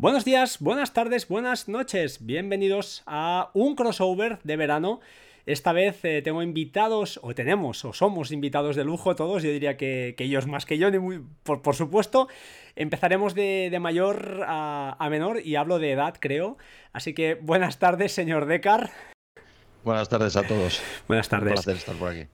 Buenos días, buenas tardes, buenas noches. Bienvenidos a un crossover de verano. Esta vez eh, tengo invitados, o tenemos, o somos invitados de lujo todos, yo diría que, ellos más que yo, muy, por, supuesto. Empezaremos de, mayor a, menor y hablo de edad, creo. Así que buenas tardes, señor Decar. Buenas tardes a todos. Buenas tardes. Un placer estar por aquí.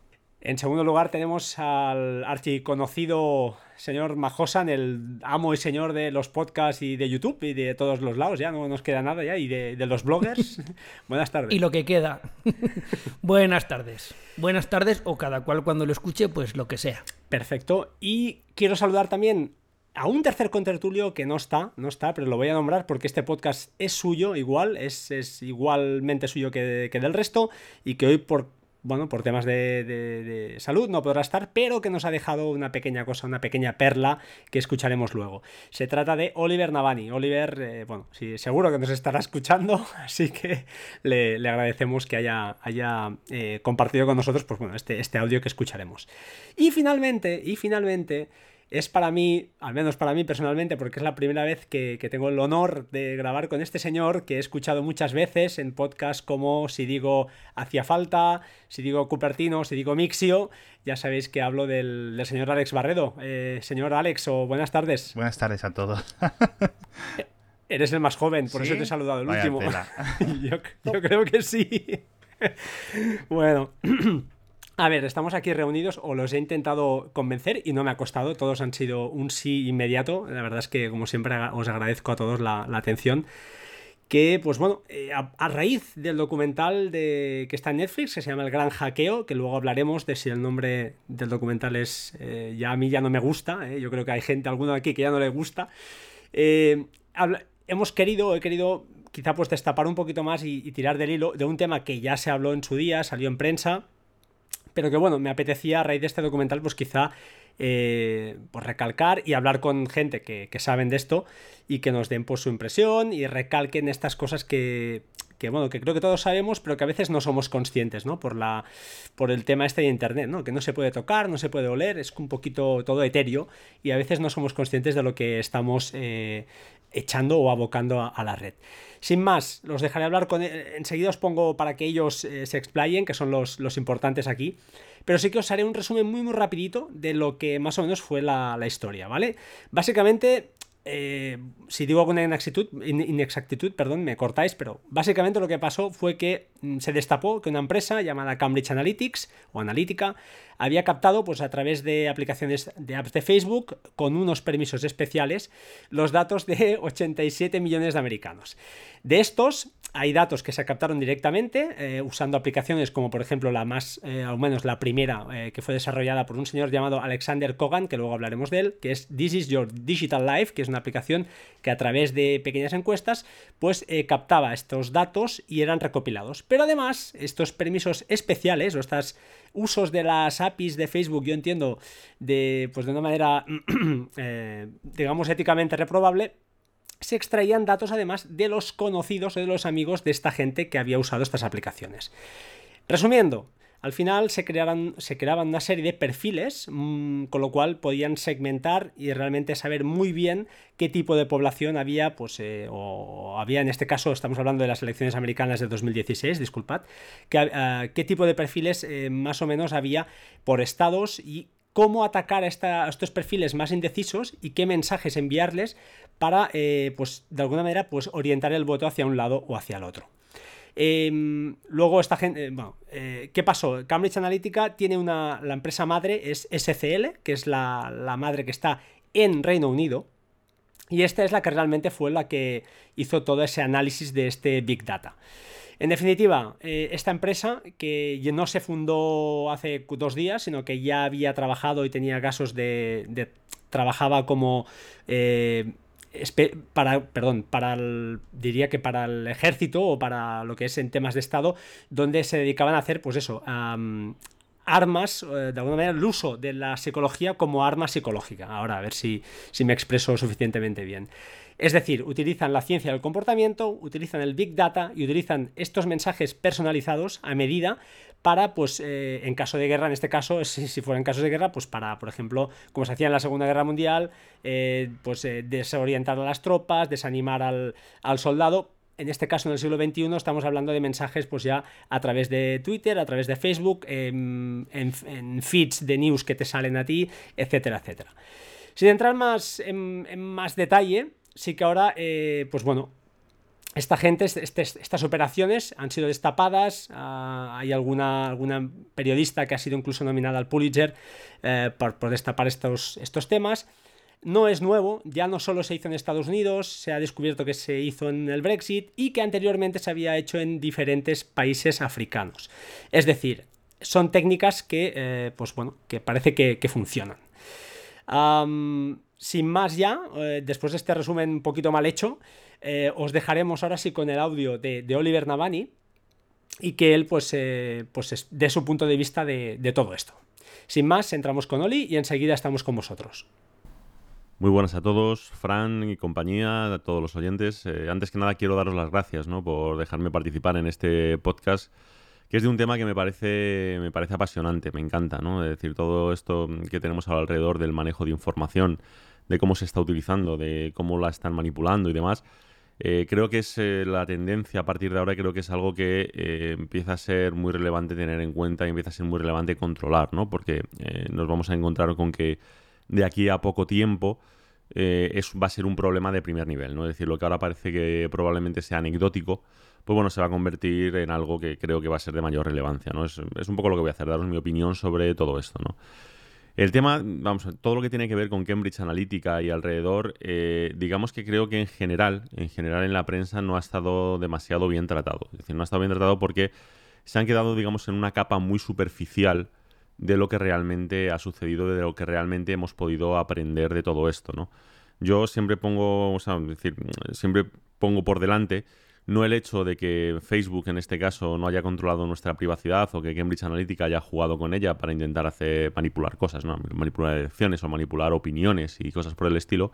En segundo lugar tenemos al archiconocido señor Majosan, el amo y señor de los podcasts y de YouTube y de todos los lados, ya no nos queda nada ya, y de, los bloggers. Buenas tardes. Y lo que queda. Buenas tardes. Buenas tardes o cada cual cuando lo escuche, pues lo que sea. Perfecto. Y quiero saludar también a un tercer contertulio que no está, no está, pero lo voy a nombrar porque este podcast es suyo igual, es, igualmente suyo que, que del resto y que hoy por bueno, por temas de, salud no podrá estar, pero que nos ha dejado una pequeña cosa, una pequeña perla que escucharemos luego. Se trata de Oliver Navani. Oliver, eh, bueno, seguro que nos estará escuchando, así que le, agradecemos que haya, haya eh, compartido con nosotros pues, bueno, este, este audio que escucharemos. Y finalmente, y finalmente, es para mí, al menos para mí personalmente, porque es la primera vez que, tengo el honor de grabar con este señor que he escuchado muchas veces en podcasts como si digo Hacía Falta, si digo Cupertino, si digo Mixio, ya sabéis que hablo del, señor Alex Barredo. Eh, señor Alex, o buenas tardes. Buenas tardes a todos. Eres el más joven, por eso te he saludado el último. yo, yo creo que sí. bueno. A ver, estamos aquí reunidos o los he intentado convencer y no me ha costado, todos han sido un sí inmediato, la verdad es que como siempre os agradezco a todos la, atención. Que, pues bueno, eh, a, raíz del documental de, que está en Netflix, que se llama El Gran Hackeo, que luego hablaremos de si el nombre del documental es, eh, ya a mí ya no me gusta, eh, yo creo que hay gente, alguno aquí que ya no le gusta, hemos querido, he querido quizá pues destapar un poquito más y tirar del hilo de un tema que ya se habló en su día, salió en prensa, pero que bueno, me apetecía a raíz de este documental pues quizá eh, pues recalcar y hablar con gente que, saben de esto y que nos den pues su impresión y recalquen estas cosas que, que bueno, que creo que todos sabemos, pero que a veces no somos conscientes, ¿no? Por la por el tema este de internet, ¿no? Que no se puede tocar, no se puede oler, es un poquito todo etéreo y a veces no somos conscientes de lo que estamos eh, echando o abocando a, la red. Sin más, los dejaré hablar con... Eh, enseguida os pongo para que ellos eh, se explayen, que son los, los, importantes aquí. Pero sí que os haré un resumen muy muy rapidito de lo que más o menos fue la, la historia, ¿vale? Básicamente eh, si digo alguna inexactitud, perdón, me cortáis, pero básicamente lo que pasó fue que mm, se destapó que una empresa llamada Cambridge Analytics o Analítica había captado pues a través de aplicaciones de apps de Facebook con unos permisos especiales los datos de 87 millones de americanos. De estos hay datos que se captaron directamente eh, usando aplicaciones como por ejemplo la más, eh, al menos la primera eh, que fue desarrollada por un señor llamado Alexander Kogan, que luego hablaremos de él, que es This is Your Digital Life, que es una aplicación que a través de pequeñas encuestas pues captaba estos datos y eran recopilados. Pero además estos permisos especiales o estos usos de las APIs de Facebook, yo entiendo de, pues de una manera digamos éticamente reprobable, se extraían datos además de los conocidos o de los amigos de esta gente que había usado estas aplicaciones. Resumiendo, al final se, creaban una serie de perfiles, mm, con lo cual podían segmentar y realmente saber muy bien qué tipo de población había, pues, eh, o había en este caso, estamos hablando de las elecciones americanas de 2016, disculpad, eh, qué tipo de perfiles eh, más o menos había por estados y cómo atacar a, estos perfiles más indecisos y qué mensajes enviarles para, eh, pues, de alguna manera, pues, orientar el voto hacia un lado o hacia el otro. Em, luego esta gente, eh, bueno, eh, ¿qué pasó? Cambridge Analytica tiene una, la empresa madre es SCL, que es la, la madre que está en Reino Unido, y esta es la que realmente fue la que hizo todo ese análisis de este Big Data. En definitiva, eh, esta empresa, que no se fundó hace dos días, sino que ya había trabajado y tenía casos de. trabajaba como. Eh, para, perdón, para el, diría que para el ejército o para lo que es en temas de Estado, donde se dedicaban a hacer, pues eso, armas, eh, de alguna manera, el uso de la psicología como arma psicológica. Ahora, a ver si, si me expreso suficientemente bien. Es decir, utilizan la ciencia del comportamiento, utilizan el Big Data y utilizan estos mensajes personalizados a medida para, pues, eh, en caso de guerra, en este caso, si, si, fuera en casos de guerra, pues para, por ejemplo, como se hacía en la Segunda Guerra Mundial, eh, pues desorientar a las tropas, desanimar al, al soldado, en este caso en el siglo XXI estamos hablando de mensajes pues ya a través de Twitter, a través de Facebook, en, feeds de news que te salen a ti, etcétera, etcétera. Sin entrar más en, más detalle, sí que ahora, eh, pues bueno, esta gente, este, estas operaciones han sido destapadas. Ah, hay alguna, alguna periodista que ha sido incluso nominada al Pulitzer eh, por, por, destapar estos, estos temas no es nuevo, ya no solo se hizo en Estados Unidos, se ha descubierto que se hizo en el Brexit y que anteriormente se había hecho en diferentes países africanos. Es decir, son técnicas que, eh, pues bueno, que parece que, funcionan. Sin más ya, eh, después de este resumen un poquito mal hecho, eh, os dejaremos ahora sí con el audio de, Oliver Navani y que él pues, pues dé su punto de vista de, de todo esto. Sin más, entramos con Oli y enseguida estamos con vosotros. Muy buenas a todos, Fran y compañía, a todos los oyentes. Eh, antes que nada quiero daros las gracias ¿no? por dejarme participar en este podcast, que es de un tema que me parece, me parece apasionante, me encanta. ¿no? Es decir, todo esto que tenemos alrededor del manejo de información, de cómo se está utilizando, de cómo la están manipulando y demás. Eh, creo que es eh, la tendencia a partir de ahora, creo que es algo que empieza a ser muy relevante tener en cuenta y empieza a ser muy relevante controlar, ¿no? Porque nos vamos a encontrar con que de aquí a poco tiempo eh, va a ser un problema de primer nivel, ¿no? Es decir, lo que ahora parece que probablemente sea anecdótico, pues bueno, se va a convertir en algo que creo que va a ser de mayor relevancia, ¿no? Es, un poco lo que voy a hacer, daros mi opinión sobre todo esto, ¿no? El tema, vamos, todo lo que tiene que ver con Cambridge Analytica y alrededor, eh, digamos que creo que en general, en general en la prensa no ha estado demasiado bien tratado. Es decir, no ha estado bien tratado porque se han quedado, digamos, en una capa muy superficial de lo que realmente ha sucedido, de lo que realmente hemos podido aprender de todo esto, ¿no? Yo siempre pongo, o sea, decir, siempre pongo por delante no el hecho de que Facebook en este caso no haya controlado nuestra privacidad o que Cambridge Analytica haya jugado con ella para intentar hacer manipular cosas, ¿no? manipular elecciones o manipular opiniones y cosas por el estilo,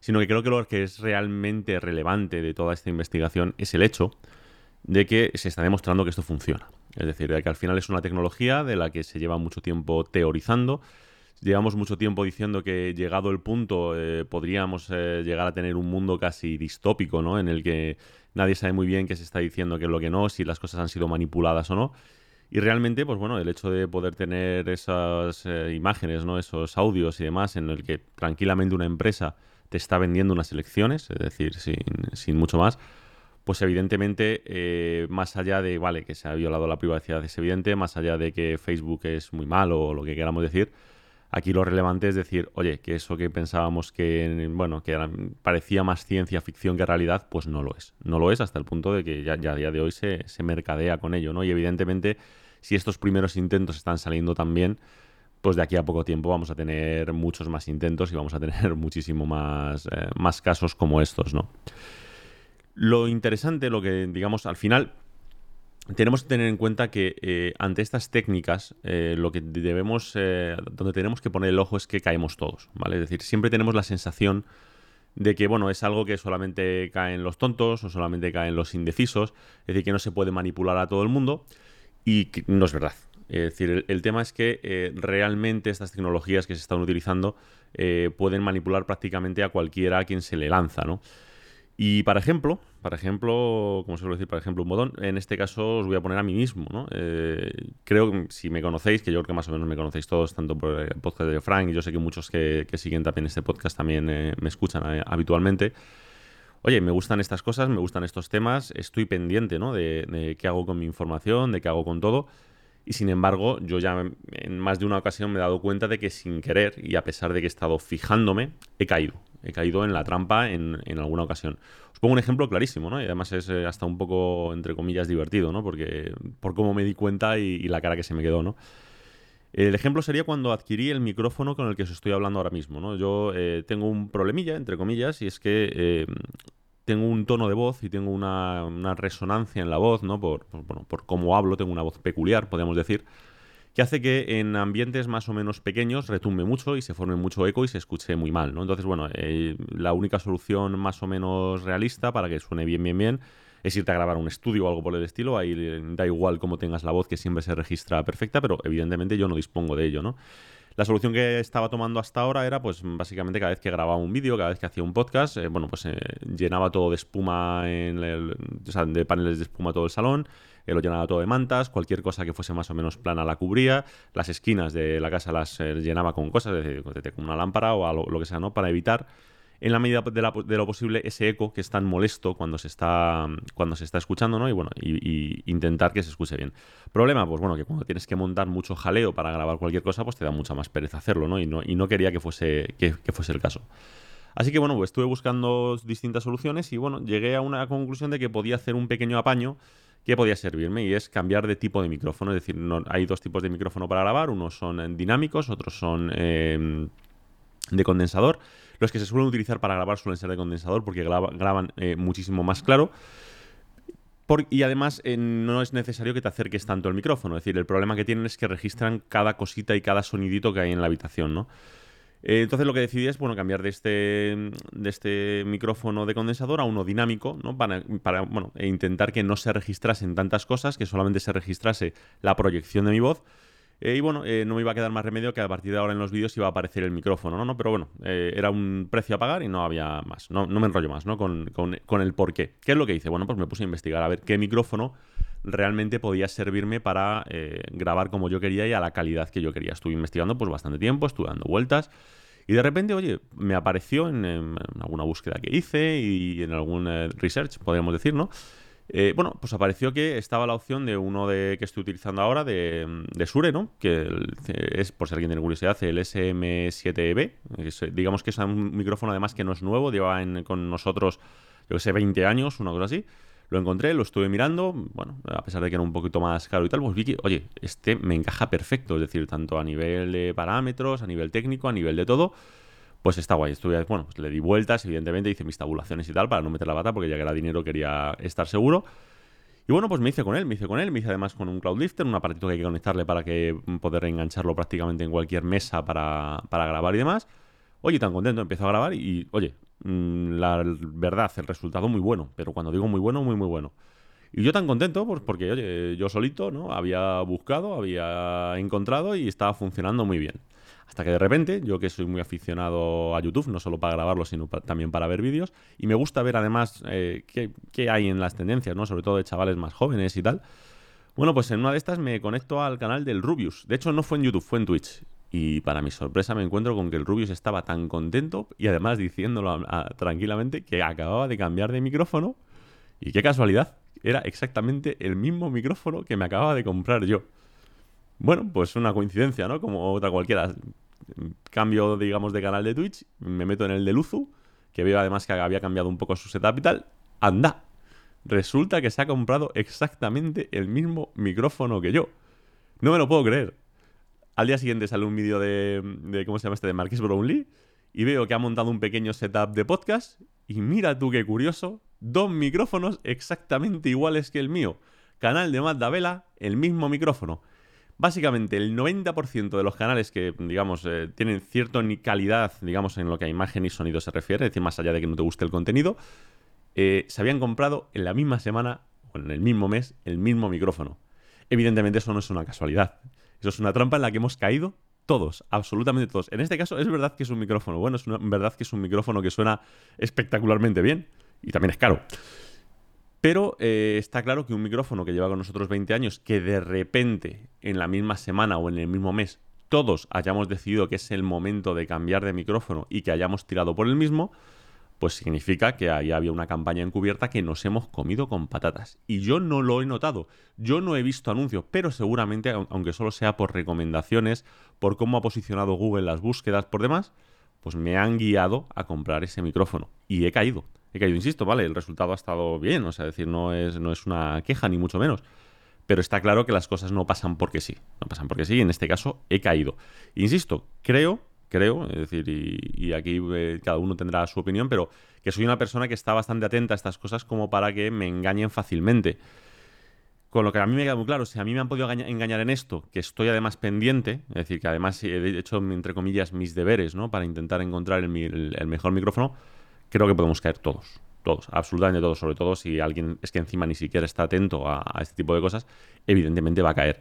sino que creo que lo que es realmente relevante de toda esta investigación es el hecho de que se está demostrando que esto funciona. Es decir, de que al final es una tecnología de la que se lleva mucho tiempo teorizando. Llevamos mucho tiempo diciendo que llegado el punto eh, podríamos eh, llegar a tener un mundo casi distópico, ¿no? En el que nadie sabe muy bien qué se está diciendo, qué es lo que no, si las cosas han sido manipuladas o no. Y realmente, pues bueno, el hecho de poder tener esas eh, imágenes, ¿no? Esos audios y demás en el que tranquilamente una empresa te está vendiendo unas elecciones, es decir, sin, sin mucho más, pues evidentemente, eh, más allá de, vale, que se ha violado la privacidad, es evidente, más allá de que Facebook es muy malo o lo que queramos decir, aquí lo relevante es decir, oye, que eso que pensábamos que, bueno, que parecía más ciencia ficción que realidad, pues no lo es. No lo es hasta el punto de que ya, ya a día de hoy se, se mercadea con ello, ¿no? Y evidentemente, si estos primeros intentos están saliendo tan bien, pues de aquí a poco tiempo vamos a tener muchos más intentos y vamos a tener muchísimo más, eh, más casos como estos, ¿no? Lo interesante, lo que digamos al final, tenemos que tener en cuenta que eh, ante estas técnicas, eh, lo que debemos, eh, donde tenemos que poner el ojo es que caemos todos, ¿vale? Es decir, siempre tenemos la sensación de que, bueno, es algo que solamente caen los tontos o solamente caen los indecisos, es decir, que no se puede manipular a todo el mundo y no es verdad. Es decir, el, tema es que realmente estas tecnologías que se están utilizando pueden manipular prácticamente a cualquiera a quien se le lanza, ¿no? Y para ejemplo, para ejemplo, como se suele decir, para ejemplo, un botón, en este caso os voy a poner a mí mismo, ¿no? Eh, creo que si me conocéis, que yo creo que más o menos me conocéis todos, tanto por el podcast de Frank, y yo sé que muchos que, siguen también este podcast también eh, me escuchan eh, habitualmente. Oye, me gustan estas cosas, me gustan estos temas, estoy pendiente, ¿no? De qué hago con mi información, de qué hago con todo. Y sin embargo, yo ya en más de una ocasión me he dado cuenta de que sin querer, y a pesar de que he estado fijándome, he caído he caído en la trampa en, alguna ocasión. Os pongo un ejemplo clarísimo, ¿no? Y además es eh, hasta un poco, entre comillas, divertido, ¿no? Porque por cómo me di cuenta y, la cara que se me quedó, ¿no? El ejemplo sería cuando adquirí el micrófono con el que os estoy hablando ahora mismo, ¿no? Yo eh, tengo un problemilla, entre comillas, y es que eh, tengo un tono de voz y tengo una, resonancia en la voz, ¿no? Por, bueno, por cómo hablo, tengo una voz peculiar, podríamos decir que hace que en ambientes más o menos pequeños retumbe mucho y se forme mucho eco y se escuche muy mal, ¿no? Entonces, bueno, eh, la única solución más o menos realista para que suene bien, bien, bien es irte a grabar un estudio o algo por el estilo, ahí da igual cómo tengas la voz, que siempre se registra perfecta, pero evidentemente yo no dispongo de ello, ¿no? La solución que estaba tomando hasta ahora era, pues, básicamente cada vez que grababa un vídeo, cada vez que hacía un podcast, eh, bueno, pues eh, llenaba todo de espuma, en el, o sea, de paneles de espuma todo el salón, eh, lo llenaba todo de mantas, cualquier cosa que fuese más o menos plana la cubría, las esquinas de la casa las llenaba con cosas, es con una lámpara o algo, lo que sea, ¿no? Para evitar en la medida de, lo posible ese eco que es tan molesto cuando se está, cuando se está escuchando, ¿no? Y bueno, y, intentar que se escuche bien. Problema, pues bueno, que cuando tienes que montar mucho jaleo para grabar cualquier cosa, pues te da mucha más pereza hacerlo, ¿no? Y no, y no quería que fuese, que, fuese el caso. Así que bueno, pues estuve buscando distintas soluciones y bueno, llegué a una conclusión de que podía hacer un pequeño apaño que podía servirme y es cambiar de tipo de micrófono. Es decir, hay dos tipos de micrófono para grabar, unos son dinámicos, otros son eh, de condensador. Los que se suelen utilizar para grabar suelen ser de condensador porque graban eh, muchísimo más claro. y además eh, no es necesario que te acerques tanto al micrófono. Es decir, el problema que tienen es que registran cada cosita y cada sonidito que hay en la habitación, ¿no? Eh, entonces lo que decidí es bueno, cambiar de este, de este micrófono de condensador a uno dinámico, ¿no? Para, bueno, e intentar que no se registrasen tantas cosas, que solamente se registrase la proyección de mi voz eh, y bueno, eh, no me iba a quedar más remedio que a partir de ahora en los vídeos iba a aparecer el micrófono, ¿no? pero bueno, era un precio a pagar y no había más. No, no me enrollo más, ¿no? Con, con, el por qué. ¿Qué es lo que hice? Bueno, pues me puse a investigar a ver qué micrófono realmente podía servirme para grabar como yo quería y a la calidad que yo quería. Estuve investigando pues bastante tiempo, estuve dando vueltas. Y de repente, oye, me apareció en, en alguna búsqueda que hice y en algún research, podríamos decir, ¿no? Eh, bueno, pues apareció que estaba la opción de uno de que estoy utilizando ahora de, Sure, ¿no? Que es, por si alguien tiene curiosidad, el SM7B. digamos que es un micrófono además que no es nuevo, lleva con nosotros, yo que sé, 20 años, una cosa así. Lo encontré, lo estuve mirando, bueno, a pesar de que era un poquito más caro y tal, pues vi que, oye, este me encaja perfecto, es decir, tanto a nivel de parámetros, a nivel técnico, a nivel de todo pues está guay. Estuve, bueno, pues le di vueltas, evidentemente, hice mis tabulaciones y tal para no meter la bata porque ya que era dinero quería estar seguro. Y bueno, pues me hice con él, me hice con él, me hice además con un Cloud Lifter, un aparatito que hay que conectarle para que poder engancharlo prácticamente en cualquier mesa para, grabar y demás. Oye, tan contento, empiezo a grabar y, oye, la verdad, el resultado muy bueno, pero cuando digo muy bueno, muy, muy bueno. Y yo tan contento, pues porque, oye, yo solito, ¿no? Había buscado, había encontrado y estaba funcionando muy bien. Hasta que de repente, yo que soy muy aficionado a YouTube, no solo para grabarlo, sino también para ver vídeos, y me gusta ver además eh, qué, hay en las tendencias, ¿no? Sobre todo de chavales más jóvenes y tal. Bueno, pues en una de estas me conecto al canal del Rubius. De hecho, no fue en YouTube, fue en Twitch. Y para mi sorpresa me encuentro con que el Rubius estaba tan contento y además diciéndolo tranquilamente que acababa de cambiar de micrófono. Y qué casualidad, era exactamente el mismo micrófono que me acababa de comprar yo. Bueno, pues una coincidencia, ¿no? Como otra cualquiera. Cambio, digamos, de canal de Twitch, me meto en el de Luzu, que veo además que había cambiado un poco su setup y tal. ¡Anda! Resulta que se ha comprado exactamente el mismo micrófono que yo. No me lo puedo creer. Al día siguiente sale un vídeo de, ¿cómo se llama este? De Brownlee. Y veo que ha montado un pequeño setup de podcast. Y mira tú qué curioso. Dos micrófonos exactamente iguales que el mío. Canal de Matt Vela, el mismo micrófono. Básicamente, el 90% de los canales que, digamos, eh, tienen cierta calidad, digamos, en lo que a imagen y sonido se refiere, es decir, más allá de que no te guste el contenido, eh, se habían comprado en la misma semana o en el mismo mes el mismo micrófono. Evidentemente, eso no es una casualidad. Eso es una trampa en la que hemos caído todos, absolutamente todos. En este caso, es verdad que es un micrófono bueno, es verdad que es un micrófono que suena espectacularmente bien y también es caro. Pero eh, está claro que un micrófono que lleva con nosotros 20 años, que de repente, en la misma semana o en el mismo mes, todos hayamos decidido que es el momento de cambiar de micrófono y que hayamos tirado por el mismo, pues significa que ahí había una campaña encubierta que nos hemos comido con patatas. Y yo no lo he notado, yo no he visto anuncios, pero seguramente, aunque solo sea por recomendaciones, por cómo ha posicionado Google las búsquedas, por demás, pues me han guiado a comprar ese micrófono. Y he caído he caído, insisto, ¿vale? El resultado ha estado bien, o sea, decir, no es, no es una queja, ni mucho menos. Pero está claro que las cosas no pasan porque sí. No pasan porque sí, y en este caso he caído. Insisto, creo, creo, es decir, y, aquí eh, cada uno tendrá su opinión, pero que soy una persona que está bastante atenta a estas cosas como para que me engañen fácilmente. Con lo que a mí me queda muy claro, si a mí me han podido engañar en esto, que estoy además pendiente, es decir, que además he hecho, entre comillas, mis deberes, ¿no? Para intentar encontrar el mejor micrófono, creo que podemos caer todos. todos, absolutamente todos, sobre todo si alguien es que encima ni siquiera está atento a, este tipo de cosas, evidentemente va a caer.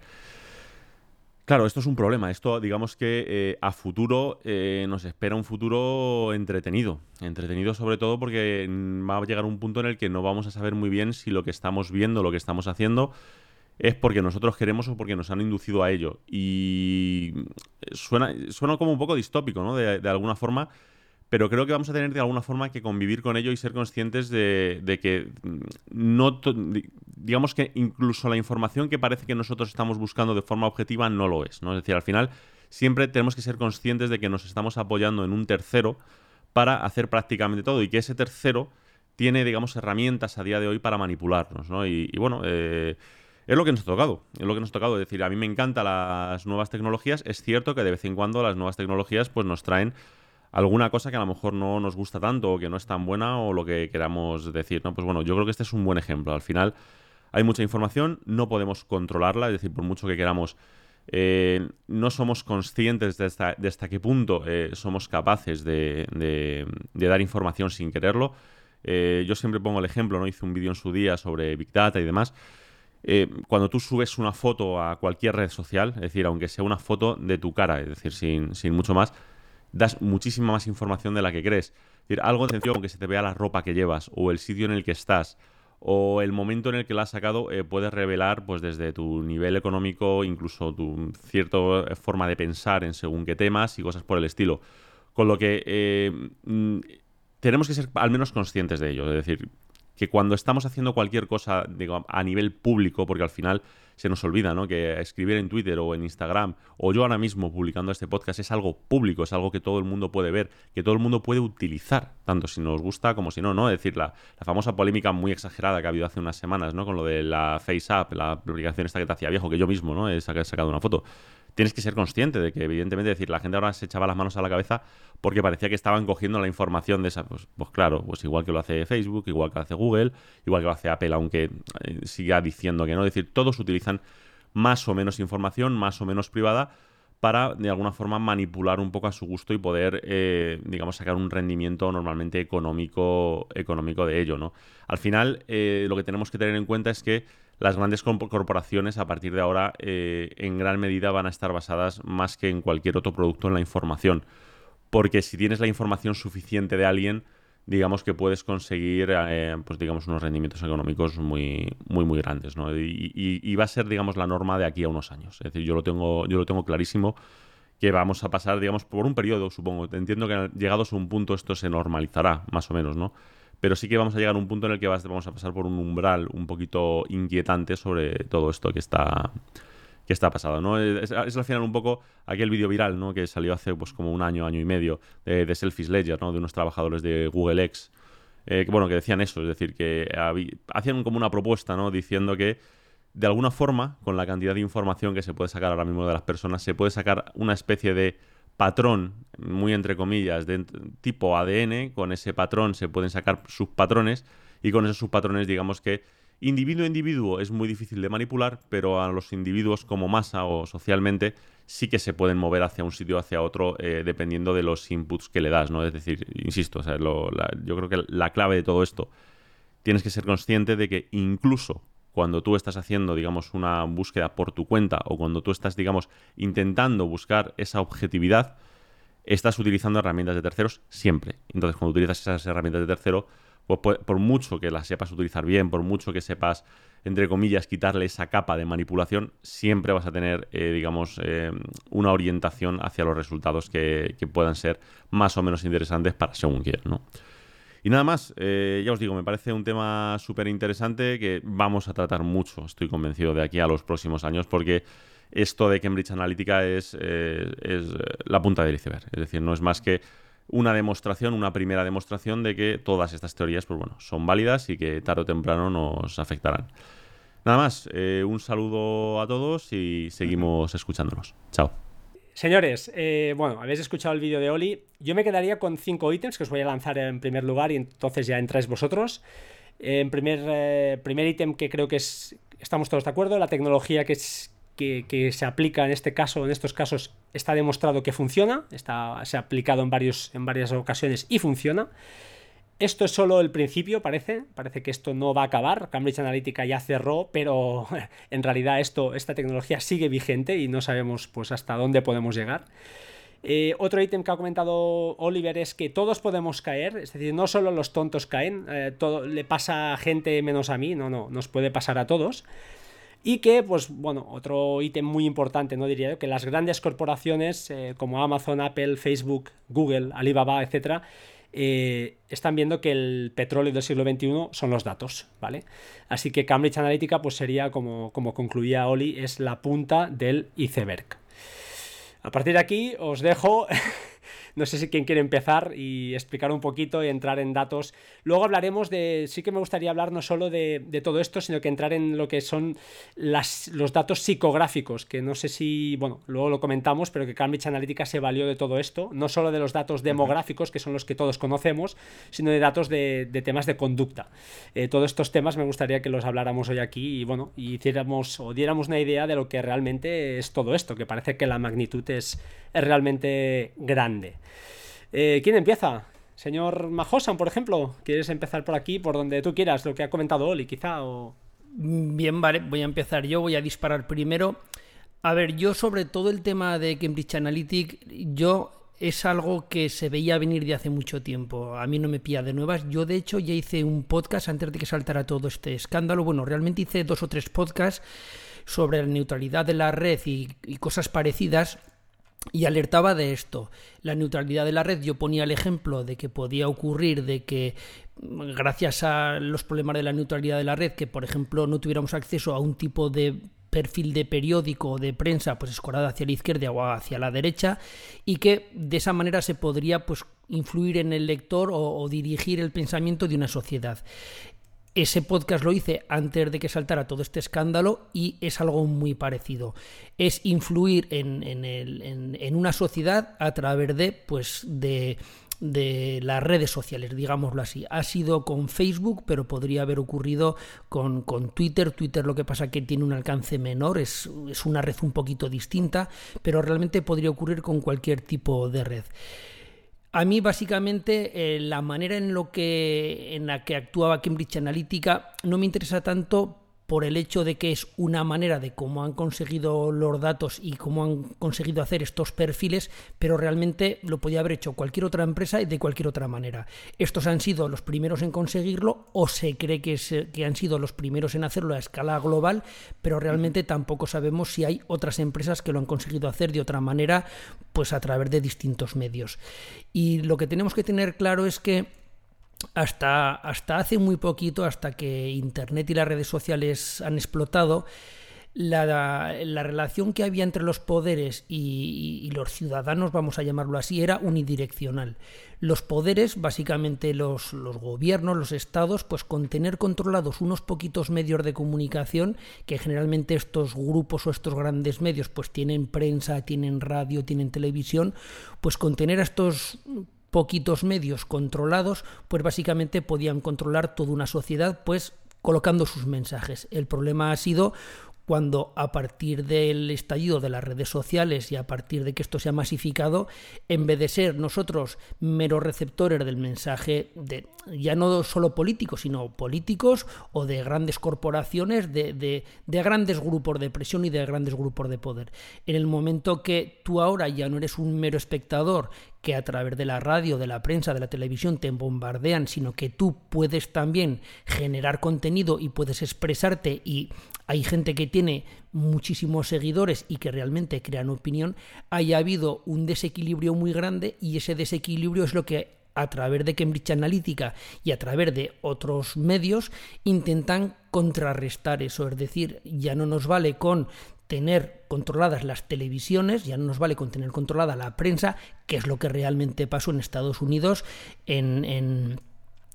Claro, esto es un problema. Esto, digamos que eh, a futuro eh, nos espera un futuro entretenido. Entretenido sobre todo porque va a llegar un punto en el que no vamos a saber muy bien si lo que estamos viendo, lo que estamos haciendo, es porque nosotros queremos o porque nos han inducido a ello. Y suena, suena como un poco distópico, ¿no? De, alguna forma, pero creo que vamos a tener de alguna forma que convivir con ello y ser conscientes de, que no digamos que incluso la información que parece que nosotros estamos buscando de forma objetiva no lo es, ¿no? Es decir, al final siempre tenemos que ser conscientes de que nos estamos apoyando en un tercero para hacer prácticamente todo y que ese tercero tiene, digamos, herramientas a día de hoy para manipularnos, ¿no? Y, bueno, eh, es lo que nos ha tocado, es lo que nos ha tocado. Es decir, a mí me encantan las nuevas tecnologías. Es cierto que de vez en cuando las nuevas tecnologías pues nos traen alguna cosa que a lo mejor no nos gusta tanto o que no es tan buena o lo que queramos decir, ¿no? Pues bueno, yo creo que este es un buen ejemplo. Al final hay mucha información, no podemos controlarla, es decir, por mucho que queramos, eh, no somos conscientes de hasta, qué punto eh, somos capaces de, dar información sin quererlo. Eh, yo siempre pongo el ejemplo, ¿no? Hice un vídeo en su día sobre Big Data y demás. Cuando tú subes una foto a cualquier red social, es decir, aunque sea una foto de tu cara, es decir, sin, mucho más, das muchísima más información de la que crees. Es decir, algo sencillo, aunque se te vea la ropa que llevas, o el sitio en el que estás, o el momento en el que la has sacado, eh, puedes revelar, pues desde tu nivel económico, incluso tu cierta forma de pensar en según qué temas y cosas por el estilo. Con lo que eh, mm, tenemos que ser al menos conscientes de ello. Es decir, que cuando estamos haciendo cualquier cosa digo, a nivel público, porque al final se nos olvida, ¿no? Que escribir en Twitter o en Instagram, o yo ahora mismo publicando este podcast, es algo público, es algo que todo el mundo puede ver, que todo el mundo puede utilizar, tanto si nos gusta como si no, ¿no? Es decir, la, famosa polémica muy exagerada que ha habido hace unas semanas, ¿no? Con lo de la FaceApp, la aplicación esta que te hacía viejo, que yo mismo, ¿no? He sacado una foto tienes que ser consciente de que, evidentemente, decir, la gente ahora se echaba las manos a la cabeza porque parecía que estaban cogiendo la información de esa. Pues, pues claro, pues igual que lo hace Facebook, igual que lo hace Google, igual que lo hace Apple, aunque eh, siga diciendo que no. Es decir, todos utilizan más o menos información, más o menos privada, para de alguna forma manipular un poco a su gusto y poder, eh, digamos, sacar un rendimiento normalmente económico, económico de ello, ¿no? Al final, eh, lo que tenemos que tener en cuenta es que las grandes corporaciones a partir de ahora eh, en gran medida van a estar basadas más que en cualquier otro producto en la información. Porque si tienes la información suficiente de alguien, digamos que puedes conseguir eh, pues digamos unos rendimientos económicos muy muy muy grandes ¿no? y, va a ser digamos la norma de aquí a unos años es decir yo lo tengo yo lo tengo clarísimo que vamos a pasar digamos por un periodo supongo entiendo que llegados a un punto esto se normalizará más o menos no pero sí que vamos a llegar a un punto en el que vamos a pasar por un umbral un poquito inquietante sobre todo esto que está que está pasado, ¿no? Es, al final un poco aquel vídeo viral, ¿no? Que salió hace pues como un año, año y medio de, de Selfish Ledger, ¿no? De unos trabajadores de Google X, eh, que bueno, que decían eso, es decir, que hacían como una propuesta, ¿no? Diciendo que de alguna forma, con la cantidad de información que se puede sacar ahora mismo de las personas, se puede sacar una especie de patrón, muy entre comillas, de tipo ADN, con ese patrón se pueden sacar subpatrones y con esos subpatrones digamos que individuo a individuo es muy difícil de manipular, pero a los individuos como masa o socialmente sí que se pueden mover hacia un sitio o hacia otro eh, dependiendo de los inputs que le das, ¿no? Es decir, insisto, yo creo que la clave de todo esto tienes que ser consciente de que incluso cuando tú estás haciendo, digamos, una búsqueda por tu cuenta o cuando tú estás, digamos, intentando buscar esa objetividad, estás utilizando herramientas de terceros siempre. Entonces, cuando utilizas esas herramientas de tercero, pues por, mucho que las sepas utilizar bien, por mucho que sepas, entre comillas, quitarle esa capa de manipulación, siempre vas a tener, eh, digamos, eh, una orientación hacia los resultados que, que, puedan ser más o menos interesantes para según quieras, ¿no? Y nada más, eh, ya os digo, me parece un tema súper interesante que vamos a tratar mucho, estoy convencido, de aquí a los próximos años, porque esto de Cambridge Analytica es, eh, es la punta del iceberg. Es decir, no es más que una demostración, una primera demostración de que todas estas teorías, pues bueno, son válidas y que tarde o temprano nos afectarán. Nada más, eh, un saludo a todos y seguimos escuchándonos. Chao. Señores, eh, bueno, habéis escuchado el vídeo de Oli. Yo me quedaría con cinco ítems que os voy a lanzar en primer lugar y entonces ya entráis vosotros. En primer, eh, primer ítem que creo que es, estamos todos de acuerdo, la tecnología que, es, que, se aplica en este caso, en estos casos, está demostrado que funciona, está, se ha aplicado en, varios, en varias ocasiones y funciona. Esto es solo el principio, parece. Parece que esto no va a acabar. Cambridge Analytica ya cerró, pero en realidad esto, esta tecnología sigue vigente y no sabemos pues, hasta dónde podemos llegar. Eh, otro ítem que ha comentado Oliver es que todos podemos caer, es decir, no solo los tontos caen, eh, todo, le pasa a gente menos a mí, no, no, nos puede pasar a todos. Y que, pues bueno, otro ítem muy importante, no diría yo, que las grandes corporaciones eh, como Amazon, Apple, Facebook, Google, Alibaba, etcétera, eh, están viendo que el petróleo del siglo XXI son los datos, ¿vale? Así que Cambridge Analytica, pues sería, como, como concluía Oli, es la punta del iceberg. A partir de aquí os dejo No sé si quien quiere empezar y explicar un poquito y entrar en datos. Luego hablaremos de. Sí que me gustaría hablar no solo de, todo esto, sino que entrar en lo que son las, los datos psicográficos, que no sé si. Bueno, luego lo comentamos, pero que Cambridge Analytica se valió de todo esto. No solo de los datos demográficos, que son los que todos conocemos, sino de datos de, temas de conducta. Eh, todos estos temas me gustaría que los habláramos hoy aquí y, bueno, y hiciéramos o diéramos una idea de lo que realmente es todo esto, que parece que la magnitud es, es realmente grande. Eh, ¿Quién empieza? Señor Majosan, por ejemplo, ¿quieres empezar por aquí, por donde tú quieras, lo que ha comentado Oli, quizá? O... Bien, vale, voy a empezar yo, voy a disparar primero. A ver, yo sobre todo el tema de Cambridge Analytic, yo es algo que se veía venir de hace mucho tiempo. A mí no me pilla de nuevas. Yo, de hecho, ya hice un podcast antes de que saltara todo este escándalo. Bueno, realmente hice dos o tres podcasts sobre la neutralidad de la red y cosas parecidas y alertaba de esto. La neutralidad de la red, yo ponía el ejemplo de que podía ocurrir de que gracias a los problemas de la neutralidad de la red, que por ejemplo no tuviéramos acceso a un tipo de perfil de periódico o de prensa pues escorada hacia la izquierda o hacia la derecha y que de esa manera se podría pues influir en el lector o dirigir el pensamiento de una sociedad. Ese podcast lo hice antes de que saltara todo este escándalo y es algo muy parecido. Es influir en, una sociedad a través de, pues, de, las redes sociales, digámoslo así. Ha sido con Facebook, pero podría haber ocurrido con, Twitter. Twitter lo que pasa que tiene un alcance menor, es, es una red un poquito distinta, pero realmente podría ocurrir con cualquier tipo de red. A mí, básicamente, eh, la manera en, lo que, en la que actuaba Cambridge Analytica no me interesa tanto por el hecho de que es una manera de cómo han conseguido los datos y cómo han conseguido hacer estos perfiles, pero realmente lo podía haber hecho cualquier otra empresa y de cualquier otra manera. Estos han sido los primeros en conseguirlo o se cree que, que han sido los primeros en hacerlo a escala global, pero realmente tampoco sabemos si hay otras empresas que lo han conseguido hacer de otra manera, pues a través de distintos medios. Y lo que tenemos que tener claro es que hasta, hasta hace muy poquito, hasta que Internet y las redes sociales han explotado, la, relación que había entre los poderes y, los ciudadanos, vamos a llamarlo así, era unidireccional. Los poderes, básicamente los, los, gobiernos, los estados, pues con tener controlados unos poquitos medios de comunicación, que generalmente estos grupos o estos grandes medios pues tienen prensa, tienen radio, tienen televisión, pues con tener a estos poquitos medios controlados, pues básicamente podían controlar toda una sociedad, pues colocando sus mensajes. El problema ha sido cuando a partir del estallido de las redes sociales y a partir de que esto se ha masificado, en vez de ser nosotros meros receptores del mensaje de ya no solo políticos, sino políticos o de grandes corporaciones, de, de, de grandes grupos de presión y de grandes grupos de poder. En el momento que tú ahora ya no eres un mero espectador que a través de la radio, de la prensa, de la televisión te bombardean, sino que tú puedes también generar contenido y puedes expresarte y hay gente que tiene muchísimos seguidores y que realmente crean opinión, haya habido un desequilibrio muy grande y ese desequilibrio es lo que a través de Cambridge Analytica y a través de otros medios intentan contrarrestar eso, es decir, ya no nos vale con tener controladas las televisiones, ya no nos vale con tener controlada la prensa, que es lo que realmente pasó en Estados Unidos en, en,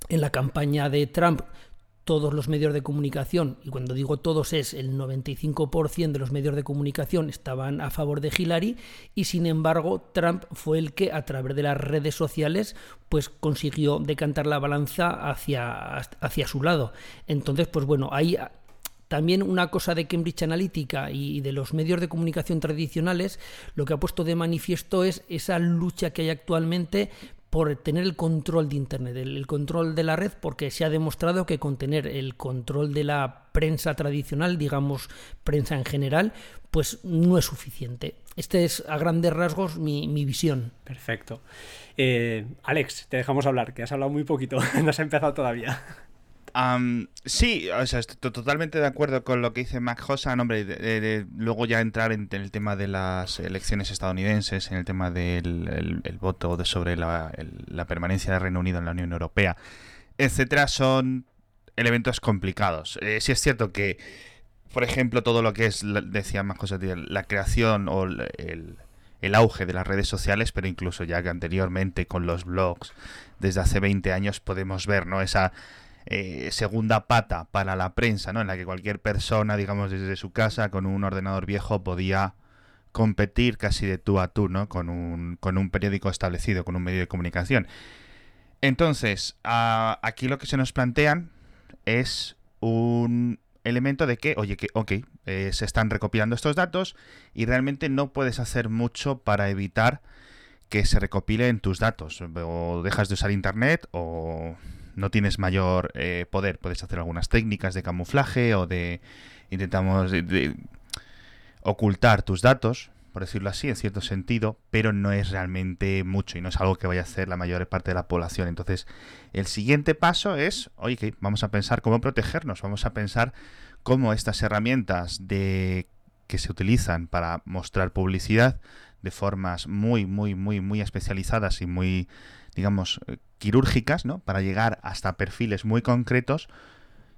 en la campaña de Trump todos los medios de comunicación, y cuando digo todos es el 95% de los medios de comunicación estaban a favor de Hillary, y sin embargo Trump fue el que a través de las redes sociales pues consiguió decantar la balanza hacia, hacia su lado. Entonces, pues bueno, ahí también una cosa de Cambridge Analytica y de los medios de comunicación tradicionales, lo que ha puesto de manifiesto es esa lucha que hay actualmente por tener el control de Internet, el, control de la red, porque se ha demostrado que con tener el control de la prensa tradicional, digamos prensa en general, pues no es suficiente. Este es a grandes rasgos mi, visión. Perfecto. Eh, Alex, te dejamos hablar, que has hablado muy poquito, no has empezado todavía sí, o sea, estoy totalmente de acuerdo con lo que dice Mac Hossa. Hombre, luego ya entrar en, el tema de las elecciones estadounidenses, en el tema del voto sobre la, permanencia del Reino Unido en la Unión Europea, etcétera, son elementos complicados. Eh, sí es cierto que, por ejemplo, todo lo que es, decía Mac Hossa, la creación o el, el auge de las redes sociales, pero incluso ya que anteriormente con los blogs, desde hace 20 años podemos ver, ¿no? Esa eh, segunda pata para la prensa, ¿no? En la que cualquier persona, digamos, desde su casa, con un ordenador viejo, podía competir casi de tú a tú, ¿no? Con un, con un periódico establecido, con un medio de comunicación. Entonces, aquí lo que se nos plantean es un elemento de que, oye, que, ok, eh, se están recopilando estos datos y realmente no puedes hacer mucho para evitar que se recopilen tus datos. O dejas de usar Internet o no tienes mayor eh, poder. Puedes hacer algunas técnicas de camuflaje o de intentamos ocultar tus datos, por decirlo así, en cierto sentido, pero no es realmente mucho y no es algo que vaya a hacer la mayor parte de la población. Entonces, el siguiente paso es, oye, vamos a pensar cómo protegernos, vamos a pensar cómo estas herramientas de que se utilizan para mostrar publicidad de formas muy, muy, muy, muy especializadas y muy digamos, eh, quirúrgicas, ¿no? Para llegar hasta perfiles muy concretos,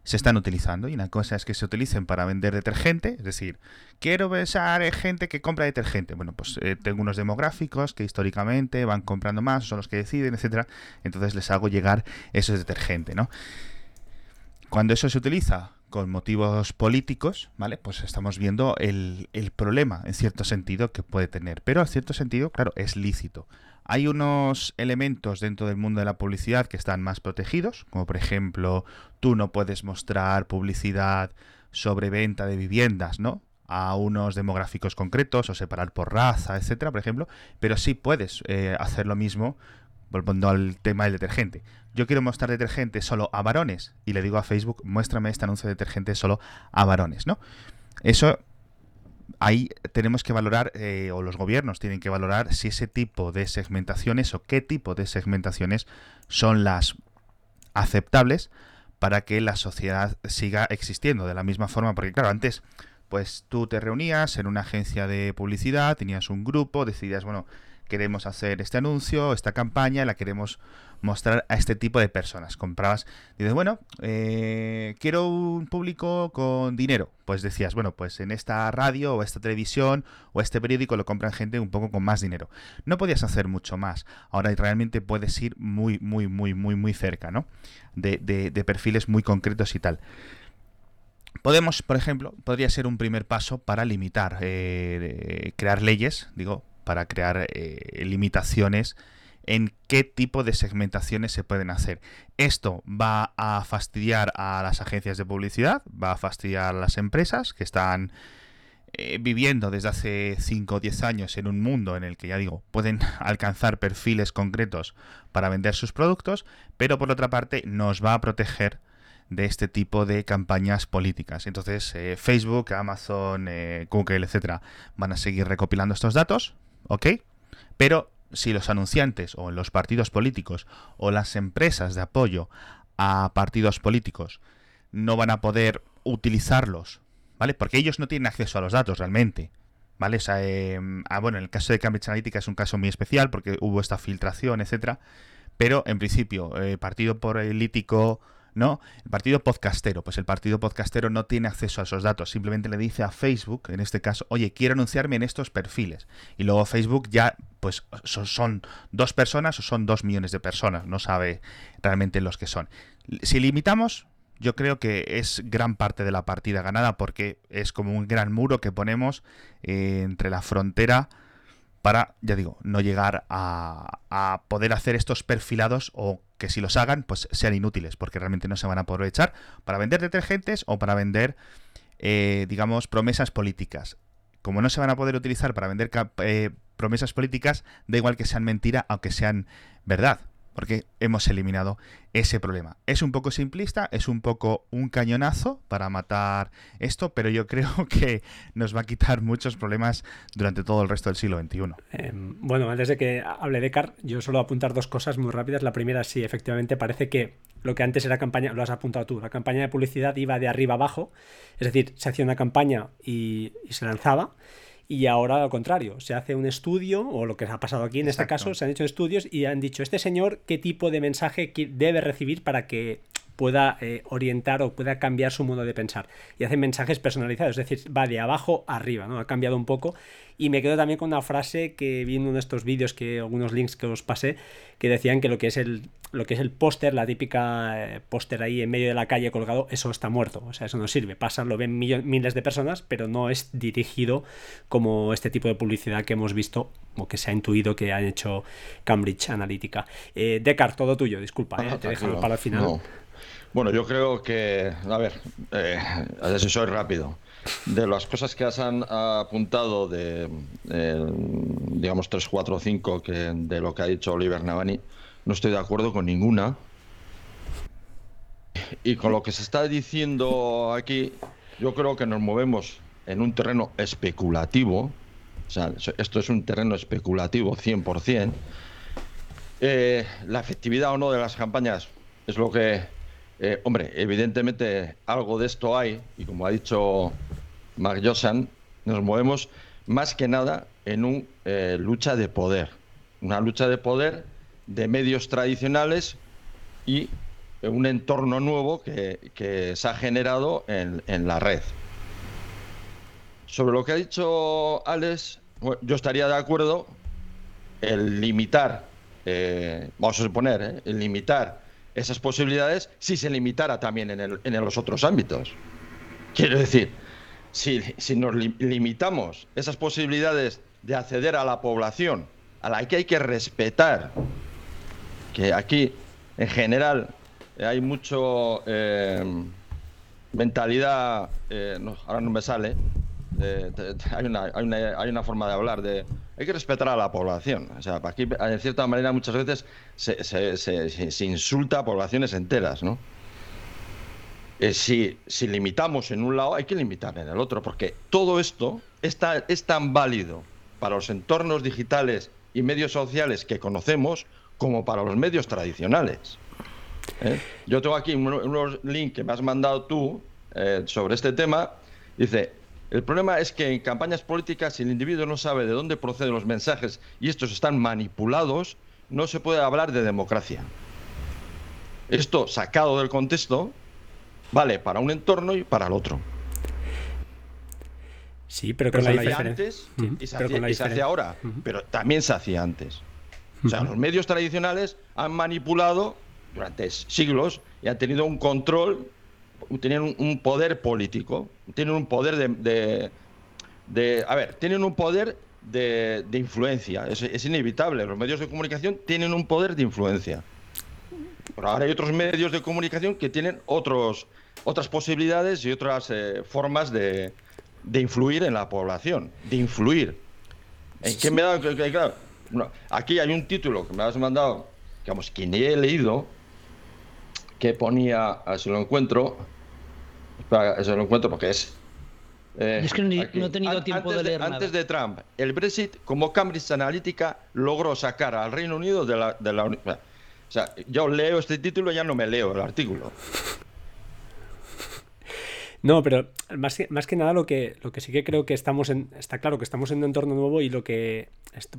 se están utilizando. Y una cosa es que se utilicen para vender detergente, es decir, quiero pensar en gente que compra detergente. Bueno, pues eh, tengo unos demográficos que históricamente van comprando más, son los que deciden, etcétera. Entonces les hago llegar ese detergente, ¿no? Cuando eso se utiliza con motivos políticos, ¿vale? Pues estamos viendo el, el problema, en cierto sentido, que puede tener. Pero en cierto sentido, claro, es lícito. Hay unos elementos dentro del mundo de la publicidad que están más protegidos, como por ejemplo, tú no puedes mostrar publicidad sobre venta de viviendas, ¿no? a unos demográficos concretos o separar por raza, etcétera, por ejemplo, pero sí puedes eh, hacer lo mismo volviendo al tema del detergente. Yo quiero mostrar detergente solo a varones y le digo a Facebook, muéstrame este anuncio de detergente solo a varones, ¿no? Eso ahí tenemos que valorar, eh, o los gobiernos tienen que valorar si ese tipo de segmentaciones o qué tipo de segmentaciones son las aceptables para que la sociedad siga existiendo de la misma forma, porque claro, antes pues tú te reunías en una agencia de publicidad, tenías un grupo, decidías, bueno, queremos hacer este anuncio, esta campaña, la queremos mostrar a este tipo de personas. Comprabas, dices, bueno, eh, quiero un público con dinero. Pues decías, bueno, pues en esta radio o esta televisión o este periódico lo compran gente un poco con más dinero. No podías hacer mucho más. Ahora realmente puedes ir muy, muy, muy, muy, muy cerca, ¿no? De, de perfiles muy concretos y tal. Podemos, por ejemplo, podría ser un primer paso para limitar, eh, crear leyes, digo, para crear eh, limitaciones en qué tipo de segmentaciones se pueden hacer. Esto va a fastidiar a las agencias de publicidad, va a fastidiar a las empresas que están eh, viviendo desde hace 5 o 10 años en un mundo en el que, ya digo, pueden alcanzar perfiles concretos para vender sus productos, pero por otra parte nos va a proteger de este tipo de campañas políticas. Entonces, eh, Facebook, Amazon, Google, etcétera, van a seguir recopilando estos datos, ¿ok? Pero si los anunciantes o los partidos políticos o las empresas de apoyo a partidos políticos no van a poder utilizarlos, ¿vale? Porque ellos no tienen acceso a los datos realmente, ¿vale? O sea, ah, bueno, en el caso de Cambridge Analytica es un caso muy especial porque hubo esta filtración, etcétera, pero en principio, eh, partido político ¿no? El partido podcastero, pues el partido podcastero no tiene acceso a esos datos, simplemente le dice a Facebook, en este caso, oye, quiero anunciarme en estos perfiles. Y luego Facebook ya, pues son, dos personas o son dos millones de personas, no sabe realmente los que son. Si limitamos, yo creo que es gran parte de la partida ganada porque es como un gran muro que ponemos eh, entre la frontera para, ya digo, no llegar a, a, poder hacer estos perfilados o que si los hagan, pues sean inútiles, porque realmente no se van a aprovechar para vender detergentes o para vender, eh, digamos, promesas políticas. Como no se van a poder utilizar para vender eh, promesas políticas, da igual que sean mentira, aunque sean verdad. porque hemos eliminado ese problema. Es un poco simplista, es un poco un cañonazo para matar esto, pero yo creo que nos va a quitar muchos problemas durante todo el resto del siglo XXI. Em, bueno, antes de que hable de Car, yo solo apuntar dos cosas muy rápidas. La primera, sí, efectivamente, parece que lo que antes era campaña, lo has apuntado tú, la campaña de publicidad iba de arriba abajo, es decir, se hacía una campaña y se lanzaba y ahora al contrario, se hace un estudio, o lo que ha pasado aquí en este caso, se han hecho estudios y han dicho, este señor, ¿qué tipo de mensaje debe recibir para que pueda eh, orientar o pueda cambiar su modo de pensar. Y hacen mensajes personalizados, es decir, va de abajo arriba, ¿no? Ha cambiado un poco. Y me quedo también con una frase que vi en uno de estos vídeos, que algunos links que os pasé, que decían que lo que es el, lo que es el póster, la típica eh, póster ahí en medio de la calle colgado, eso está muerto. O sea, eso no sirve. Pasa, lo ven miles de personas, pero no es dirigido como este tipo de publicidad que hemos visto o que se ha intuido que han hecho Cambridge Analytica. Eh, Descartes, todo tuyo, disculpa, eh, te dejo para el final. Bueno, yo creo que, a ver, eh, si soy rápido. De las cosas que has apuntado de, digamos, 3, 4, 5 que, de lo que ha dicho Oliver Navani, no estoy de acuerdo con ninguna. Y con lo que se está diciendo aquí, yo creo que nos movemos en un terreno especulativo. O sea, esto es un terreno especulativo 100%. Eh, la efectividad o no de las campañas es lo que eh, hombre, evidentemente algo de esto hay, y como ha dicho Mark Josan, nos movemos más que nada en una eh, lucha de poder. Una lucha de poder de medios tradicionales y un entorno nuevo que, se ha generado en, la red. Sobre lo que ha dicho Alex, yo estaría de acuerdo el limitar, eh, vamos a suponer, el limitar esas posibilidades si se limitara también en, los otros ámbitos. Quiero decir, si, nos limitamos esas posibilidades de acceder a la población, a la que hay que respetar, que aquí en general hay mucho eh, mentalidad, eh, ahora no me sale, hay, una, hay, una, hay, una, forma de hablar de hay que respetar a la población. O sea, aquí, en cierta manera, muchas veces se, se, se, insulta a poblaciones enteras, ¿no? Eh, si, si, limitamos en un lado, hay que limitar en el otro, porque todo esto está, es tan válido para los entornos digitales y medios sociales que conocemos como para los medios tradicionales. ¿eh? Yo tengo aquí unos links que me has mandado tú eh, sobre este tema. Dice, el problema es que en campañas políticas, si el individuo no sabe de dónde proceden los mensajes y estos están manipulados, no se puede hablar de democracia. Esto, sacado del contexto, vale para un entorno y para el otro. Sí, pero con la diferencia. Antes, y se, hace ahora, pero también se hacía antes. O sea, los medios tradicionales han manipulado durante siglos y han tenido un control tienen un, poder político, tienen un poder de, de, a ver, tienen un poder de, influencia, es, inevitable, los medios de comunicación tienen un poder de influencia. Pero ahora hay otros medios de comunicación que tienen otros, otras posibilidades y otras eh, formas de, de influir en la población, de influir. ¿En qué me da, claro, aquí hay un título que me has mandado, digamos, que ni he leído, que ponía, a ver si lo encuentro, eso lo encuentro porque es... Eh, es que no, he tenido tiempo de leer Antes de Trump, el Brexit, como Cambridge Analytica, logró sacar al Reino Unido de la, de la O sea, yo leo este título y ya no me leo el artículo. No, pero más que, más que nada lo que, lo que sí que creo que estamos en. Está claro que estamos en un entorno nuevo y lo que.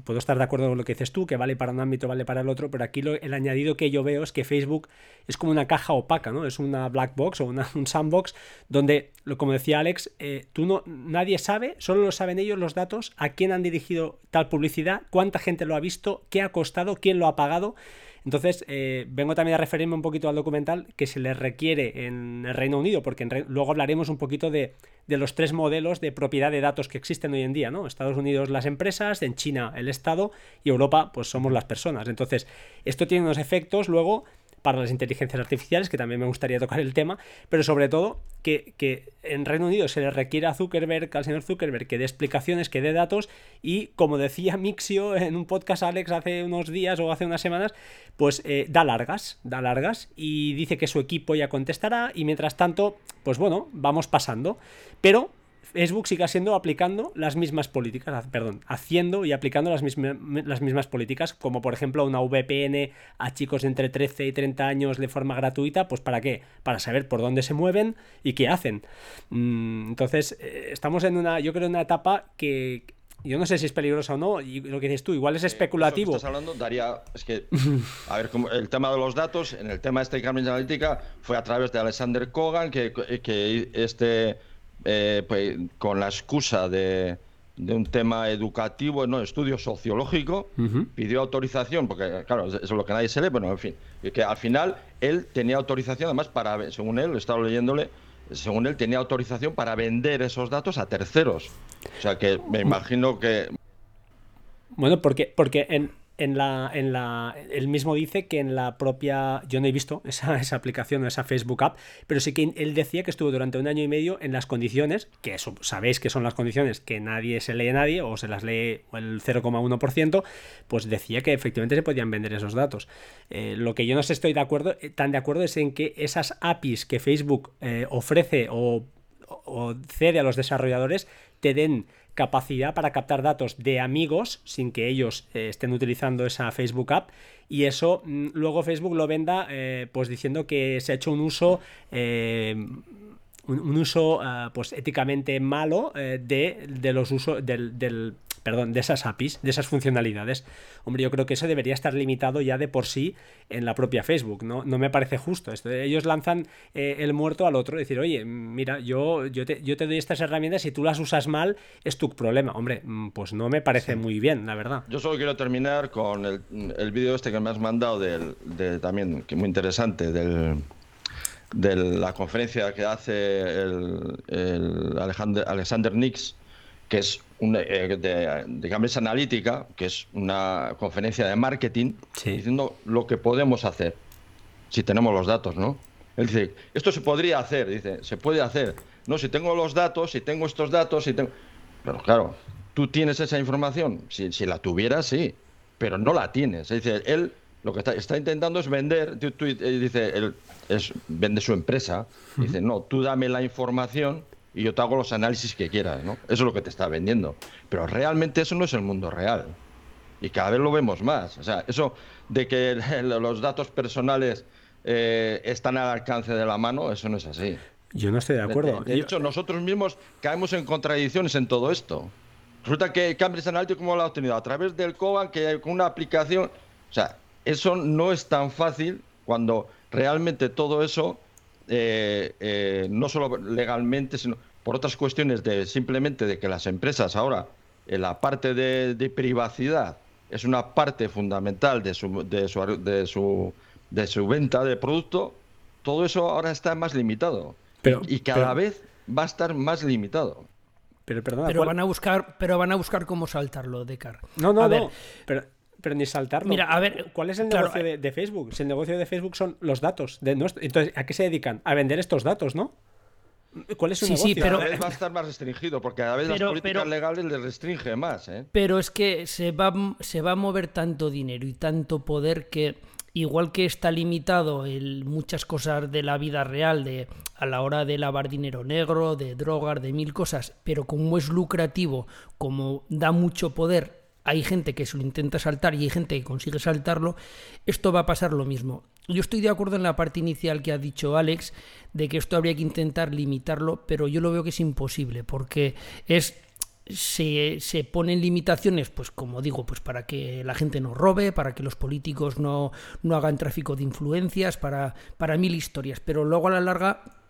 puedo estar de acuerdo con lo que dices tú, que vale para un ámbito, vale para el otro, pero aquí el añadido que yo veo es que Facebook es como una caja opaca, ¿no? Es una black box o una, un sandbox donde, como decía Alex, eh, tú no, nadie sabe, solo lo saben ellos los datos, a quién han dirigido tal publicidad, cuánta gente lo ha visto, qué ha costado, quién lo ha pagado. Entonces, eh, vengo también a referirme un poquito al documental que se le requiere en el Reino Unido, porque luego hablaremos un poquito de, los tres modelos de propiedad de datos que existen hoy en día, ¿no? Estados Unidos las empresas, en China el Estado y Europa pues somos las personas. Entonces, esto tiene unos efectos luego para las inteligencias artificiales, que también me gustaría tocar el tema, pero sobre todo que, que, en Reino Unido se le requiere a Zuckerberg, al señor Zuckerberg, que dé explicaciones, que dé datos y como decía Mixio en un podcast Alex hace unos días o hace unas semanas, pues eh, da largas, da largas y dice que su equipo ya contestará y mientras tanto, pues bueno, vamos pasando. Pero Facebook siga siendo aplicando las mismas políticas, perdón, haciendo y aplicando las, mismas, las mismas políticas, como por ejemplo una VPN a chicos de entre 13 y 30 años de forma gratuita, pues ¿para qué? Para saber por dónde se mueven y qué hacen. Mm, entonces, eh, estamos en una, yo creo, en una etapa que yo no sé si es peligrosa o no, y lo que dices tú, igual es especulativo. estás hablando, Daría, es que, a ver, como el tema de los datos, en el tema de este Cambridge Analytica, fue a través de Alexander Kogan, que, que este eh, pues, con la excusa de, un tema educativo, no, estudio sociológico, pidió autorización, porque claro, eso es lo que nadie se lee, bueno, en fin, que al final él tenía autorización, además, para, según él, estaba leyéndole, según él tenía autorización para vender esos datos a terceros. O sea que me imagino que... Bueno, porque, porque en, en la, en la, él mismo dice que en la propia, yo no he visto esa, aplicación o esa Facebook app, pero sí que él decía que estuvo durante un año y medio en las condiciones, que eso, sabéis que son las condiciones que nadie se lee a nadie o se las lee el 0,1%, pues decía que efectivamente se podían vender esos datos. Eh, lo que yo no estoy de acuerdo, eh, tan de acuerdo es en que esas APIs que Facebook eh, ofrece o cede a los desarrolladores te den capacidad para captar datos de amigos sin que ellos eh, estén utilizando esa Facebook app. Y eso mm, luego Facebook lo venda eh, pues diciendo que se ha hecho un uso eh, un, uso ah, pues éticamente malo de, de, los usos del, perdón, de esas APIs, de esas funcionalidades. Hombre, yo creo que eso debería estar limitado ya de por sí en la propia Facebook, ¿no? No me parece justo esto. Ellos lanzan eh, el muerto al otro, decir, oye, mira, yo, yo, te, yo te doy estas herramientas, si tú las usas mal, es tu problema. Hombre, mm, pues no me parece muy bien, la verdad. Yo solo quiero terminar con el, el vídeo este que me has mandado del, de, también, que muy interesante, del de la conferencia que hace el, el Alexander, Alexander Nix, que es eh, de, de Cambridge Analytica, que es una conferencia de marketing, diciendo lo que podemos hacer si tenemos los datos, ¿no? Él dice, esto se podría hacer, dice, se puede hacer. No, si tengo los datos, si tengo estos datos, si tengo... Pero claro, tú tienes esa información, si, si la tuvieras, sí, pero no la tienes. Dice, él lo que está, está intentando es vender, dice, él es, vende su empresa, dice, no, tú dame la información y yo te hago los análisis que quieras, ¿no? Eso es lo que te está vendiendo. Pero realmente eso no es el mundo real. Y cada vez lo vemos más. O sea, eso de que los datos personales eh, están al alcance de la mano, eso no es así. Yo no estoy de acuerdo. De, hecho, nosotros mismos caemos en contradicciones en todo esto. Resulta que Cambridge Analytica, ¿cómo lo ha obtenido? A través del Coban, que con una aplicación. O sea, eso no es tan fácil cuando realmente todo eso eh, eh, no solo legalmente, sino por otras cuestiones de simplemente de que las empresas ahora, en la parte de, privacidad, es una parte fundamental de su, de su, de su, de su venta de producto, todo eso ahora está más limitado. Pero, y cada vez va a estar más limitado. Pero, pero van a buscar, pero van a buscar cómo saltarlo, Decar. No, no, no. Pero pero ni saltarlo. Mira, a ver, ¿cuál es el negocio eh, de, Facebook? Si el negocio de Facebook son los datos. De Entonces, ¿a qué se dedican? A vender estos datos, ¿no? ¿Cuál es su negocio? Sí, pero cada vez va a estar más restringido, porque cada vez las políticas legales le restringe más. ¿eh? Pero es que se va, se va a mover tanto dinero y tanto poder que igual que está limitado en muchas cosas de la vida real, de a la hora de lavar dinero negro, de drogar, de mil cosas, pero como es lucrativo, como da mucho poder hay gente que se lo intenta saltar y hay gente que consigue saltarlo, esto va a pasar lo mismo. Yo estoy de acuerdo en la parte inicial que ha dicho Alex, de que esto habría que intentar limitarlo, pero yo lo veo que es imposible, porque es se, se, ponen limitaciones, pues como digo, pues para que la gente no robe, para que los políticos no, no hagan tráfico de influencias, para, para mil historias, pero luego a la larga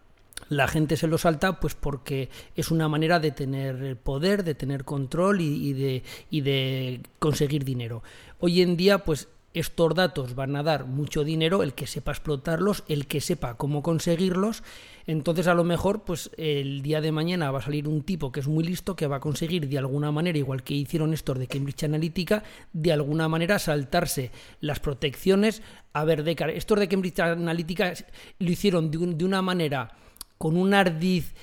la gente se lo salta pues porque es una manera de tener poder, de tener control y, de, y de conseguir dinero. Hoy en día pues estos datos van a dar mucho dinero, el que sepa explotarlos, el que sepa cómo conseguirlos. Entonces, a lo mejor, pues el día de mañana va a salir un tipo que es muy listo, que va a conseguir de alguna manera, igual que hicieron estos de Cambridge Analytica, de alguna manera saltarse las protecciones. A ver, de, estos de Cambridge Analytica lo hicieron de, una manera con un ardiz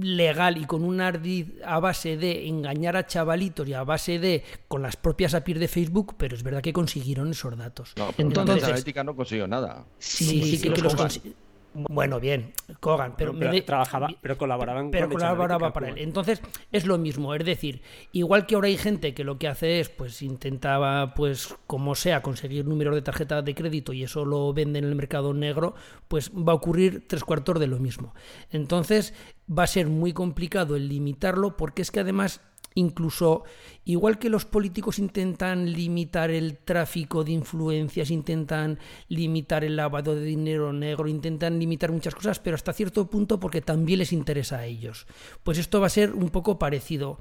legal y con un ardiz a base de engañar a chavalitos y a base de con las propias APIs de Facebook, pero es verdad que consiguieron esos datos. No, pero Entonces, Analytica no consiguió nada. Sí, sí, que, los consiguió. Bueno, bien, Kogan, pero, trabajaba, pero colaboraba pero colaboraba para él. Entonces es lo mismo, es decir, igual que ahora hay gente que lo que hace es, pues intentaba, pues como sea, conseguir números de tarjeta de crédito y eso lo vende en el mercado negro, pues va a ocurrir tres cuartos de lo mismo. Entonces va a ser muy complicado el limitarlo porque es que además incluso igual que los políticos intentan limitar el tráfico de influencias, intentan limitar el lavado de dinero negro, intentan limitar muchas cosas, pero hasta cierto punto porque también les interesa a ellos. Pues esto va a ser un poco parecido.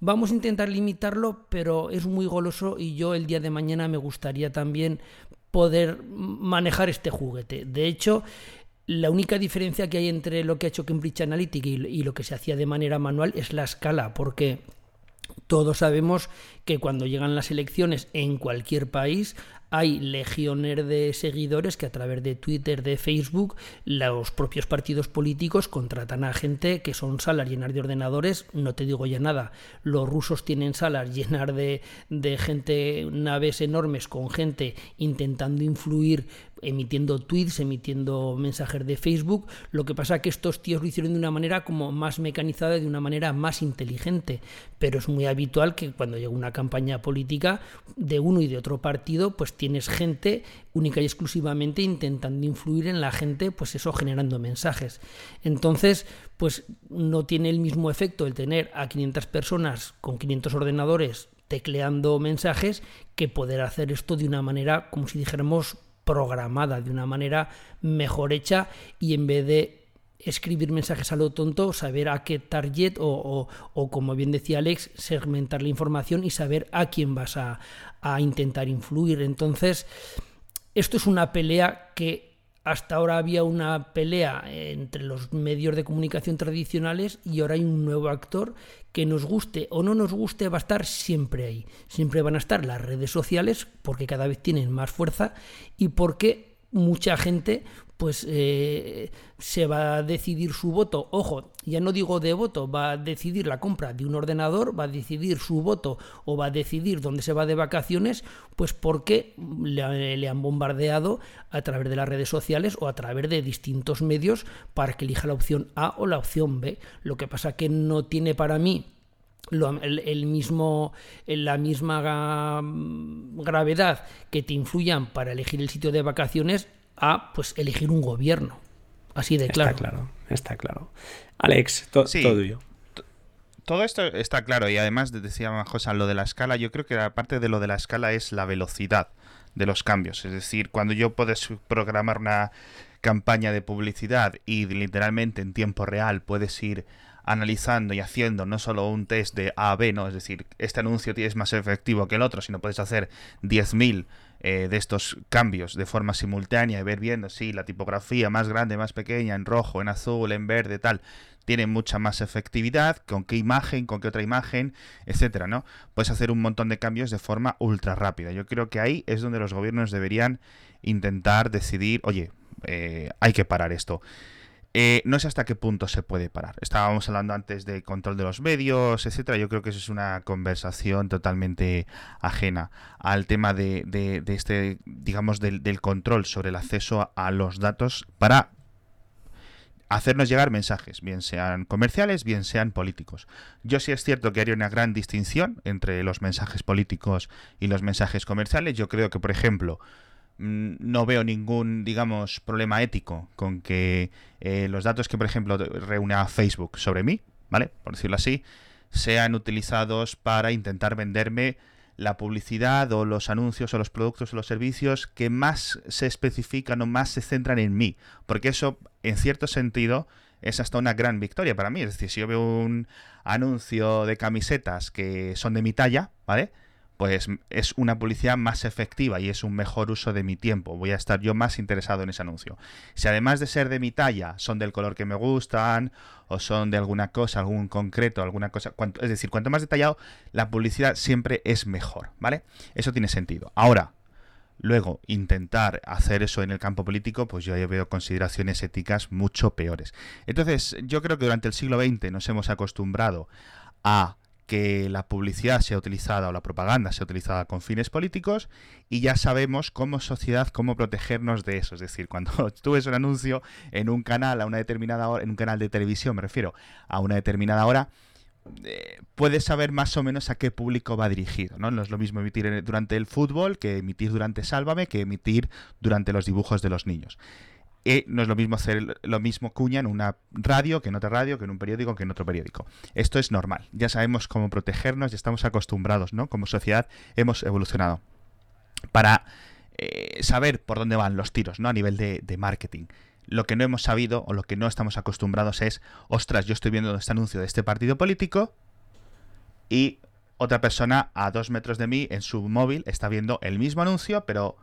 Vamos a intentar limitarlo, pero es muy goloso y yo el día de mañana me gustaría también poder manejar este juguete. De hecho, la única diferencia que hay entre lo que ha hecho Cambridge Analytica y, lo que se hacía de manera manual es la escala, porque todos sabemos que cuando llegan las elecciones en cualquier país hay legiones de seguidores que a través de Twitter, de Facebook, los propios partidos políticos contratan a gente que son salas llenas de ordenadores. No te digo ya nada, los rusos tienen salas llenas de, de gente, naves enormes con gente intentando influir emitiendo tweets, emitiendo mensajes de Facebook. Lo que pasa es que estos tíos lo hicieron de una manera como más mecanizada, de una manera más inteligente. Pero es muy habitual que cuando llega una campaña política de uno y de otro partido, pues tienes gente única y exclusivamente intentando influir en la gente, pues eso generando mensajes. Entonces, pues no tiene el mismo efecto el tener a 500 personas con 500 ordenadores tecleando mensajes que poder hacer esto de una manera, como si dijéramos, programada, de una manera mejor hecha y en vez de escribir mensajes a lo tonto, saber a qué target o, como bien decía Alex, segmentar la información y saber a quién vas a, a intentar influir. Entonces, esto es una pelea que hasta ahora había una pelea entre los medios de comunicación tradicionales y ahora hay un nuevo actor que nos guste o no nos guste va a estar siempre ahí. Siempre van a estar las redes sociales porque cada vez tienen más fuerza y porque mucha gente pues eh, se va a decidir su voto. Ojo, ya no digo de voto, va a decidir la compra de un ordenador, va a decidir su voto o va a decidir dónde se va de vacaciones, pues porque le, le han bombardeado a través de las redes sociales o a través de distintos medios para que elija la opción A o la opción B. Lo que pasa que no tiene para mí el, mismo, la misma gravedad que te influyan para elegir el sitio de vacaciones a pues elegir un gobierno. Así de claro. Está claro, está claro. Alex, todo tuyo. Todo esto está claro y además decía José lo de la escala, yo creo que aparte de lo de la escala es la velocidad de los cambios. Es decir, cuando yo puedes programar una campaña de publicidad y literalmente en tiempo real puedes ir analizando y haciendo no solo un test de A a B, ¿no? Es decir, este anuncio es más efectivo que el otro, sino puedes hacer 10.000 eh, de estos cambios de forma simultánea y ver viendo si la tipografía más grande, más pequeña, en rojo, en azul, en verde, tal, tiene mucha más efectividad, con qué imagen, con qué otra imagen, etcétera, ¿no? Puedes hacer un montón de cambios de forma ultra rápida. Yo creo que ahí es donde los gobiernos deberían intentar decidir, oye, eh, hay que parar esto. Eh, no sé hasta qué punto se puede parar. Estábamos hablando antes de control de los medios, etcétera. Yo creo que eso es una conversación totalmente ajena al tema de, este, digamos, del, control sobre el acceso a, los datos para hacernos llegar mensajes, bien sean comerciales, bien sean políticos. Yo sí es cierto que haría una gran distinción entre los mensajes políticos y los mensajes comerciales. Yo creo que, por ejemplo, no veo ningún, digamos, problema ético con que eh, los datos que, por ejemplo, reúne a Facebook sobre mí, ¿vale? Por decirlo así, sean utilizados para intentar venderme la publicidad o los anuncios o los productos o los servicios que más se especifican o más se centran en mí. Porque eso, en cierto sentido, es hasta una gran victoria para mí. Es decir, si yo veo un anuncio de camisetas que son de mi talla, ¿vale? Pues es una publicidad más efectiva y es un mejor uso de mi tiempo. Voy a estar yo más interesado en ese anuncio. Si además de ser de mi talla, son del color que me gustan o son de alguna cosa, algún concreto, alguna cosa, es decir, cuanto más detallado, la publicidad siempre es mejor, ¿vale? Eso tiene sentido. Ahora, Luego, intentar hacer eso en el campo político, pues yo veo consideraciones éticas mucho peores. Entonces, yo creo que durante el siglo XX nos hemos acostumbrado a que la publicidad sea utilizada o la propaganda sea utilizada con fines políticos y ya sabemos como sociedad cómo protegernos de eso. Es decir, cuando tú ves un anuncio en un canal a una determinada hora, en un canal de televisión me refiero, a una determinada hora, eh, puedes saber más o menos a qué público va dirigido. ¿no? no es lo mismo emitir durante el fútbol que emitir durante Sálvame que emitir durante los dibujos de los niños. No es lo mismo hacer lo mismo cuña en una radio que en otra radio, que en un periódico, que en otro periódico. Esto es normal. Ya sabemos cómo protegernos, ya estamos acostumbrados, ¿no? Como sociedad hemos evolucionado. Para eh, saber por dónde van los tiros, ¿no? A nivel de, de marketing. Lo que no hemos sabido o lo que no estamos acostumbrados es, ostras, yo estoy viendo este anuncio de este partido político y otra persona a dos metros de mí en su móvil está viendo el mismo anuncio, pero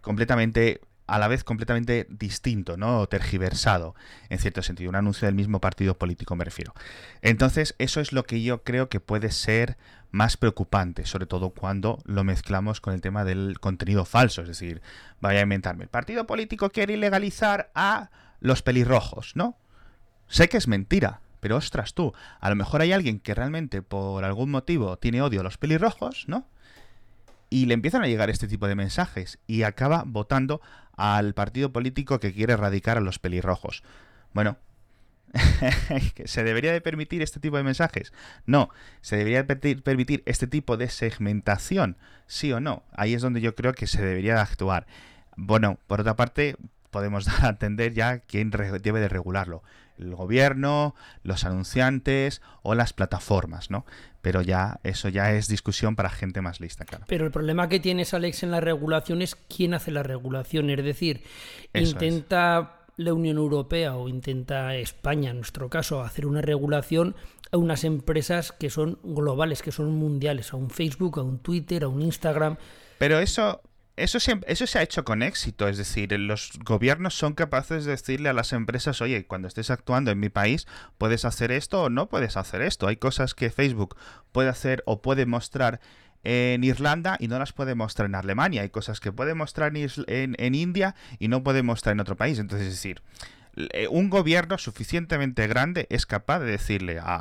completamente a la vez completamente distinto, ¿no? tergiversado, en cierto sentido. Un anuncio del mismo partido político, me refiero. Entonces, eso es lo que yo creo que puede ser más preocupante, sobre todo cuando lo mezclamos con el tema del contenido falso. Es decir, vaya a inventarme. El partido político quiere ilegalizar a los pelirrojos, ¿no? Sé que es mentira, pero ostras tú, a lo mejor hay alguien que realmente por algún motivo tiene odio a los pelirrojos, ¿no? Y le empiezan a llegar este tipo de mensajes y acaba votando al partido político que quiere erradicar a los pelirrojos. Bueno, ¿se debería de permitir este tipo de mensajes? No, se debería permitir este tipo de segmentación, sí o no. Ahí es donde yo creo que se debería de actuar. Bueno, por otra parte, podemos dar a entender ya quién debe de regularlo el gobierno, los anunciantes o las plataformas, ¿no? Pero ya eso ya es discusión para gente más lista, claro. Pero el problema que tienes, Alex, en la regulación es quién hace la regulación. Es decir, intenta la Unión Europea o intenta España, en nuestro caso, hacer una regulación a unas empresas que son globales, que son mundiales, a un Facebook, a un Twitter, a un Instagram. Pero eso, eso se, eso se ha hecho con éxito, es decir, los gobiernos son capaces de decirle a las empresas, oye, cuando estés actuando en mi país, puedes hacer esto o no puedes hacer esto. Hay cosas que Facebook puede hacer o puede mostrar en Irlanda y no las puede mostrar en Alemania. Hay cosas que puede mostrar en, India y no puede mostrar en otro país. Entonces, es decir, un gobierno suficientemente grande es capaz de decirle a,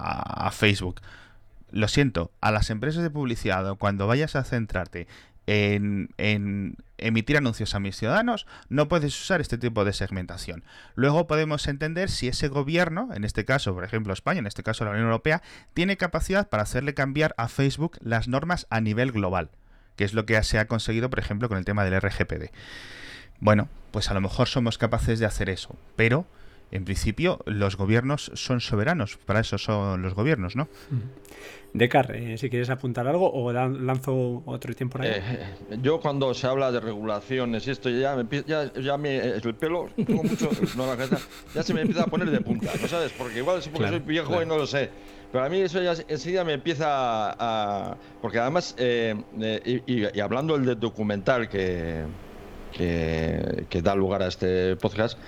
a Facebook, lo siento, a las empresas de publicidad, cuando vayas a centrarte en, emitir anuncios a mis ciudadanos, no puedes usar este tipo de segmentación. Luego podemos entender si ese gobierno, en este caso, por ejemplo, España, en este caso la Unión Europea, tiene capacidad para hacerle cambiar a Facebook las normas a nivel global, que es lo que se ha conseguido, por ejemplo, con el tema del RGPD. Bueno, pues a lo mejor somos capaces de hacer eso, pero en principio los gobiernos son soberanos, para eso son los gobiernos, ¿no? Decar, eh, si quieres apuntar algo o lanzo otro tiempo ahí. Eh, yo cuando se habla de regulaciones y esto ya me ya, ya me, el pelo tengo mucho, no, la ya se me empieza a poner de punta, ¿no sabes? Porque igual es porque soy viejo y no lo sé. Pero a mí eso ya enseguida me empieza a... porque además, eh, y, hablando del documental que, que, que da lugar a este podcast,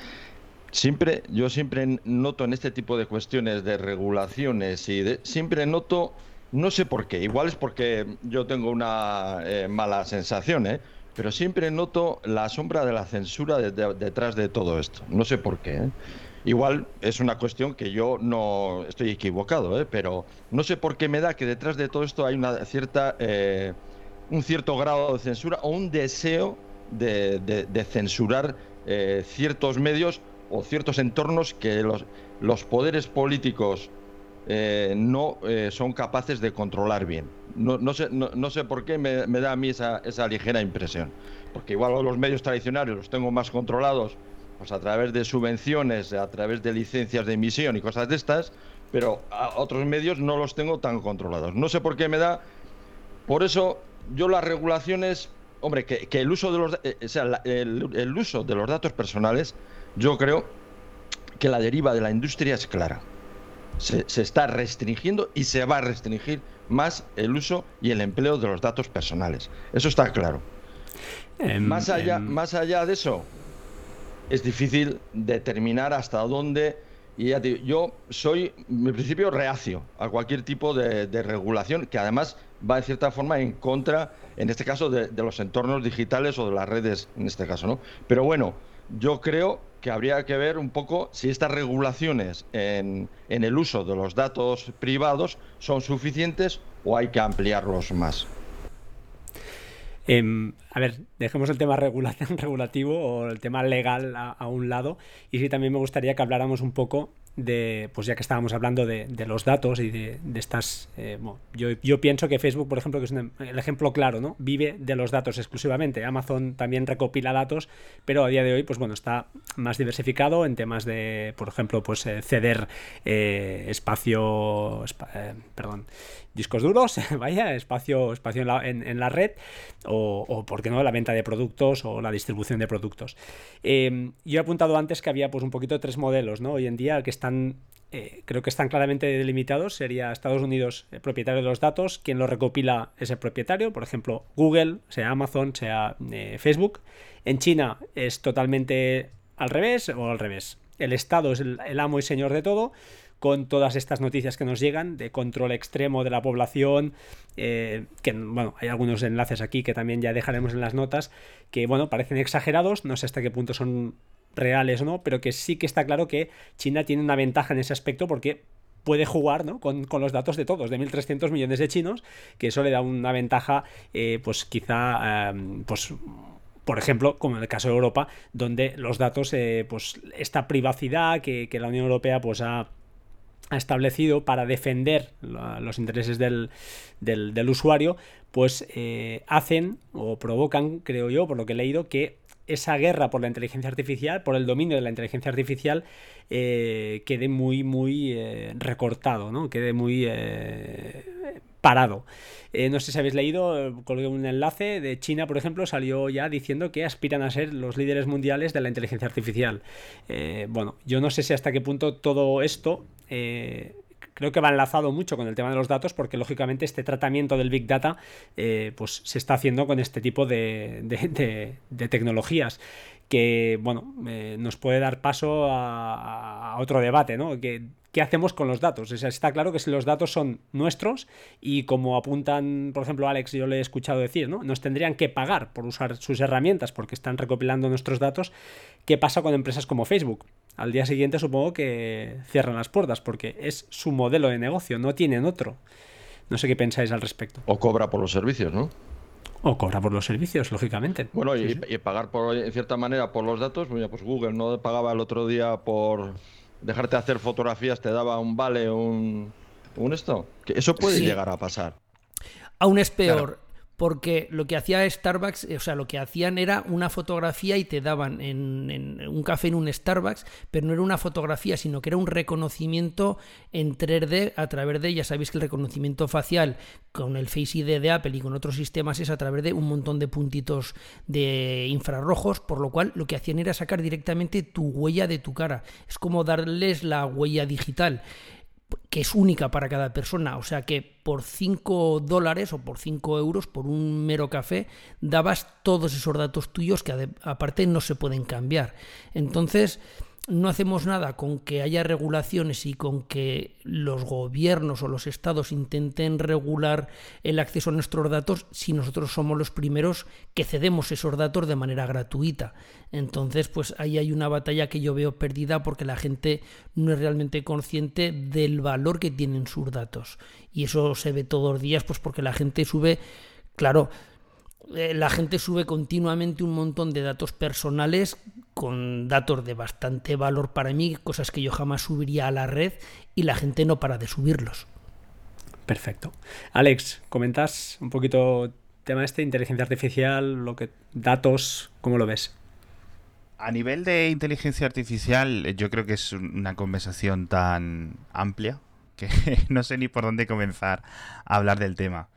siempre, yo siempre noto en este tipo de cuestiones de regulaciones y de, siempre noto no sé por qué, igual es porque yo tengo una eh, mala sensación, ¿eh? pero siempre noto la sombra de la censura detrás de todo esto. No sé por qué. ¿eh? Igual es una cuestión que yo no estoy equivocado, ¿eh? pero no sé por qué me da que detrás de todo esto hay una cierta, un cierto grado de censura o un deseo de, censurar ciertos medios o ciertos entornos que los, los poderes políticos eh, no eh, son capaces de controlar bien. No, no, sé, no, sé por qué me, da a mí esa, esa, ligera impresión. Porque igual los medios tradicionales los tengo más controlados pues a través de subvenciones, a través de licencias de emisión y cosas de estas, pero a otros medios no los tengo tan controlados. No sé por qué me da. Por eso yo las regulaciones, hombre, que, el uso de los, eh, o sea, el uso de los datos personales, yo creo que la deriva de la industria es clara se, está restringiendo y se va a restringir más el uso y el empleo de los datos personales. Eso está claro. Em, más, allá, em. más allá de eso, es difícil determinar hasta dónde. Y yo soy, en principio, reacio a cualquier tipo de, regulación que además va en cierta forma en contra, en este caso, de, de, los entornos digitales o de las redes, en este caso, ¿no? Pero bueno, yo creo que habría que ver un poco si estas regulaciones en, el uso de los datos privados son suficientes o hay que ampliarlos más. Em, a ver, dejemos el tema regulativo o el tema legal a, un lado y sí también me gustaría que habláramos un poco de, pues ya que estábamos hablando de, los datos y de, estas, eh, yo, yo, pienso que Facebook, por ejemplo, que es el ejemplo claro, ¿no? Vive de los datos exclusivamente. Amazon también recopila datos, pero a día de hoy, pues bueno, está más diversificado en temas de, por ejemplo, pues eh, ceder eh, espacio, perdón, discos duros, vaya, espacio, espacio en la, red, o, ¿por qué no?, la venta de productos o la distribución de productos. Em, yo he apuntado antes que había pues un poquito tres modelos, ¿no? Hoy en día que están eh, creo que están claramente delimitados. Sería Estados Unidos el propietario de los datos, quien los recopila es el propietario, por ejemplo, Google, sea Amazon, sea eh, Facebook. En China es totalmente al revés o al revés. El Estado es el amo y señor de todo con todas estas noticias que nos llegan de control extremo de la población, eh, que bueno, hay algunos enlaces aquí que también ya dejaremos en las notas, que bueno, parecen exagerados, no sé hasta qué punto son reales o no, pero que sí que está claro que China tiene una ventaja en ese aspecto porque puede jugar ¿no? con, los datos de todos, de 1.300 millones de chinos, que eso le da una ventaja, eh, pues quizá, em, pues por ejemplo, como en el caso de Europa, donde los datos, eh, pues esta privacidad que, que, la Unión Europea pues ha ha establecido para defender los intereses del, usuario, pues eh, hacen o provocan, creo yo, por lo que he leído, que esa guerra por la inteligencia artificial, por el dominio de la inteligencia artificial, eh, quede muy, muy eh, recortado, ¿no? Quede muy parado. no sé si habéis leído, colgué un enlace de China, por ejemplo, salió ya diciendo que aspiran a ser los líderes mundiales de la inteligencia artificial. bueno, yo no sé si hasta qué punto todo esto eh, creo que va enlazado mucho con el tema de los datos porque lógicamente este tratamiento del Big Data eh, pues se está haciendo con este tipo de, tecnologías que bueno eh, nos puede dar paso a, otro debate ¿no? ¿Qué hacemos con los datos? está claro que si los datos son nuestros y como apuntan, por ejemplo, Alex, yo le he escuchado decir, ¿no? Nos tendrían que pagar por usar sus herramientas porque están recopilando nuestros datos. ¿Qué pasa con empresas como Facebook? al día siguiente supongo que cierran las puertas porque es su modelo de negocio, no tienen otro. No sé qué pensáis al respecto. O cobra por los servicios, ¿no? O cobra por los servicios, lógicamente. Bueno, y, pagar por, en cierta manera por los datos, pues Google no pagaba el otro día por dejarte hacer fotografías, te daba un vale, un, un esto. Que eso puede llegar a pasar. Aún es peor porque lo que hacía Starbucks, o sea, lo que hacían era una fotografía y te daban en, un café en un Starbucks, pero no era una fotografía, sino que era un reconocimiento en 3D a través de, ya sabéis que el reconocimiento facial con el Face ID de Apple y con otros sistemas es a través de un montón de puntitos de infrarrojos, por lo cual lo que hacían era sacar directamente tu huella de tu cara. Es como darles la huella digital que es única para cada persona. O sea que por 5 dólares o por 5 euros, por un mero café, dabas todos esos datos tuyos que aparte no se pueden cambiar. Entonces, no hacemos nada con que haya regulaciones y con que los gobiernos o los estados intenten regular el acceso a nuestros datos si nosotros somos los primeros que cedemos esos datos de manera gratuita. Entonces, pues ahí hay una batalla que yo veo perdida porque la gente no es realmente consciente del valor que tienen sus datos. Y eso se ve todos los días, pues porque la gente sube, claro, eh, la gente sube continuamente un montón de datos personales con datos de bastante valor para mí, cosas que yo jamás subiría a la red y la gente no para de subirlos. Perfecto. Alex, comentas un poquito tema este, inteligencia artificial, lo que datos, ¿cómo lo ves? A nivel de inteligencia artificial, yo creo que es una conversación tan amplia que no sé ni por dónde comenzar a hablar del tema.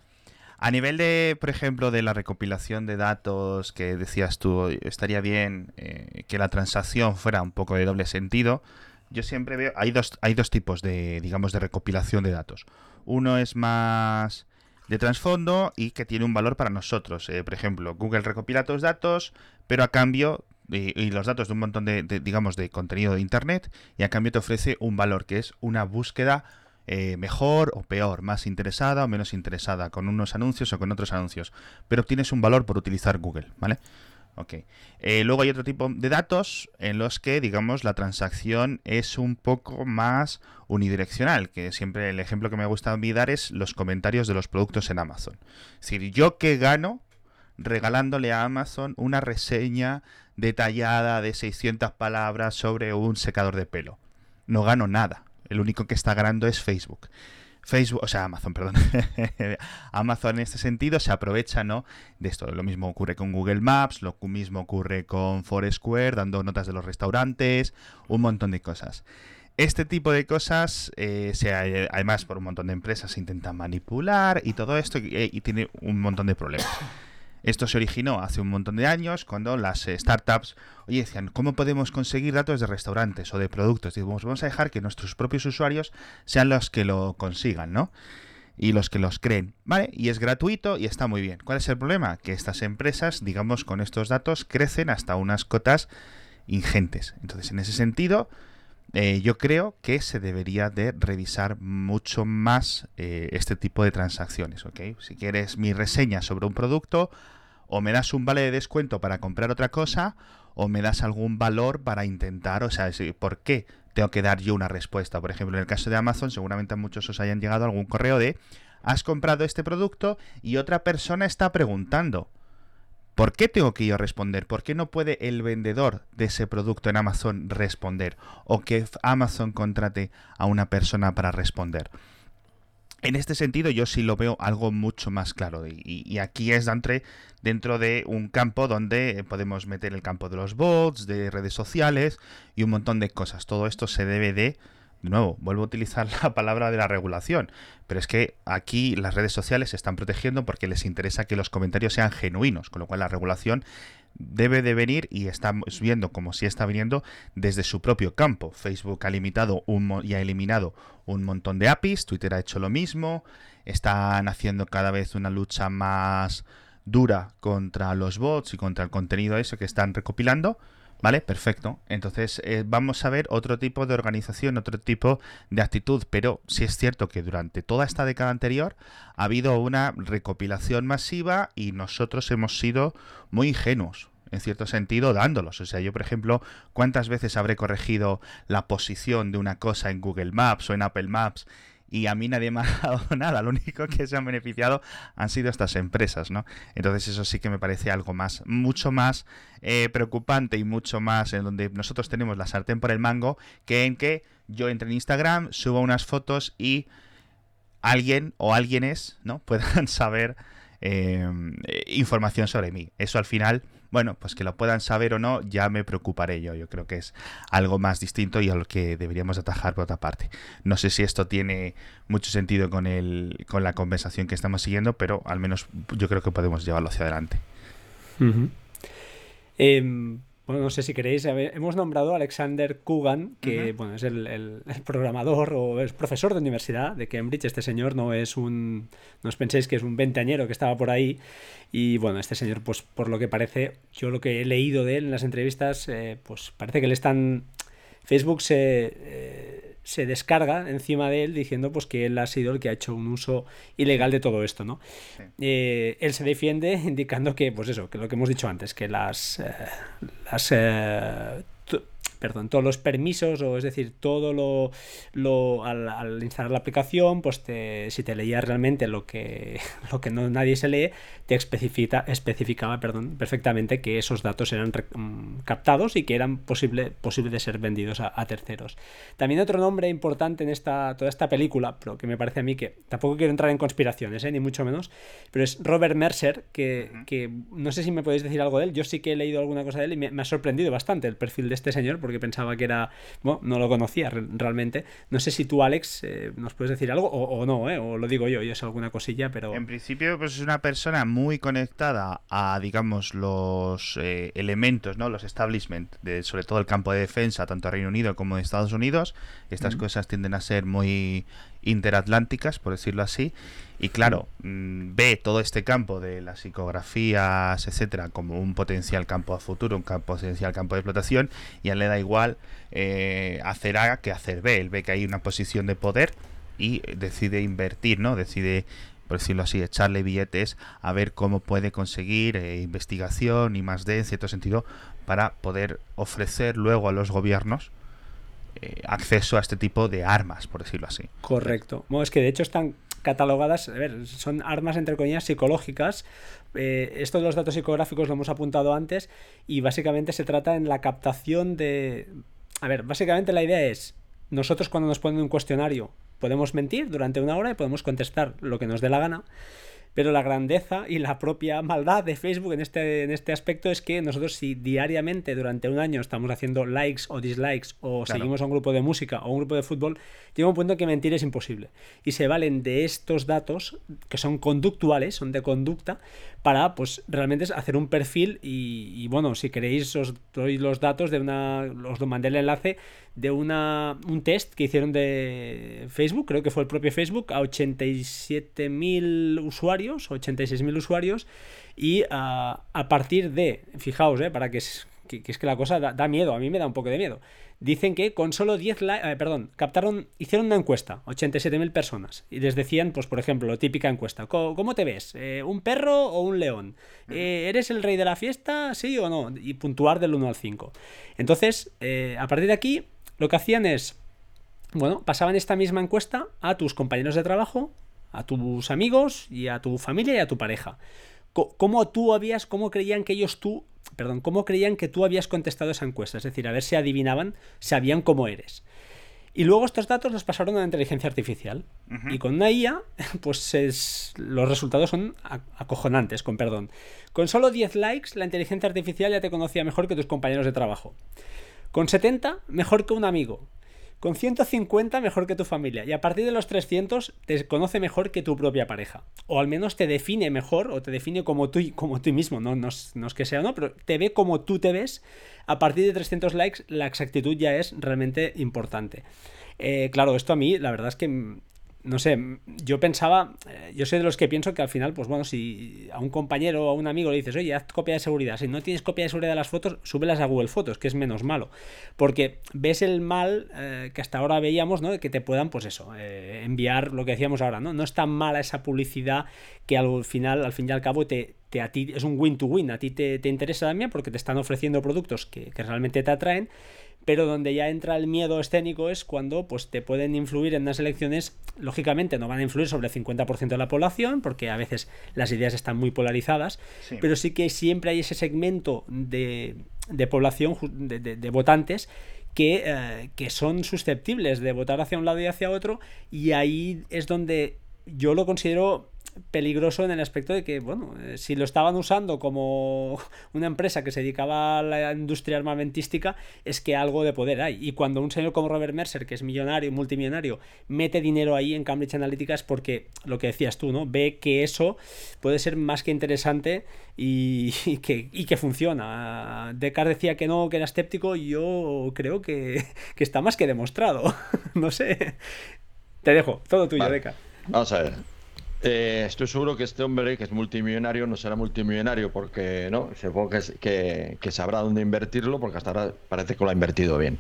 A nivel de, por ejemplo, de la recopilación de datos que decías tú, estaría bien eh, que la transacción fuera un poco de doble sentido. yo siempre veo, hay dos, hay dos tipos de, digamos, de recopilación de datos. Uno es más de trasfondo y que tiene un valor para nosotros. Eh, por ejemplo, Google recopila tus datos, pero a cambio y, los datos de un montón de, digamos, de contenido de Internet y a cambio te ofrece un valor que es una búsqueda eh, mejor o peor, más interesada o menos interesada, con unos anuncios o con otros anuncios. Pero obtienes un valor por utilizar Google, ¿vale? Ok. Eh, luego hay otro tipo de datos en los que, digamos, la transacción es un poco más unidireccional, que siempre el ejemplo que me gusta a mí dar es los comentarios de los productos en Amazon. Es decir, yo que gano regalándole a Amazon una reseña detallada de 600 palabras sobre un secador de pelo. No gano nada. El único que está ganando es Facebook. Facebook, o sea, Amazon, perdón. Amazon en este sentido se aprovecha, ¿no? De esto. Lo mismo ocurre con Google Maps, lo mismo ocurre con Foursquare, dando notas de los restaurantes, un montón de cosas. Este tipo de cosas, eh, además por un montón de empresas se intentan manipular y todo esto y tiene un montón de problemas. Esto se originó hace un montón de años cuando las eh, startups, oye, decían, ¿cómo podemos conseguir datos de restaurantes o de productos? Digo, vamos a dejar que nuestros propios usuarios sean los que lo consigan, ¿no? Y los que los creen, ¿vale? Y es gratuito y está muy bien. ¿Cuál es el problema? Que estas empresas, digamos, con estos datos crecen hasta unas cotas ingentes. Entonces, en ese sentido, eh, yo creo que se debería de revisar mucho más eh, este tipo de transacciones, ¿ok? Si quieres mi reseña sobre un producto, o me das un vale de descuento para comprar otra cosa, o me das algún valor para intentar, o sea, ¿por qué tengo que dar yo una respuesta? Por ejemplo, en el caso de Amazon, seguramente a muchos os hayan llegado algún correo de, has comprado este producto y otra persona está preguntando, ¿Por qué tengo que yo responder? ¿Por qué no puede el vendedor de ese producto en Amazon responder? O que Amazon contrate a una persona para responder. En este sentido, yo sí lo veo algo mucho más claro. Y, aquí es dentro, dentro de un campo donde podemos meter el campo de los bots, de redes sociales y un montón de cosas. Todo esto se debe de de nuevo, vuelvo a utilizar la palabra de la regulación, pero es que aquí las redes sociales se están protegiendo porque les interesa que los comentarios sean genuinos, con lo cual la regulación debe de venir y estamos viendo como si está viniendo desde su propio campo. Facebook ha limitado un y ha eliminado un montón de APIs, Twitter ha hecho lo mismo, están haciendo cada vez una lucha más dura contra los bots y contra el contenido eso que están recopilando ¿Vale? Perfecto. Entonces eh, vamos a ver otro tipo de organización, otro tipo de actitud, pero sí es cierto que durante toda esta década anterior ha habido una recopilación masiva y nosotros hemos sido muy ingenuos en cierto sentido, dándolos. O sea, yo, por ejemplo, ¿cuántas veces habré corregido la posición de una cosa en Google Maps o en Apple Maps y a mí nadie me ha dado nada. Lo único que se han beneficiado han sido estas empresas, ¿no? Entonces eso sí que me parece algo más, mucho más eh, preocupante y mucho más en donde nosotros tenemos la sartén por el mango que en que yo entre en Instagram, subo unas fotos y alguien o alguienes, ¿no? Puedan saber eh, información sobre mí. Eso al final bueno, pues que lo puedan saber o no, ya me preocuparé yo. Yo creo que es algo más distinto y a lo que deberíamos atajar por otra parte. No sé si esto tiene mucho sentido con, el, con la conversación que estamos siguiendo, pero al menos yo creo que podemos llevarlo hacia adelante. Bueno, no sé si queréis, hemos nombrado a Alexander Kugan, que bueno, es el, programador o es profesor de universidad de Cambridge. Este señor no es un, no os penséis que es un veinteañero que estaba por ahí. Y bueno, este señor, pues por lo que parece, yo lo que he leído de él en las entrevistas, eh, pues parece que le están... Facebook se... Eh, se descarga encima de él diciendo pues que él ha sido el que ha hecho un uso ilegal de todo esto, ¿no? Eh, él se defiende indicando que, pues eso, que lo que hemos dicho antes, que las, eh, las eh, perdón, todos los permisos, o es decir, todo lo, lo al, instalar la aplicación, pues te, si te leía realmente lo que, lo que no, nadie se lee, te especifica, especificaba perdón, perfectamente que esos datos eran mm, captados y que eran posible, posible de ser vendidos a, terceros. También otro nombre importante en esta, toda esta película, pero que me parece a mí que tampoco quiero entrar en conspiraciones, ¿eh? ni mucho menos, pero es Robert Mercer, que, no sé si me podéis decir algo de él, yo sí que he leído alguna cosa de él y me, me ha sorprendido bastante el perfil de este señor, porque pensaba que era, bueno, no lo conocía realmente. No sé si tú, Alex, eh, nos puedes decir algo o, no, ¿eh? o lo digo yo, yo sé alguna cosilla, pero... En principio, pues es una persona muy conectada a, digamos, los eh, elementos, ¿no? Los establishment, de, sobre todo el campo de defensa, tanto Reino Unido como de Estados Unidos. Estas cosas tienden a ser muy interatlánticas, por decirlo así. Y claro, mm, ve todo este campo de las psicografías, etcétera, como un potencial campo a futuro, un campo, potencial campo de explotación, y a él le da igual eh, hacer A que hacer B. Él ve que hay una posición de poder y decide invertir, ¿no? Decide por decirlo así, echarle billetes a ver cómo puede conseguir eh, investigación y más de, en cierto sentido, para poder ofrecer luego a los gobiernos eh, acceso a este tipo de armas, por decirlo así. Correcto. Es que de hecho están catalogadas, son armas entre comillas psicológicas. Eh, esto de los datos psicográficos lo hemos apuntado antes y básicamente se trata en la captación de... A ver, básicamente la idea es, nosotros cuando nos ponen un cuestionario podemos mentir durante una hora y podemos contestar lo que nos dé la gana pero la grandeza y la propia maldad de Facebook en este, en este aspecto es que nosotros si diariamente durante un año estamos haciendo likes o dislikes o seguimos a un grupo de música o un grupo de fútbol, llega un punto en que mentir es imposible. Y se valen de estos datos que son conductuales, son de conducta, para pues realmente hacer un perfil y, bueno, si queréis os doy los datos de una, os mandé el enlace de una, un test que hicieron de Facebook, creo que fue el propio Facebook, a 87.000 usuarios, 86.000 usuarios y a, a, partir de, fijaos, eh, para que es que, es que la cosa da, miedo, a mí me da un poco de miedo. Dicen que con solo 10 likes, eh, perdón, captaron, hicieron una encuesta, 87.000 personas, y les decían, pues por ejemplo, típica encuesta, ¿cómo, te ves? Eh, ¿Un perro o un león? Eh, ¿Eres el rey de la fiesta? ¿Sí o no? Y puntuar del 1 al 5. Entonces, a partir de aquí, lo que hacían es, bueno, pasaban esta misma encuesta a tus compañeros de trabajo, a tus amigos y a tu familia y a tu pareja. ¿Cómo tú habías, cómo creían que ellos tú perdón, cómo creían que tú habías contestado esa encuesta, es decir, a ver si adivinaban, sabían cómo eres. Y luego estos datos los pasaron a la inteligencia artificial. Y con una IA, pues es, los resultados son acojonantes, con perdón. Con solo 10 likes, la inteligencia artificial ya te conocía mejor que tus compañeros de trabajo. Con 70, mejor que un amigo. Con 150 mejor que tu familia y a partir de los 300 te conoce mejor que tu propia pareja. O al menos te define mejor o te define como tú, como tú mismo. No, no, es, que sea no, pero te ve como tú te ves. A partir de 300 likes la exactitud ya es realmente importante. Eh, claro, esto a mí la verdad es que no sé, yo pensaba, eh, yo soy de los que pienso que al final, pues bueno, si a un compañero o a un amigo le dices, oye, haz copia de seguridad, si no tienes copia de seguridad de las fotos, súbelas a Google Fotos, que es menos malo, porque ves el mal eh, que hasta ahora veíamos, ¿no? De que te puedan, pues eso, eh, enviar lo que decíamos ahora, ¿no? No es tan mala esa publicidad que al final, al fin y al cabo, te, te a ti es un win-to-win, a ti te, te, interesa también porque te están ofreciendo productos que, que realmente te atraen pero donde ya entra el miedo escénico es cuando pues, te pueden influir en unas elecciones, lógicamente no van a influir sobre el 50% de la población, porque a veces las ideas están muy polarizadas, pero sí que siempre hay ese segmento de, de población, de, votantes, que, eh, que son susceptibles de votar hacia un lado y hacia otro, y ahí es donde yo lo considero peligroso en el aspecto de que, bueno, eh, si lo estaban usando como una empresa que se dedicaba a la industria armamentística, es que algo de poder hay. Y cuando un señor como Robert Mercer, que es millonario, multimillonario, mete dinero ahí en Cambridge Analytica es porque, lo que decías tú, ¿no? Ve que eso puede ser más que interesante y, que, y que funciona. Descartes decía que no, que era escéptico, y yo creo que, que está más que demostrado. no sé. Te dejo, todo tuyo, Deca. Vamos a ver. Eh, estoy seguro que este hombre, que es multimillonario, no será multimillonario porque no, supongo que, que, sabrá dónde invertirlo porque hasta ahora parece que lo ha invertido bien.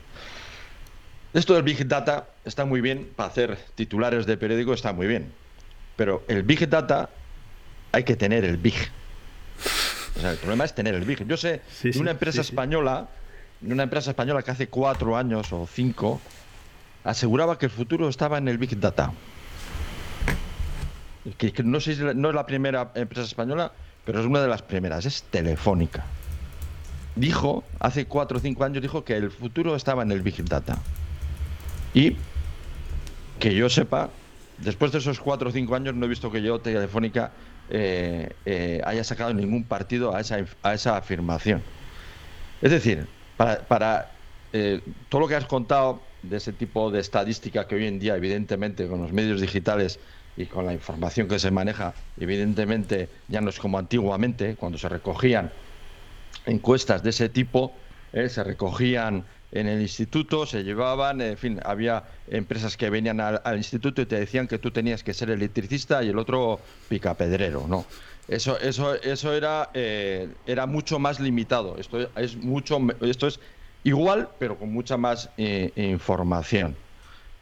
Esto del Big Data está muy bien para hacer titulares de periódico, está muy bien. Pero el Big Data hay que tener el Big. O sea, el problema es tener el Big. Yo sé de una empresa española, de una empresa española que hace cuatro años o cinco aseguraba que el futuro estaba en el Big Data que, no sé no es la primera empresa española, pero es una de las primeras, es Telefónica. Dijo, hace cuatro o cinco años, dijo que el futuro estaba en el Big Data. Y que yo sepa, después de esos cuatro o cinco años no he visto que yo, Telefónica, eh, eh, haya sacado ningún partido a esa, a esa afirmación. Es decir, para, para eh, todo lo que has contado de ese tipo de estadística que hoy en día, evidentemente, con los medios digitales y con la información que se maneja, evidentemente ya no es como antiguamente, cuando se recogían encuestas de ese tipo, eh, se recogían en el instituto, se llevaban, en fin, había empresas que venían al, instituto y te decían que tú tenías que ser electricista y el otro picapedrero, ¿no? Eso, eso, eso era, eh, era mucho más limitado. Esto es mucho, esto es igual, pero con mucha más eh, información.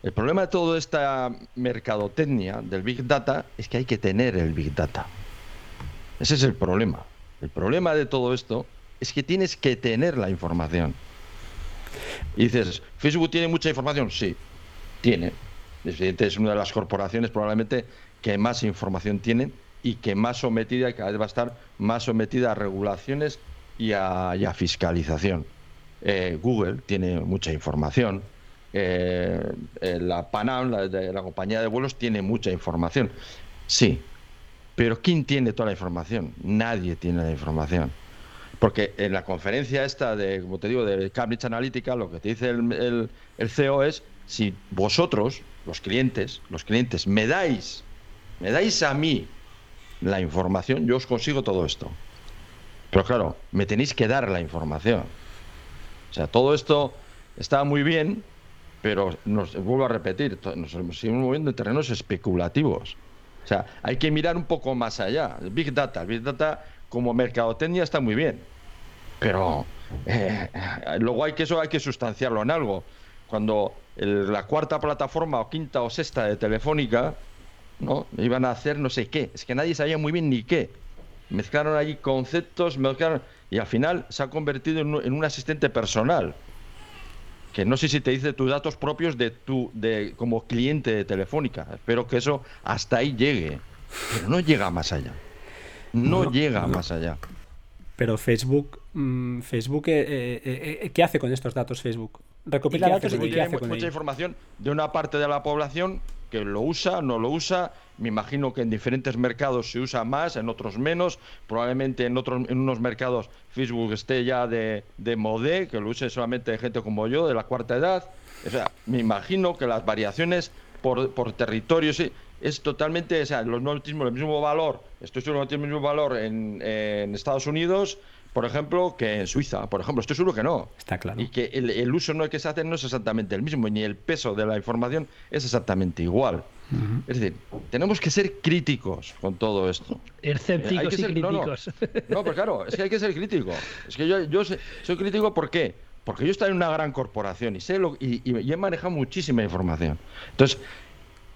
El problema de toda esta mercadotecnia del Big Data es que hay que tener el Big Data. Ese es el problema. El problema de todo esto es que tienes que tener la información. Y dices, ¿Facebook tiene mucha información? Sí, tiene. Es una de las corporaciones probablemente que más información tienen y que más sometida, cada vez va a estar más sometida a regulaciones y a fiscalización. Eh, Google tiene mucha información. Eh, eh, la Panam, la, la compañía de vuelos, tiene mucha información. Sí, pero ¿quién tiene toda la información? Nadie tiene la información. Porque en la conferencia esta de, como te digo, de Cambridge Analytica, lo que te dice el, el, CEO es si vosotros, los clientes, los clientes, me dais, me dais a mí la información, yo os consigo todo esto. Pero claro, me tenéis que dar la información. O sea, todo esto está muy bien, pero nos vuelvo a repetir, nos seguimos moviendo en terrenos especulativos. O sea, hay que mirar un poco más allá. El Big Data, el Big Data como mercadotecnia está muy bien, pero eh, luego hay que eso hay que sustanciarlo en algo. Cuando la cuarta plataforma o quinta o sexta de Telefónica, ¿no? Iban a hacer no sé qué, es que nadie sabía muy bien ni qué. Mezclaron allí conceptos, mezclaron y al final se ha convertido en un, asistente personal que no sé si te dice tus datos propios de tu de como cliente de Telefónica. Espero que eso hasta ahí llegue, pero no llega más allá. No, llega más allá. Pero Facebook, mm, Facebook, eh, eh, eh, ¿qué hace con estos datos Facebook? Recopila datos y ¿qué hace con mucha información de una parte de la población que lo usa, no lo usa. Me imagino que en diferentes mercados se usa más, en otros menos. Probablemente en otros, en unos mercados Facebook esté ya de, de modé, que lo use solamente gente como yo, de la cuarta edad. O sea, me imagino que las variaciones por, por territorio es totalmente, o sea, los no el mismo valor. Esto seguro no tiene el mismo valor en, en Estados Unidos por ejemplo, que en Suiza. Por ejemplo, estoy seguro que no. Está claro. Y que el, uso no que se hace no es exactamente el mismo, ni el peso de la información es exactamente igual. Es decir, tenemos que ser críticos con todo esto. Escépticos y críticos. No, pero claro, es que hay que ser crítico. Es que yo, yo soy crítico, ¿por qué? Porque yo estoy en una gran corporación y sé lo, y, y he manejado muchísima información. Entonces,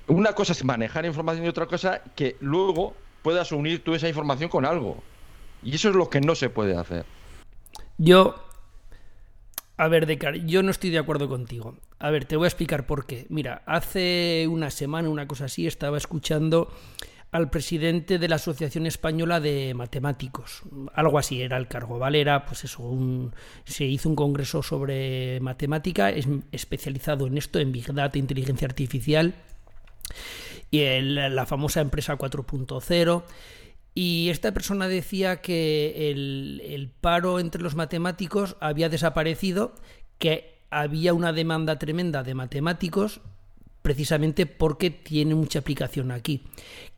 una cosa es manejar información y otra cosa que luego puedas unir tú esa información con algo. Y eso es lo que no se puede hacer. Yo, a ver, Decar, yo no estoy de acuerdo contigo. A ver, te voy a explicar por qué. Mira, hace una semana, una cosa así, estaba escuchando al presidente de la Asociación Española de Matemáticos. Algo así era el cargo, ¿vale? Era, pues eso, un, se hizo un congreso sobre matemática, es especializado en esto, en Big Data, inteligencia artificial, y la famosa empresa 4.0. Y esta persona decía que el, paro entre los matemáticos había desaparecido, que había una demanda tremenda de matemáticos precisamente porque tiene mucha aplicación aquí,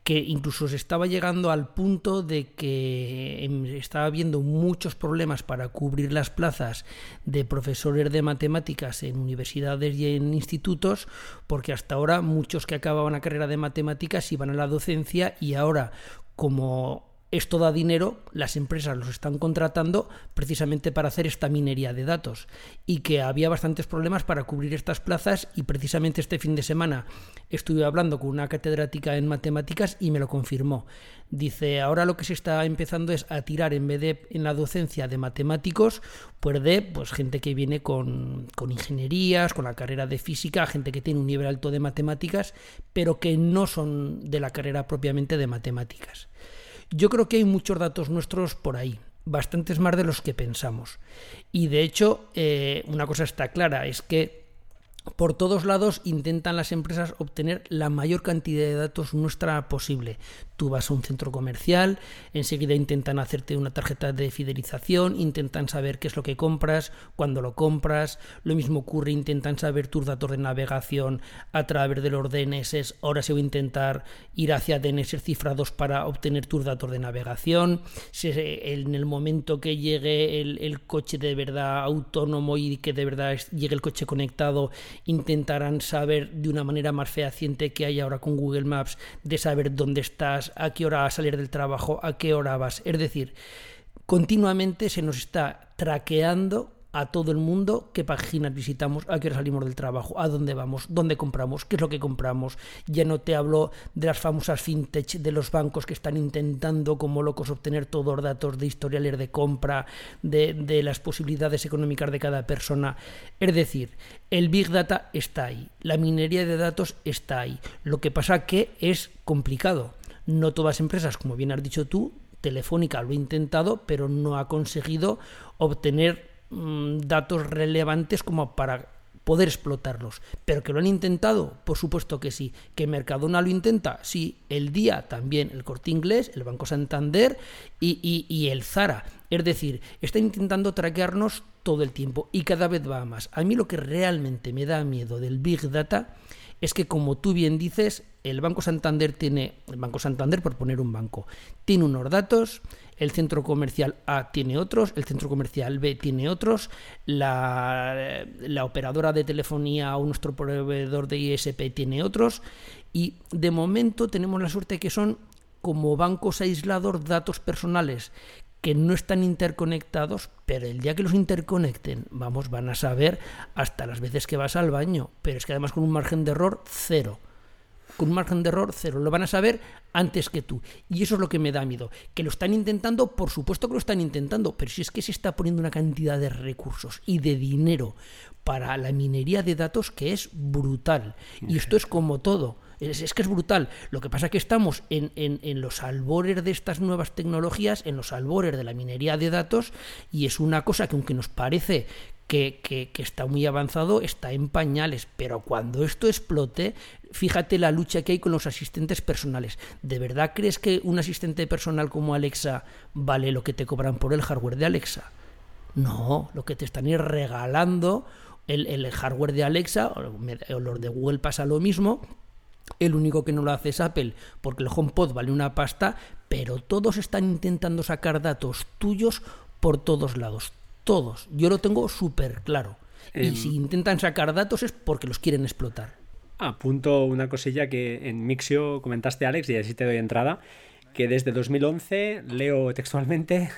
que incluso se estaba llegando al punto de que em, estaba habiendo muchos problemas para cubrir las plazas de profesores de matemáticas en universidades y en institutos, porque hasta ahora muchos que acababan la carrera de matemáticas iban a la docencia y ahora como esto da dinero, las empresas los están contratando precisamente para hacer esta minería de datos y que había bastantes problemas para cubrir estas plazas y precisamente este fin de semana estuve hablando con una catedrática en matemáticas y me lo confirmó. Dice, ahora lo que se está empezando es a tirar en vez de en la docencia de matemáticos, pues de pues, gente que viene con, con ingenierías, con la carrera de física, gente que tiene un nivel alto de matemáticas, pero que no son de la carrera propiamente de matemáticas. Yo creo que hay muchos datos nuestros por ahí, bastantes más de los que pensamos. Y de hecho, eh, una cosa está clara, es que por todos lados intentan las empresas obtener la mayor cantidad de datos nuestra posible. Tú vas a un centro comercial, enseguida intentan hacerte una tarjeta de fidelización, intentan saber qué es lo que compras, cuándo lo compras, lo mismo ocurre, intentan saber tus datos de navegación a través de los DNS, ahora se va a intentar ir hacia DNS cifrados para obtener tus datos de navegación, en el momento que llegue el, el coche de verdad autónomo y que de verdad llegue el coche conectado, intentarán saber de una manera más fehaciente que hay ahora con Google Maps de saber dónde estás, a qué hora vas a salir del trabajo, a qué hora vas. Es decir, continuamente se nos está traqueando a todo el mundo qué páginas visitamos, a qué hora salimos del trabajo, a dónde vamos, dónde compramos, qué es lo que compramos. Ya no te hablo de las famosas fintech de los bancos que están intentando como locos obtener todos los datos de historiales de compra, de, de las posibilidades económicas de cada persona. Es decir, el Big Data está ahí, la minería de datos está ahí. Lo que pasa que es complicado. No todas empresas, como bien has dicho tú, Telefónica lo ha intentado, pero no ha conseguido obtener Mm, datos relevantes como para poder explotarlos. Pero que lo han intentado, por supuesto que sí. Que Mercadona lo intenta, sí. El Día también, el Corte Inglés, el Banco Santander y, y el Zara. Es decir, están intentando traquearnos todo el tiempo y cada vez va más. A mí lo que realmente me da miedo del Big Data es que, como tú bien dices, el Banco Santander tiene, el Banco Santander, por poner un banco, tiene unos datos, el centro comercial A tiene otros, el centro comercial B tiene otros, la, operadora de telefonía o nuestro proveedor de ISP tiene otros, y de momento tenemos la suerte que son como bancos aislados datos personales que no están interconectados, pero el día que los interconecten, vamos, van a saber hasta las veces que vas al baño, pero es que además con un margen de error cero con un margen de error cero. Lo van a saber antes que tú. Y eso es lo que me da miedo. Que lo están intentando, por supuesto que lo están intentando, pero si es que se está poniendo una cantidad de recursos y de dinero para la minería de datos que es brutal. Y esto es como todo. Es, que es brutal. Lo que pasa es que estamos en, en, los albores de estas nuevas tecnologías, en los albores de la minería de datos, y es una cosa que aunque nos parece que, que, está muy avanzado, está en pañales. Pero cuando esto explote, fíjate la lucha que hay con los asistentes personales. ¿De verdad crees que un asistente personal como Alexa vale lo que te cobran por el hardware de Alexa? No, lo que te están ir regalando el, hardware de Alexa, o los de Google pasa lo mismo. El único que no lo hace es Apple, porque el HomePod vale una pasta, pero todos están intentando sacar datos tuyos por todos lados. Todos. Yo lo tengo súper claro. Y em. si intentan sacar datos es porque los quieren explotar. Apunto una cosilla que en Mixio comentaste, Alex, y así te doy entrada, que desde 2011, leo textualmente,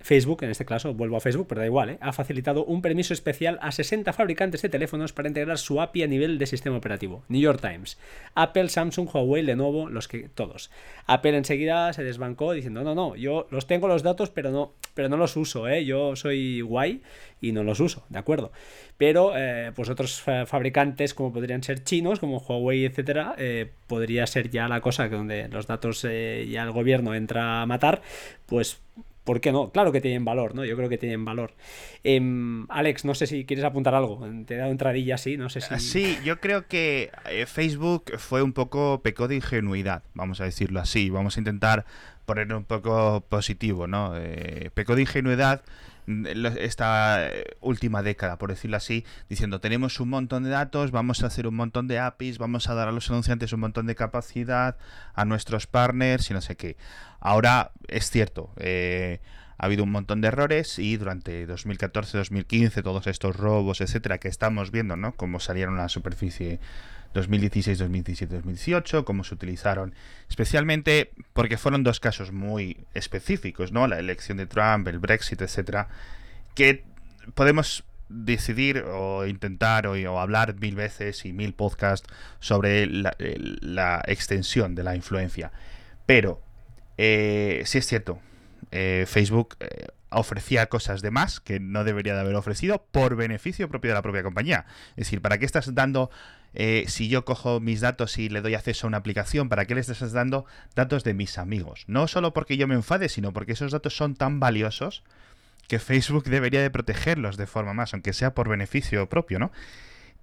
Facebook, en este caso vuelvo a Facebook, pero da igual, ¿eh? ha facilitado un permiso especial a 60 fabricantes de teléfonos para integrar su API a nivel de sistema operativo. New York Times. Apple, Samsung, Huawei, Lenovo, los que todos. Apple enseguida se desbancó diciendo, no, no, yo los tengo los datos, pero no, pero no los uso, ¿eh? yo soy guay y no los uso, ¿de acuerdo? Pero eh, pues otros fabricantes como podrían ser chinos, como Huawei, etcétera, eh, podría ser ya la cosa donde los datos eh, ya el gobierno entra a matar, pues ¿por qué no? Claro que tienen valor, ¿no? Yo creo que tienen valor. Em, Alex, no sé si quieres apuntar algo. Te he dado entradilla así, no sé si. Sí, yo creo que eh, Facebook fue un poco pecó de ingenuidad, vamos a decirlo así. Vamos a intentar ponerlo un poco positivo, ¿no? Eh, pecó de ingenuidad esta eh, última década, por decirlo así, diciendo tenemos un montón de datos, vamos a hacer un montón de APIs, vamos a dar a los anunciantes un montón de capacidad, a nuestros partners y no sé qué. Ahora es cierto, eh, ha habido un montón de errores y durante 2014, 2015, todos estos robos, etcétera, que estamos viendo, ¿no? Cómo salieron a la superficie 2016, 2017, 2018, cómo se utilizaron, especialmente porque fueron dos casos muy específicos, ¿no? La elección de Trump, el Brexit, etcétera, que podemos decidir o intentar o, hablar mil veces y mil podcasts sobre la, extensión de la influencia. Pero, eh, sí es cierto, eh, Facebook eh, ofrecía cosas de más que no debería de haber ofrecido por beneficio propio de la propia compañía. Es decir, ¿para qué estás dando eh, si yo cojo mis datos y le doy acceso a una aplicación, ¿para qué le estás dando datos de mis amigos? No solo porque yo me enfade, sino porque esos datos son tan valiosos que Facebook debería de protegerlos de forma más, aunque sea por beneficio propio, ¿no?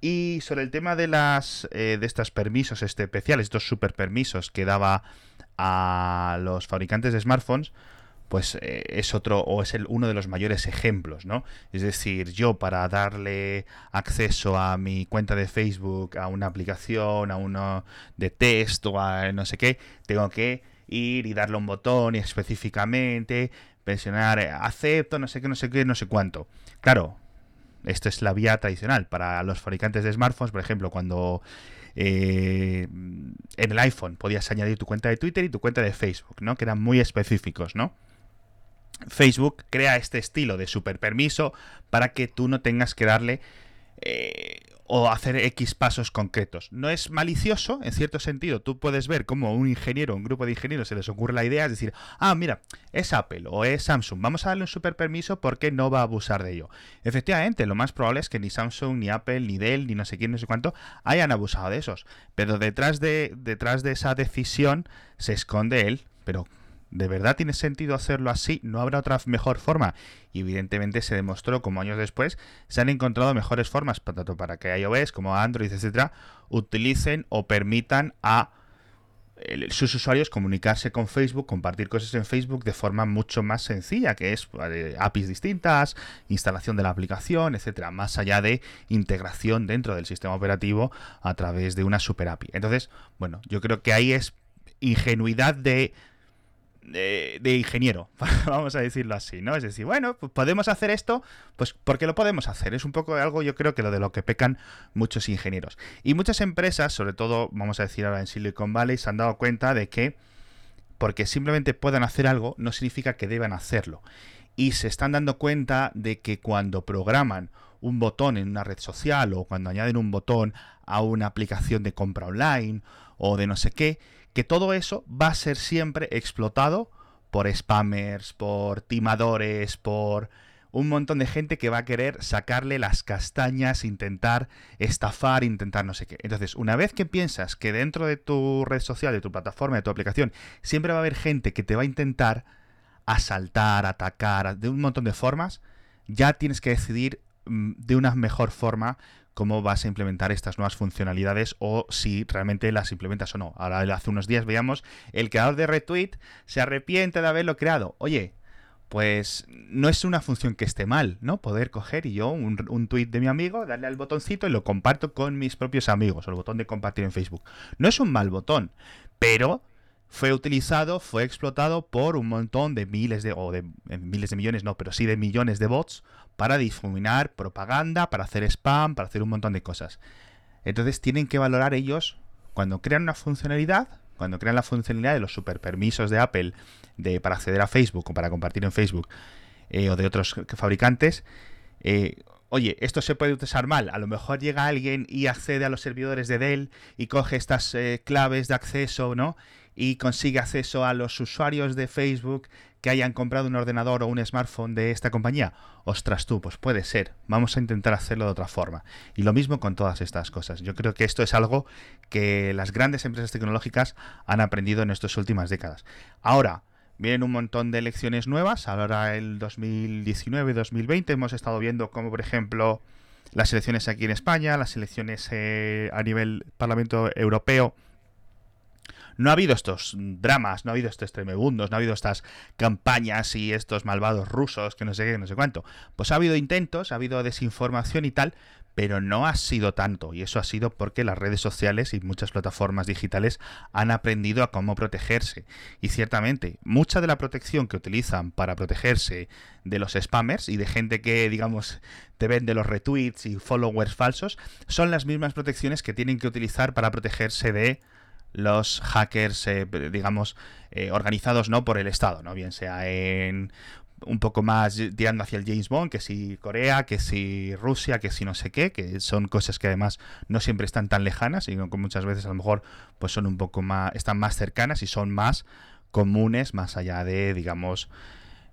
Y sobre el tema de las eh, de estos permisos especiales, estos super permisos que daba a los fabricantes de smartphones, pues eh, es otro o es el, uno de los mayores ejemplos, ¿no? Es decir, yo para darle acceso a mi cuenta de Facebook, a una aplicación, a uno de test o a no sé qué, tengo que ir y darle un botón y específicamente presionar eh, acepto, no sé qué, no sé qué, no sé cuánto. Claro, esta es la vía tradicional para los fabricantes de smartphones, por ejemplo, cuando eh, en el iPhone podías añadir tu cuenta de Twitter y tu cuenta de Facebook, ¿no? Que eran muy específicos, ¿no? Facebook crea este estilo de super permiso para que tú no tengas que darle eh, o hacer X pasos concretos. No es malicioso, en cierto sentido. Tú puedes ver cómo un ingeniero, un grupo de ingenieros se les ocurre la idea, es decir, ah, mira, es Apple o es Samsung, vamos a darle un super permiso porque no va a abusar de ello. Efectivamente, lo más probable es que ni Samsung, ni Apple, ni Dell, ni no sé quién, no sé cuánto, hayan abusado de esos. Pero detrás de, detrás de esa decisión se esconde él, pero ¿De verdad tiene sentido hacerlo así? ¿No habrá otra mejor forma? Y evidentemente se demostró, como años después, se han encontrado mejores formas, tanto para que iOS como Android, etcétera, utilicen o permitan a sus usuarios comunicarse con Facebook, compartir cosas en Facebook de forma mucho más sencilla, que es eh, APIs distintas, instalación de la aplicación, etcétera, más allá de integración dentro del sistema operativo a través de una super API. Entonces, bueno, yo creo que ahí es ingenuidad de de, ingeniero, vamos a decirlo así, ¿no? Es decir, bueno, pues podemos hacer esto, pues porque lo podemos hacer. Es un poco algo, yo creo que lo de lo que pecan muchos ingenieros. Y muchas empresas, sobre todo, vamos a decir ahora en Silicon Valley, se han dado cuenta de que porque simplemente puedan hacer algo, no significa que deban hacerlo. Y se están dando cuenta de que cuando programan un botón en una red social o cuando añaden un botón a una aplicación de compra online o de no sé qué, que todo eso va a ser siempre explotado por spammers, por timadores, por un montón de gente que va a querer sacarle las castañas, intentar estafar, intentar no sé qué. Entonces, una vez que piensas que dentro de tu red social, de tu plataforma, de tu aplicación, siempre va a haber gente que te va a intentar asaltar, atacar, de un montón de formas, ya tienes que decidir mm, de una mejor forma cómo vas a implementar estas nuevas funcionalidades o si realmente las implementas o no. Ahora, hace unos días veíamos el creador de retweet se arrepiente de haberlo creado. Oye, pues no es una función que esté mal, ¿no? Poder coger yo un, un tweet de mi amigo, darle al botoncito y lo comparto con mis propios amigos, el botón de compartir en Facebook. No es un mal botón, pero fue utilizado, fue explotado por un montón de miles de, o de eh, miles de millones, no, pero sí de millones de bots para difuminar propaganda, para hacer spam, para hacer un montón de cosas. Entonces tienen que valorar ellos cuando crean una funcionalidad, cuando crean la funcionalidad de los super permisos de Apple de, para acceder a Facebook o para compartir en Facebook eh, o de otros fabricantes. Eh, oye, esto se puede usar mal. A lo mejor llega alguien y accede a los servidores de Dell y coge estas eh, claves de acceso, ¿no? Y consigue acceso a los usuarios de Facebook que hayan comprado un ordenador o un smartphone de esta compañía? Ostras tú, pues puede ser. Vamos a intentar hacerlo de otra forma. Y lo mismo con todas estas cosas. Yo creo que esto es algo que las grandes empresas tecnológicas han aprendido en estas últimas décadas. Ahora, vienen un montón de elecciones nuevas. Ahora el 2019-2020 hemos estado viendo como, por ejemplo, las elecciones aquí en España, las elecciones eh, a nivel Parlamento Europeo no ha habido estos dramas, no ha habido estos tremebundos, no ha habido estas campañas y estos malvados rusos que no sé qué, no sé cuánto. Pues ha habido intentos, ha habido desinformación y tal, pero no ha sido tanto. Y eso ha sido porque las redes sociales y muchas plataformas digitales han aprendido a cómo protegerse. Y ciertamente, mucha de la protección que utilizan para protegerse de los spammers y de gente que, digamos, te vende los retweets y followers falsos, son las mismas protecciones que tienen que utilizar para protegerse de los hackers, eh, digamos, eh, organizados no por el Estado, ¿no? Bien sea en un poco más tirando hacia el James Bond, que si Corea, que si Rusia, que si no sé qué, que son cosas que además no siempre están tan lejanas, sino que muchas veces a lo mejor pues son un poco más, están más cercanas y son más comunes, más allá de, digamos,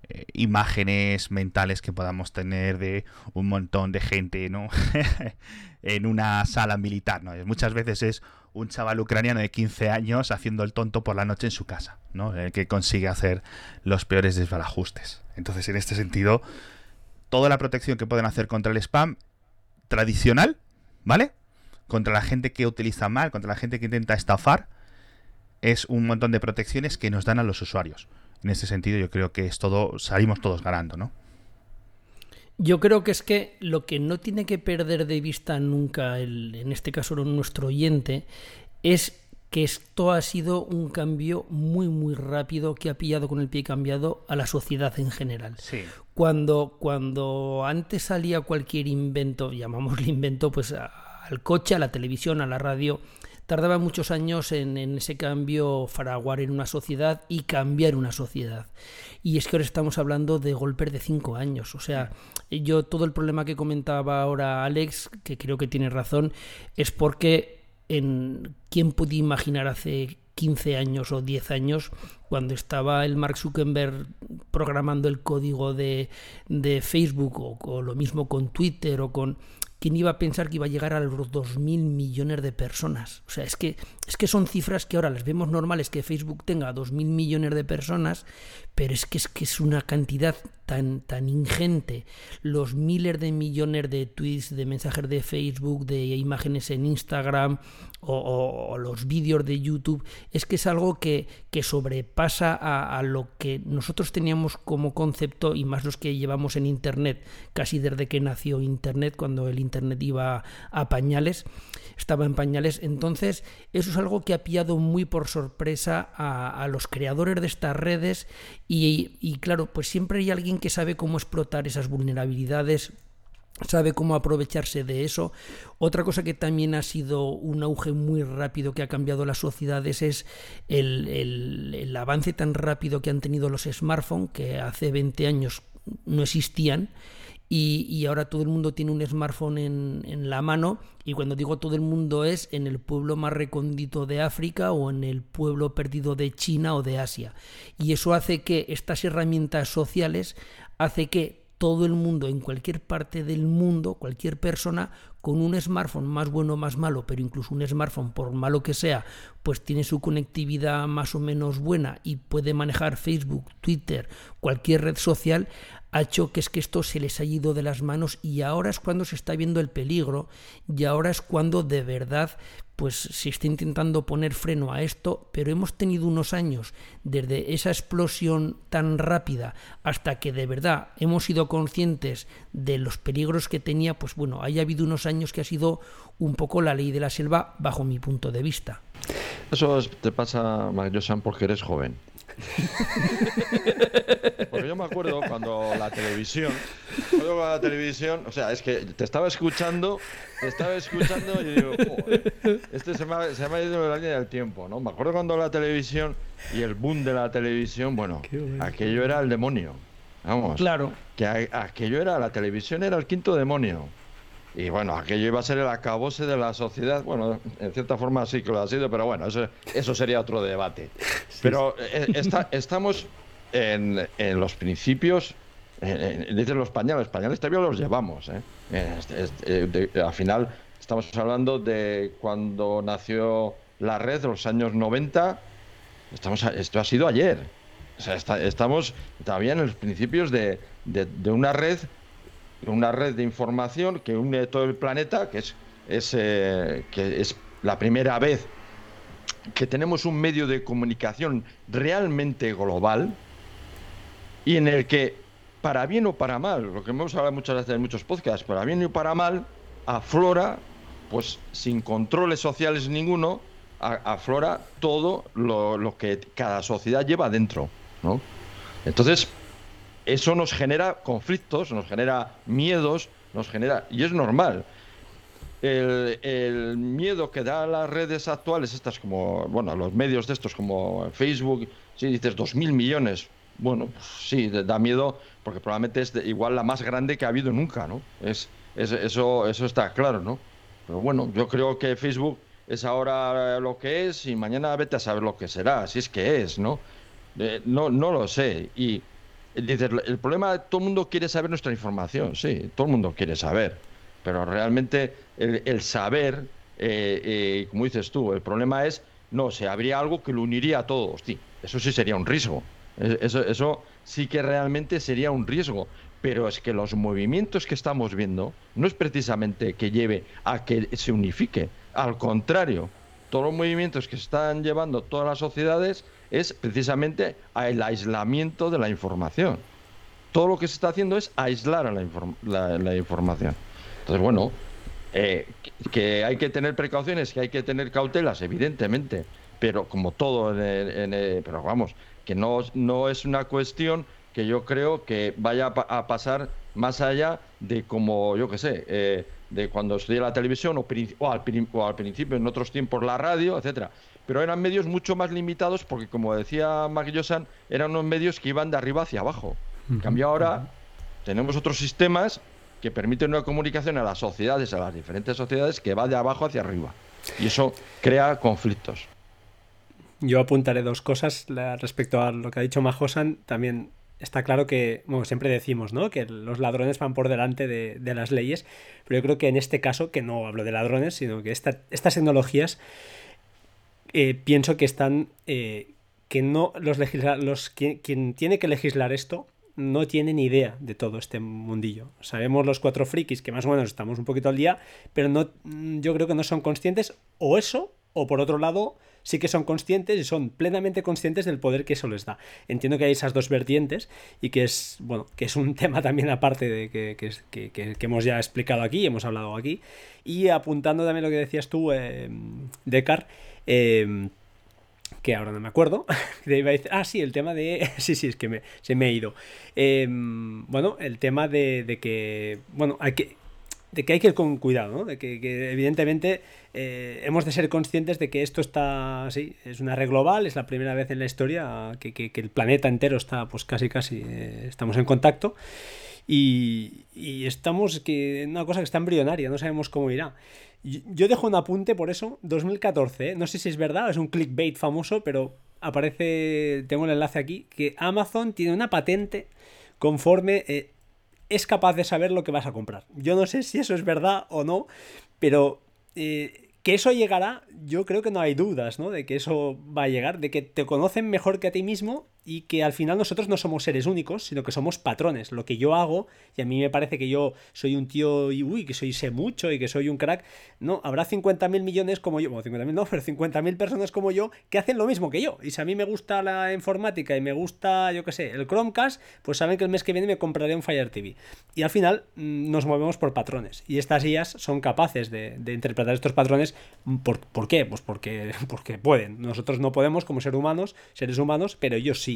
eh, imágenes mentales que podamos tener de un montón de gente, ¿no? en una sala militar, ¿no? Muchas veces es un chaval ucraniano de 15 años haciendo el tonto por la noche en su casa, ¿no? El que consigue hacer los peores desbarajustes. Entonces, en este sentido, toda la protección que pueden hacer contra el spam tradicional, ¿vale? contra la gente que utiliza mal, contra la gente que intenta estafar, es un montón de protecciones que nos dan a los usuarios. En ese sentido, yo creo que es todo, salimos todos ganando, ¿no? Yo creo que es que lo que no tiene que perder de vista nunca, el, en este caso nuestro oyente, es que esto ha sido un cambio muy muy rápido que ha pillado con el pie cambiado a la sociedad en general. Cuando, cuando antes salía cualquier invento, llamámosle invento, pues al coche, a la televisión, a la radio, tardaba muchos años en, ese cambio fraguar en una sociedad y cambiar una sociedad. Y es que ahora estamos hablando de golpes de cinco años. O sea, yo todo el problema que comentaba ahora Alex, que creo que tiene razón, es porque en quién puede imaginar hace 15 años o 10 años, cuando estaba el Mark Zuckerberg programando el código de, de Facebook o, lo mismo con Twitter o con ¿Quién iba a pensar que iba a llegar a los 2.000 millones de personas? O sea, es que, es que son cifras que ahora las vemos normales que Facebook tenga 2.000 millones de personas, pero es que es, que es una cantidad tan, tan ingente. Los miles de millones de tweets, de mensajes de Facebook, de imágenes en Instagram o, los vídeos de YouTube, es que es algo que, que sobrepasa a, lo que nosotros teníamos como concepto y más los que llevamos en Internet, casi desde que nació Internet, cuando el Internet iba a pañales, estaba en pañales. Entonces, eso es algo que ha pillado muy por sorpresa a, a los creadores de estas redes y, y claro, pues siempre hay alguien que sabe cómo explotar esas vulnerabilidades, sabe cómo aprovecharse de eso. Otra cosa que también ha sido un auge muy rápido que ha cambiado las sociedades es el, el, avance tan rápido que han tenido los smartphones, que hace 20 años no existían. Y, ahora todo el mundo tiene un smartphone en, en, la mano y cuando digo todo el mundo es en el pueblo más recóndito de África o en el pueblo perdido de China o de Asia. Y eso hace que estas herramientas sociales hace que todo el mundo, en cualquier parte del mundo, cualquier persona con un smartphone más bueno o más malo, pero incluso un smartphone, por malo que sea, pues tiene su conectividad más o menos buena y puede manejar Facebook, Twitter, cualquier red social, ha hecho que es que esto se les ha ido de las manos y ahora es cuando se está viendo el peligro y ahora es cuando de verdad pues se está intentando poner freno a esto, pero hemos tenido unos años desde esa explosión tan rápida hasta que de verdad hemos sido conscientes de los peligros que tenía, pues bueno, haya habido unos años que ha sido un poco la ley de la selva bajo mi punto de vista. Eso te pasa, Mario porque eres joven. Porque yo me acuerdo cuando la televisión, cuando la televisión, o sea, es que te estaba escuchando, te estaba escuchando y digo, este se me, ha, se me ha ido la línea del tiempo, ¿no? Me acuerdo cuando la televisión y el boom de la televisión, bueno, aquello era el demonio, vamos. Claro. Que aquello era, la televisión era el quinto demonio. Y bueno, aquello iba a ser el acabose de la sociedad. Bueno, en cierta forma sí que lo ha sido, pero bueno, eso, eso sería otro debate. Sí, pero eh, está, estamos en, en, los principios, eh, dicen los españoles, españoles todavía los llevamos. ¿eh? Este, este, de, al final estamos hablando de cuando nació la red, de los años 90. Estamos, esto ha sido ayer. O sea, estamos todavía en los principios de, de, de una red una red de información que une todo el planeta, que es, es, eh, que es la primera vez que tenemos un medio de comunicación realmente global y en el que, para bien o para mal, lo que hemos hablado muchas veces en muchos podcasts, para bien o para mal, aflora, pues sin controles sociales ninguno, aflora todo lo, que cada sociedad lleva dentro, ¿no? Entonces, eso nos genera conflictos, nos genera miedos, nos genera. Y es normal. El, miedo que da a las redes actuales, estas como, bueno, a los medios de estos como Facebook, si dices dos mil millones, bueno, sí, da miedo porque probablemente es igual la más grande que ha habido nunca, ¿no? Es, es, eso, eso está claro, ¿no? Pero bueno, yo creo que Facebook es ahora lo que es y mañana vete a saber lo que será, si es que es, ¿no? Eh, no, no lo sé. Y Dices, el problema, todo el mundo quiere saber nuestra información, sí, todo el mundo quiere saber, pero realmente el, saber, eh, eh, como dices tú, el problema es, no, se habría algo que lo uniría a todos, sí, eso sí sería un riesgo, eso, eso sí que realmente sería un riesgo, Pero es que los movimientos que estamos viendo no es precisamente que lleve a que se unifique, al contrario, todos los movimientos que están llevando todas las sociedades es precisamente el aislamiento de la información. Todo lo que se está haciendo es aislar a la, información. Entonces, bueno, eh, que hay que tener precauciones, que hay que tener cautelas, evidentemente, pero como todo, en pero vamos, que no, no es una cuestión que yo creo que vaya a pasar más allá de como, yo qué sé, eh, de cuando estudié la televisión o, al, principio, en otros tiempos, la radio, etcétera. Pero eran medios mucho más limitados porque, como decía Maguillosan, eran unos medios que iban de arriba hacia abajo. En cambio, ahora tenemos otros sistemas que permiten una comunicación a las sociedades, a las diferentes sociedades, que va de abajo hacia arriba. Y eso crea conflictos. Yo apuntaré dos cosas respecto a lo que ha dicho Majosan. También está claro que, bueno, siempre decimos, ¿no? Que los ladrones van por delante de, las leyes, pero yo creo que en este caso, que no hablo de ladrones, sino que estas tecnologías eh, pienso que están, eh, que no, los legisladores, quien, tiene que legislar esto no tiene ni idea de todo este mundillo. Sabemos los cuatro frikis que más o menos estamos un poquito al día, pero no, yo creo que no son conscientes o eso, o por otro lado, sí que son conscientes y son plenamente conscientes del poder que eso les da. Entiendo que hay esas dos vertientes y que es, bueno, que es un tema también aparte de que, que, que, hemos ya explicado aquí, hemos hablado aquí. Y apuntando también lo que decías tú, eh, Decar, eh, que ahora no me acuerdo. ah, sí, el tema de. sí, sí, es que me, se me ha ido. Eh, bueno, el tema de, de, que. Bueno, hay que de que hay que ir con cuidado, ¿no? De que, evidentemente eh, hemos de ser conscientes de que esto está, sí, es una red global, es la primera vez en la historia que, el planeta entero está, pues casi, casi, eh, estamos en contacto. Y, y, estamos que una cosa que está embrionaria, no sabemos cómo irá. Yo, dejo un apunte por eso, 2014, ¿eh? no sé si es verdad, es un clickbait famoso, pero aparece, tengo el enlace aquí, que Amazon tiene una patente conforme es capaz de saber lo que vas a comprar. Yo no sé si eso es verdad o no, pero eh, que eso llegará, yo creo que no hay dudas, ¿no? De que eso va a llegar, de que te conocen mejor que a ti mismo y que al final nosotros no somos seres únicos, sino que somos patrones. Lo que yo hago, y a mí me parece que yo soy un tío, y uy, que soy sé mucho y que soy un crack, no, habrá 50.000 millones como yo, bueno, 50.000 no, pero 50.000 personas como yo que hacen lo mismo que yo. Y si a mí me gusta la informática y me gusta, yo qué sé, el Chromecast, pues saben que el mes que viene me compraré un Fire TV. Y al final mm, nos movemos por patrones. Y estas IAs son capaces de, interpretar estos patrones. ¿Por, ¿Por, qué? Pues porque, porque pueden. Nosotros no podemos como seres humanos, seres humanos, pero ellos sí.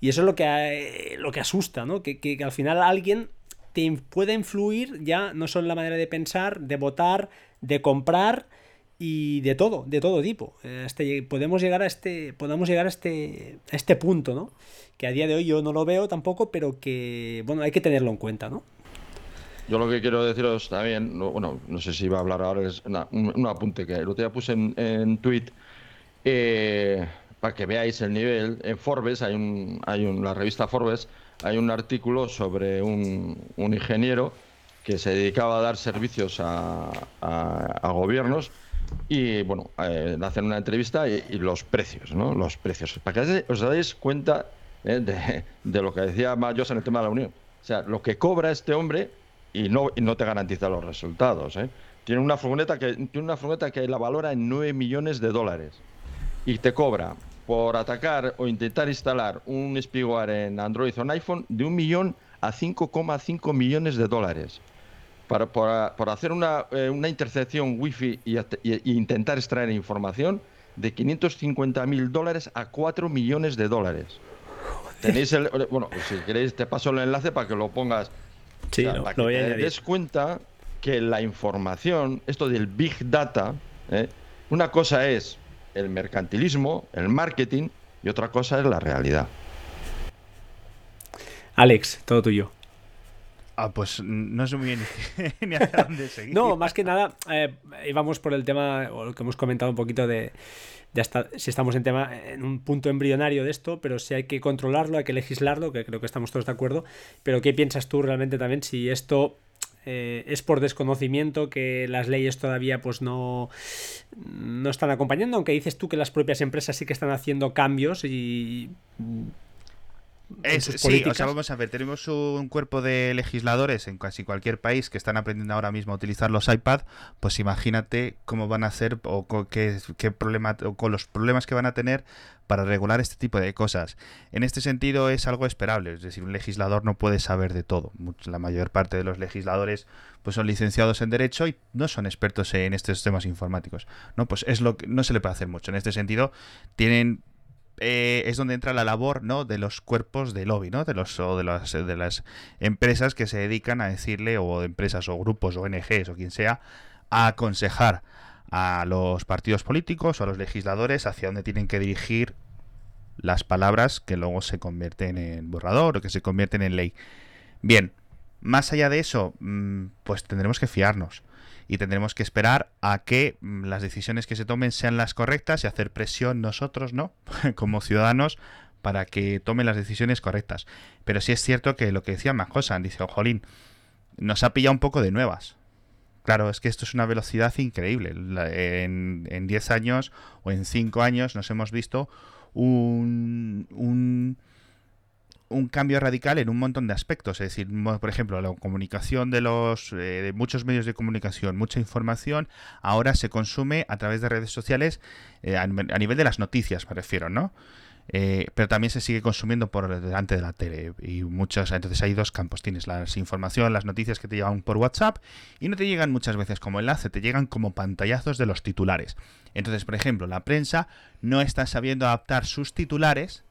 Y eso es lo que, eh, lo que asusta, ¿no? Que, al final alguien te pueda influir ya no solo en la manera de pensar, de votar, de comprar y de todo, de todo tipo. Este, podemos llegar a este, podemos llegar a este, este punto, ¿no? Que a día de hoy yo no lo veo tampoco, pero que, bueno, hay que tenerlo en cuenta, ¿no? Yo lo que quiero deciros también, bueno, no sé si va a hablar ahora, es un, apunte que otro día puse en, en tweet. Eh, para que veáis el nivel, en Forbes, hay un, hay un, la revista Forbes, hay un artículo sobre un, un ingeniero que se dedicaba a dar servicios a, a, gobiernos y bueno, eh, hacen una entrevista y, los precios, ¿no? Los precios. Para que os dais cuenta eh, de, de, lo que decía Mayos en el tema de la Unión. O sea, lo que cobra este hombre y no, y no te garantiza los resultados. ¿eh? Tiene una furgoneta que tiene una furgoneta que la valora en 9 millones de dólares y te cobra por atacar o intentar instalar un spyware en Android o en iPhone de un millón a 5,5 millones de dólares. Para, por, hacer una, eh, una, intercepción wifi y, y, intentar extraer información de 550 mil dólares a 4 millones de dólares. Tenéis el, bueno, si queréis te paso el enlace para que lo pongas. Sí, para que te des cuenta que la información, esto del big data, ¿eh? una cosa es el mercantilismo, el marketing y otra cosa es la realidad. Alex, todo tuyo. Ah, pues no sé muy bien ni hacia dónde seguir. no, más que nada, eh, íbamos por el tema, o lo que hemos comentado un poquito de, de hasta si estamos en tema en un punto embrionario de esto, pero si hay que controlarlo, hay que legislarlo, que creo que estamos todos de acuerdo. Pero ¿qué piensas tú realmente también si esto eh, es por desconocimiento que las leyes todavía pues no, no están acompañando, aunque dices tú que las propias empresas sí que están haciendo cambios y... sí, o sea, vamos a ver, tenemos un cuerpo de legisladores en casi cualquier país que están aprendiendo ahora mismo a utilizar los iPad, pues imagínate cómo van a hacer o qué, qué problema, o con los problemas que van a tener para regular este tipo de cosas. En este sentido es algo esperable, es decir, un legislador no puede saber de todo. La mayor parte de los legisladores pues son licenciados en derecho y no son expertos en estos temas informáticos. No, pues es lo que no se le puede hacer mucho. En este sentido tienen eh, es donde entra la labor ¿no? de los cuerpos de lobby, ¿no? de, los, o de, las, de las empresas que se dedican a decirle, o empresas o grupos, o ONGs o quien sea, a aconsejar a los partidos políticos o a los legisladores hacia dónde tienen que dirigir las palabras que luego se convierten en borrador o que se convierten en ley. Bien, más allá de eso, mm, pues tendremos que fiarnos y tendremos que esperar a que mm, las decisiones que se tomen sean las correctas y hacer presión nosotros, ¿no? Como ciudadanos para que tomen las decisiones correctas. Pero sí es cierto que lo que decía Majosan, dice, ojolín, nos ha pillado un poco de nuevas. Claro, es que esto es una velocidad increíble. En 10 años o en 5 años nos hemos visto un, un un cambio radical en un montón de aspectos. Es decir, por ejemplo, la comunicación de los eh, de muchos medios de comunicación, mucha información, ahora se consume a través de redes sociales eh, a, nivel de las noticias, me refiero, ¿no? Eh, pero también se sigue consumiendo por delante de la tele y muchas entonces hay dos campos tienes la información las noticias que te llegan por WhatsApp y no te llegan muchas veces como enlace te llegan como pantallazos de los titulares entonces por ejemplo la prensa no está sabiendo adaptar sus titulares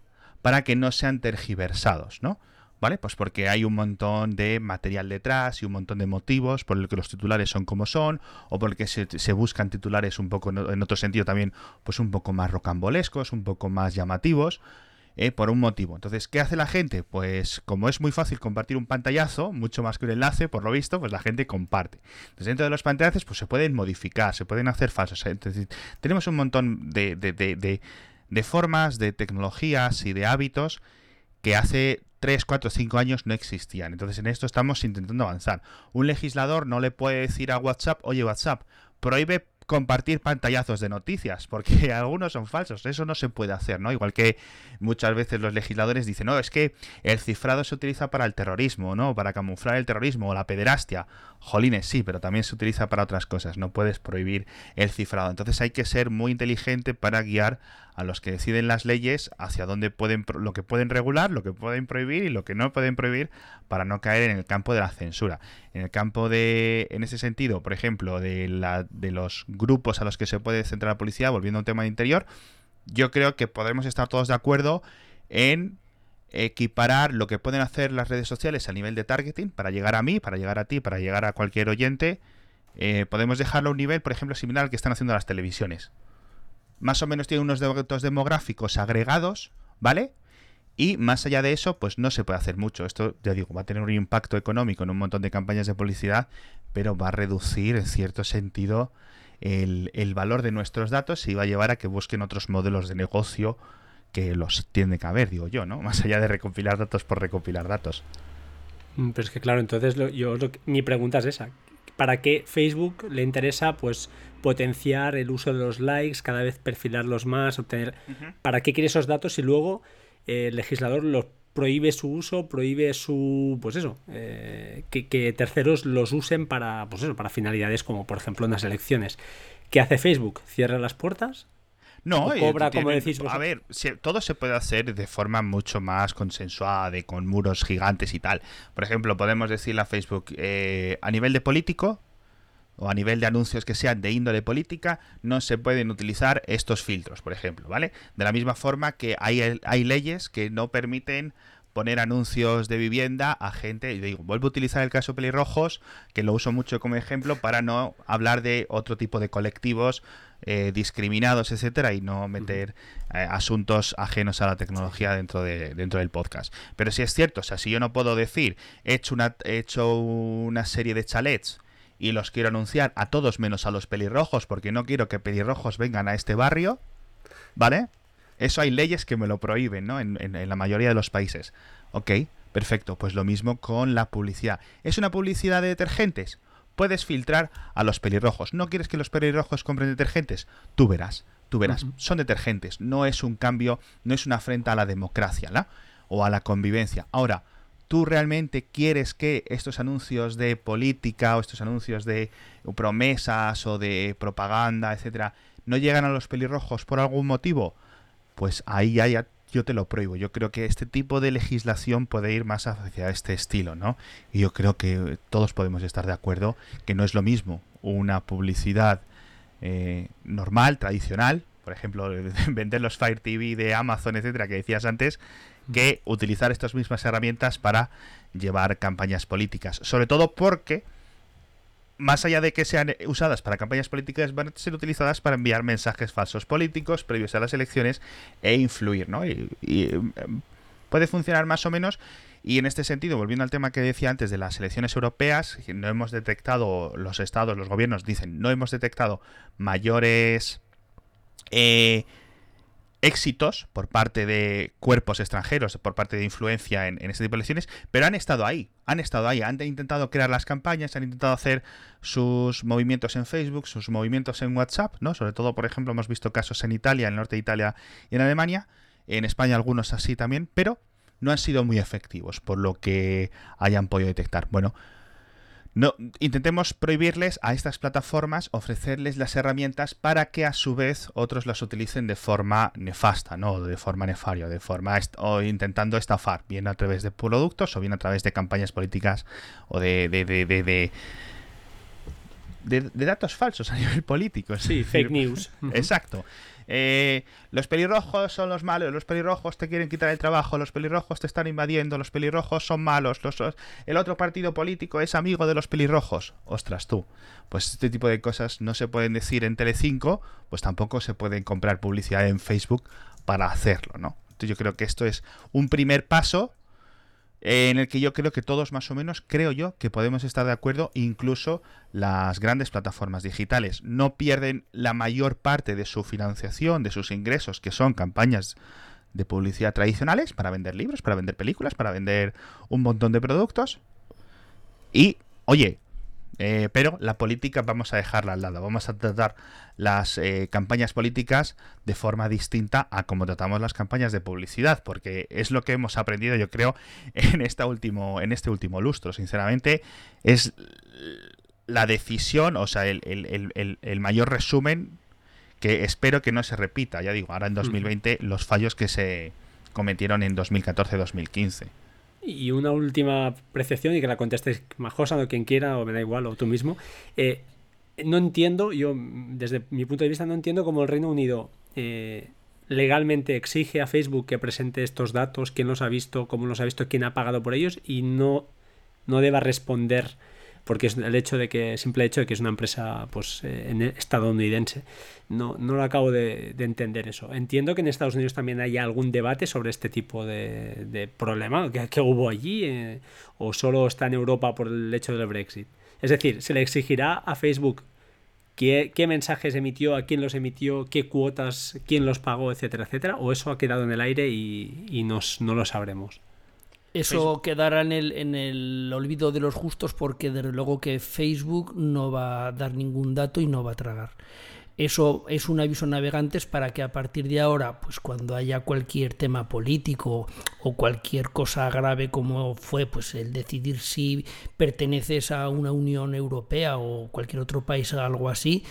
para que no sean tergiversados, ¿no? ¿Vale? Pues porque hay un montón de material detrás y un montón de motivos por el que los titulares son como son, o porque se, se buscan titulares un poco, en otro sentido también, pues un poco más rocambolescos, un poco más llamativos, eh, por un motivo. Entonces, ¿qué hace la gente? Pues como es muy fácil compartir un pantallazo, mucho más que un enlace, por lo visto, pues la gente comparte. Entonces, dentro de los pantallazos, pues se pueden modificar, se pueden hacer falsos. Tenemos un montón de, de de formas, de tecnologías y de hábitos que hace 3, 4, 5 años no existían. Entonces en esto estamos intentando avanzar. Un legislador no le puede decir a WhatsApp, oye WhatsApp, prohíbe compartir pantallazos de noticias, porque algunos son falsos, eso no se puede hacer, ¿no? Igual que muchas veces los legisladores dicen, no, es que el cifrado se utiliza para el terrorismo, ¿no? Para camuflar el terrorismo o la pederastia. Jolines, sí, pero también se utiliza para otras cosas, no puedes prohibir el cifrado. Entonces hay que ser muy inteligente para guiar a los que deciden las leyes hacia dónde pueden lo que pueden regular, lo que pueden prohibir y lo que no pueden prohibir para no caer en el campo de la censura. En el campo de en ese sentido, por ejemplo, de la de los grupos a los que se puede centrar la policía, volviendo a un tema de interior, yo creo que podemos estar todos de acuerdo en equiparar lo que pueden hacer las redes sociales a nivel de targeting para llegar a mí, para llegar a ti, para llegar a cualquier oyente. Eh, podemos dejarlo a un nivel, por ejemplo, similar al que están haciendo las televisiones más o menos tiene unos datos demográficos agregados, ¿vale? Y más allá de eso, pues no se puede hacer mucho. Esto, ya digo, va a tener un impacto económico en un montón de campañas de publicidad, pero va a reducir en cierto sentido el, valor de nuestros datos y va a llevar a que busquen otros modelos de negocio que los tiene que haber, digo yo, ¿no? Más allá de recopilar datos por recopilar datos. Mm, pero es que claro, entonces yo mi pregunta es esa. ¿Para qué Facebook le interesa pues potenciar el uso de los likes, cada vez perfilarlos más, obtener... ¿Para qué quiere esos datos si luego eh, el legislador los prohíbe su uso, prohíbe su, pues eso, eh, que, terceros los usen para, pues eso, para finalidades como por ejemplo en las elecciones. ¿Qué hace Facebook? ¿Cierra las puertas? No, cobra, como decís A ver, todo se puede hacer de forma mucho más consensuada, con muros gigantes y tal. Por ejemplo, podemos decirle a Facebook, eh, a nivel de político, o a nivel de anuncios que sean de índole política, no se pueden utilizar estos filtros, por ejemplo, ¿vale? De la misma forma que hay, hay leyes que no permiten poner anuncios de vivienda a gente, y digo, vuelvo a utilizar el caso pelirrojos, que lo uso mucho como ejemplo para no hablar de otro tipo de colectivos eh, discriminados, etcétera, y no meter eh, asuntos ajenos a la tecnología dentro, de, dentro del podcast. Pero si es cierto, o sea, si yo no puedo decir, he hecho una, he hecho una serie de chalets y los quiero anunciar a todos menos a los pelirrojos porque no quiero que pelirrojos vengan a este barrio, ¿vale? Eso hay leyes que me lo prohíben, ¿no? En, en, la mayoría de los países. Ok, perfecto. Pues lo mismo con la publicidad. ¿Es una publicidad de detergentes? Puedes filtrar a los pelirrojos. ¿No quieres que los pelirrojos compren detergentes? Tú verás, tú verás. Son detergentes. No es un cambio, no es una afrenta a la democracia, ¿la? o a la convivencia. Ahora, ¿tú realmente quieres que estos anuncios de política o estos anuncios de promesas o de propaganda, etcétera, no llegan a los pelirrojos por algún motivo? Pues ahí ya, yo te lo prohíbo. Yo creo que este tipo de legislación puede ir más hacia este estilo, ¿no? Y yo creo que todos podemos estar de acuerdo que no es lo mismo una publicidad eh, normal, tradicional, por ejemplo, vender los Fire TV de Amazon, etcétera, que decías antes, que utilizar estas mismas herramientas para llevar campañas políticas. Sobre todo porque, más allá de que sean usadas para campañas políticas, van a ser utilizadas para enviar mensajes falsos políticos previos a las elecciones e influir, ¿no? Y, em, puede funcionar más o menos. Y en este sentido, volviendo al tema que decía antes de las elecciones europeas, no hemos detectado, los estados, los gobiernos dicen, no hemos detectado mayores eh, éxitos por parte de cuerpos extranjeros, por parte de influencia en, este tipo de elecciones, pero han estado ahí, han estado ahí, han intentado crear las campañas, han intentado hacer sus movimientos en Facebook, sus movimientos en WhatsApp, ¿no? Sobre todo, por ejemplo, hemos visto casos en Italia, en el norte de Italia y en Alemania, en España algunos así también, pero no han sido muy efectivos por lo que hayan podido detectar. Bueno, no, intentemos prohibirles a estas plataformas ofrecerles las herramientas para que a su vez otros las utilicen de forma nefasta, no de forma nefaria, de forma o intentando estafar, bien a través de productos o bien a través de campañas políticas o de, de, de, de de, datos falsos a nivel político. Sí, fake news. Exacto. Eh, los pelirrojos son los malos, los pelirrojos te quieren quitar el trabajo, los pelirrojos te están invadiendo, los pelirrojos son malos, el otro partido político es amigo de los pelirrojos. Ostras, tú. Pues este tipo de cosas no se pueden decir en Telecinco, pues tampoco se pueden comprar publicidad en Facebook para hacerlo, ¿no? Entonces yo creo que esto es un primer paso en el que yo creo que todos más o menos, creo yo, que podemos estar de acuerdo, incluso las grandes plataformas digitales no pierden la mayor parte de su financiación, de sus ingresos, que son campañas de publicidad tradicionales para vender libros, para vender películas, para vender un montón de productos. Y, oye, eh, pero la política vamos a dejarla al lado, vamos a tratar las eh, campañas políticas de forma distinta a como tratamos las campañas de publicidad, porque es lo que hemos aprendido, yo creo, en, esta último, en este último lustro. Sinceramente, es la decisión, o sea, el, mayor resumen que espero que no se repita. Ya digo, ahora en 2020 los fallos que se cometieron en 2014-2015. Y una última percepción y que la contestes Majosa o quien quiera, o me da igual, o tú mismo. Eh, no entiendo, yo desde mi punto de vista no entiendo cómo el Reino Unido eh, legalmente exige a Facebook que presente estos datos, quién los ha visto, cómo los ha visto, quién ha pagado por ellos y no, no deba responder porque es el hecho de que, simple hecho de que es una empresa pues, eh, estadounidense. No, no lo acabo de, entender eso. Entiendo que en Estados Unidos también haya algún debate sobre este tipo de, problema que, hubo allí, eh, o solo está en Europa por el hecho del Brexit. Es decir, ¿se le exigirá a Facebook qué, qué mensajes emitió, a quién los emitió, qué cuotas, quién los pagó, etcétera, etcétera? ¿O eso ha quedado en el aire y, y nos, no lo sabremos? Eso quedará en el, en el olvido de los justos porque desde luego que Facebook no va a dar ningún dato y no va a tragar. Eso es un aviso a navegantes para que a partir de ahora, pues cuando haya cualquier tema político o cualquier cosa grave como fue pues el decidir si perteneces a una Unión Europea o cualquier otro país o algo así,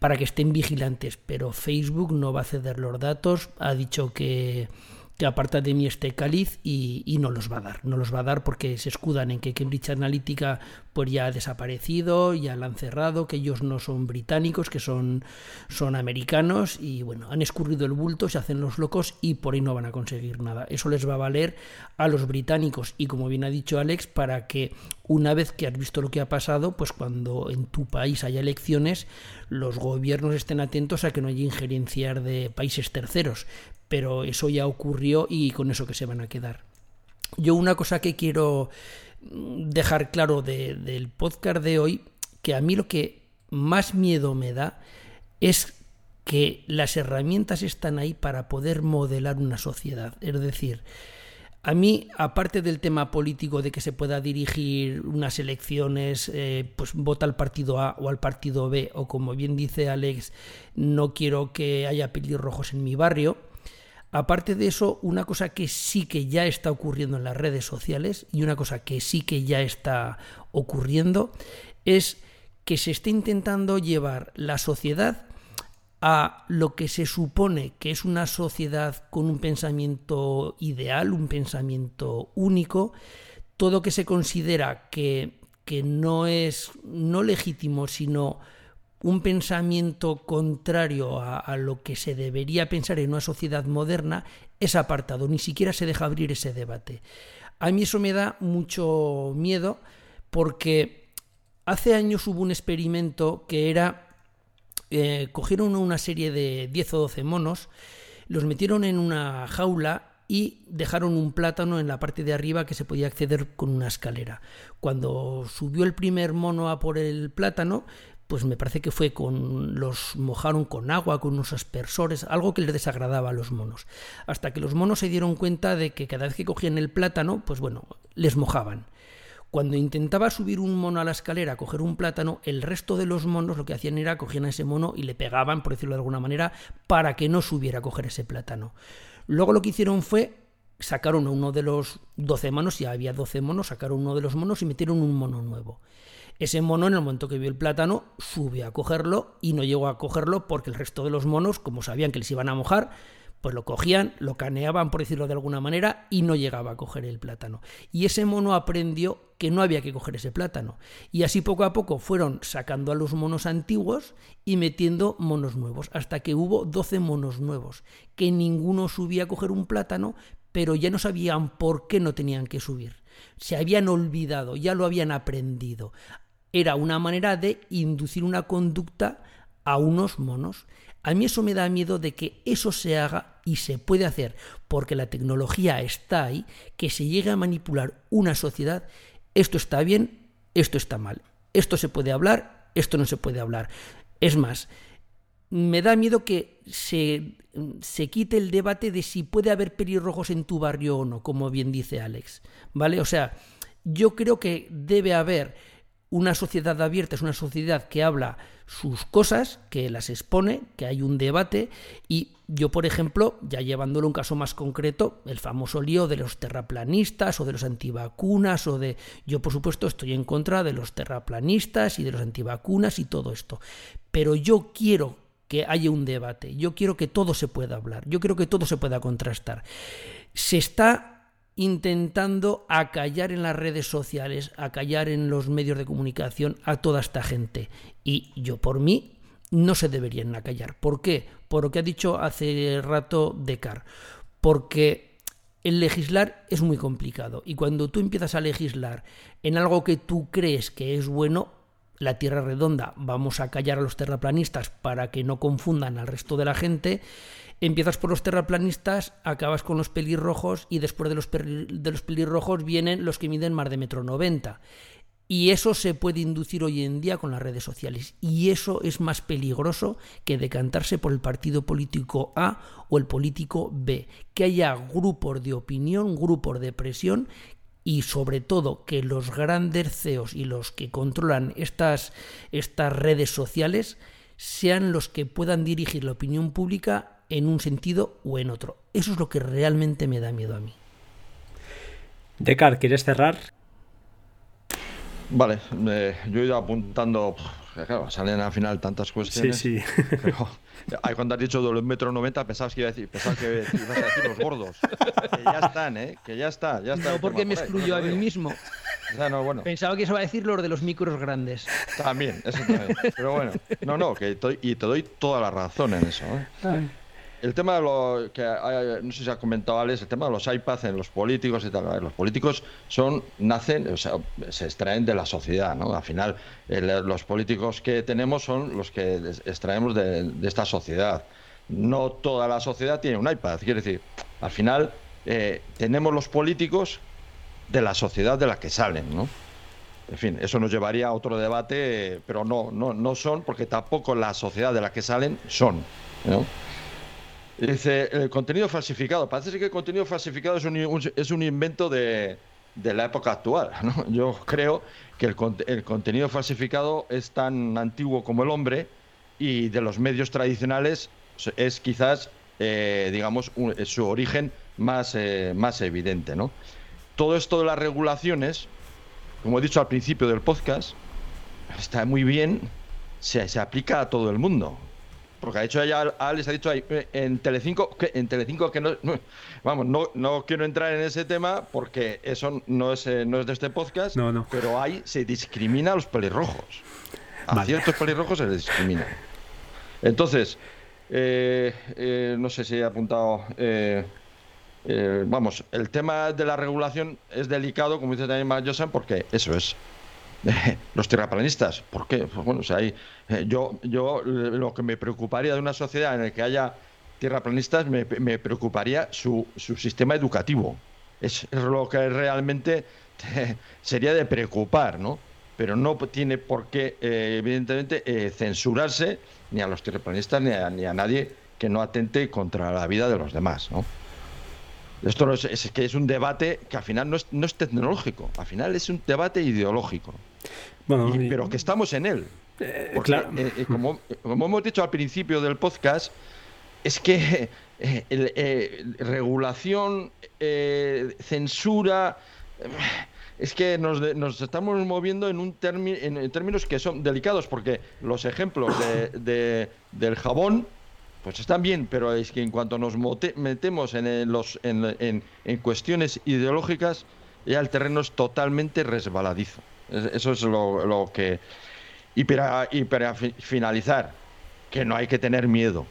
para que estén vigilantes. Pero Facebook no va a ceder los datos, ha dicho que que aparta de mí este cáliz y, no los va a dar. No los va a dar porque se escudan en que Cambridge Analytica pues ya ha desaparecido, ya la han cerrado, que ellos no son británicos, que son, son americanos y bueno, han escurrido el bulto, se hacen los locos y por ahí no van a conseguir nada. Eso les va a valer a los británicos y como bien ha dicho Alex, para que una vez que has visto lo que ha pasado, pues cuando en tu país haya elecciones, los gobiernos estén atentos a que no haya injerenciar de países terceros. Pero eso ya ocurrió y con eso que se van a quedar. Yo una cosa que quiero dejar claro del podcast de hoy, que a mí lo que más miedo me da es que las herramientas están ahí para poder modelar una sociedad. Es decir, a mí, aparte del tema político de que se pueda dirigir unas elecciones, eh, pues vota al partido A o al partido B, o como bien dice Alex, no quiero que haya pelirrojos en mi barrio, Aparte de eso, una cosa que sí que ya está ocurriendo en las redes sociales y una cosa que sí que ya está ocurriendo es que se está intentando llevar la sociedad a lo que se supone que es una sociedad con un pensamiento ideal, un pensamiento único, todo que se considera que, que no es no legítimo, sino un pensamiento contrario a, lo que se debería pensar en una sociedad moderna es apartado, ni siquiera se deja abrir ese debate. A mí eso me da mucho miedo porque hace años hubo un experimento que era, eh, cogieron una serie de 10 o 12 monos, los metieron en una jaula y dejaron un plátano en la parte de arriba que se podía acceder con una escalera. Cuando subió el primer mono a por el plátano, pues me parece que fue con los mojaron con agua, con unos aspersores, algo que les desagradaba a los monos, hasta que los monos se dieron cuenta de que cada vez que cogían el plátano, pues bueno, les mojaban. Cuando intentaba subir un mono a la escalera a coger un plátano, el resto de los monos lo que hacían era cogían a ese mono y le pegaban, por decirlo de alguna manera, para que no subiera a coger ese plátano. Luego lo que hicieron fue sacaron a uno de los 12 monos, ya había 12 monos, sacaron uno de los monos y metieron un mono nuevo. Ese mono, en el momento que vio el plátano, subió a cogerlo y no llegó a cogerlo porque el resto de los monos, como sabían que les iban a mojar, pues lo cogían, lo caneaban, por decirlo de alguna manera, y no llegaba a coger el plátano. Y ese mono aprendió que no había que coger ese plátano. Y así poco a poco fueron sacando a los monos antiguos y metiendo monos nuevos, hasta que hubo 12 monos nuevos, que ninguno subía a coger un plátano, pero ya no sabían por qué no tenían que subir. Se habían olvidado, ya lo habían aprendido era una manera de inducir una conducta a unos monos. A mí eso me da miedo de que eso se haga y se puede hacer, porque la tecnología está ahí, que se llegue a manipular una sociedad. Esto está bien, esto está mal. Esto se puede hablar, esto no se puede hablar. Es más, me da miedo que se, se, quite el debate de si puede haber pelirrojos en tu barrio o no, como bien dice Alex. ¿Vale? O sea, yo creo que debe haber una sociedad abierta es una sociedad que habla sus cosas, que las expone, que hay un debate y yo, por ejemplo, ya llevándolo un caso más concreto, el famoso lío de los terraplanistas o de los antivacunas o de... Yo, por supuesto, estoy en contra de los terraplanistas y de los antivacunas y todo esto. Pero yo quiero que haya un debate, yo quiero que todo se pueda hablar, yo quiero que todo se pueda contrastar. Se está intentando acallar en las redes sociales, acallar en los medios de comunicación a toda esta gente. Y yo por mí no se deberían acallar. ¿Por qué? Por lo que ha dicho hace rato Descartes. Porque el legislar es muy complicado y cuando tú empiezas a legislar en algo que tú crees que es bueno, la Tierra redonda, vamos a callar a los terraplanistas para que no confundan al resto de la gente, Empiezas por los terraplanistas, acabas con los pelirrojos y después de los, de los pelirrojos vienen los que miden más de metro noventa. Y eso se puede inducir hoy en día con las redes sociales. Y eso es más peligroso que decantarse por el partido político A o el político B. Que haya grupos de opinión, grupos de presión y sobre todo que los grandes CEOs y los que controlan estas, estas redes sociales sean los que puedan dirigir la opinión pública en un sentido o en otro. Eso es lo que realmente me da miedo a mí. Decar, ¿quieres cerrar? Vale, yo he ido apuntando, claro, salen al final tantas cuestiones. Sí, sí. Pero, cuando has dicho de los metros 90 pensabas que, iba a decir, pensabas que ibas a decir los gordos. Que ya están, ¿eh? Que ya está, ya está. No, porque me excluyó a mí mismo. bueno. Pensaba que eso iba a decir los de los micros grandes. También, eso también. Pero bueno, no, no, que y te doy toda la razón en eso. ¿eh? El tema de lo que no sé si ha comentado Alex, el tema de los iPads en los políticos y tal. Los políticos son, nacen, o sea, se extraen de la sociedad, ¿no? Al final, los políticos que tenemos son los que extraemos de, esta sociedad. No toda la sociedad tiene un iPad, quiere decir, al final eh, tenemos los políticos de la sociedad de la que salen, ¿no? En fin, eso nos llevaría a otro debate, pero no, no, no son, porque tampoco la sociedad de la que salen son, ¿no? Dice, el contenido falsificado. Parece que el contenido falsificado es un, es un invento de, de, la época actual. ¿no? Yo creo que el, el, contenido falsificado es tan antiguo como el hombre y de los medios tradicionales es quizás eh, digamos, su origen más, más evidente, ¿no? Todo esto de las regulaciones, como he dicho al principio del podcast, está muy bien, se, se aplica a todo el mundo. Porque ha dicho ella, Alex ha dicho ahí, eh, en Telecinco, que, en Telecinco que no, vamos, no, no quiero entrar en ese tema porque eso no es, eh, no es de este podcast, no, no. pero ahí se discrimina a los pelirrojos. A ciertos pelirrojos se les discrimina. Entonces, eh, no sé si he apuntado... vamos, el tema de la regulación es delicado, como dice también Josan, porque eso es los tierraplanistas. ¿Por qué? Pues bueno, o sea, eh, yo, yo lo que me preocuparía de una sociedad en la que haya tierraplanistas, me, preocuparía su, sistema educativo. Es, lo que realmente sería de preocupar, ¿no? Pero no tiene por qué, eh, evidentemente, eh, censurarse ni a los tierraplanistas ni a, ni a nadie que no atente contra la vida de los demás, ¿no? Esto es, es, que es un debate que al final no es, no es tecnológico, al final es un debate ideológico. Bueno, pero que estamos en él. Eh, claro. Eh, eh, como, hemos dicho al principio del podcast, es que regulación, censura, es que nos, estamos moviendo en, un en, términos que son delicados, porque los ejemplos de, del jabón pues están bien, pero es que en cuanto nos metemos en, los, en, cuestiones ideológicas, ya el terreno es totalmente resbaladizo. Eso es lo, que... Y para, finalizar, que no hay que tener miedo.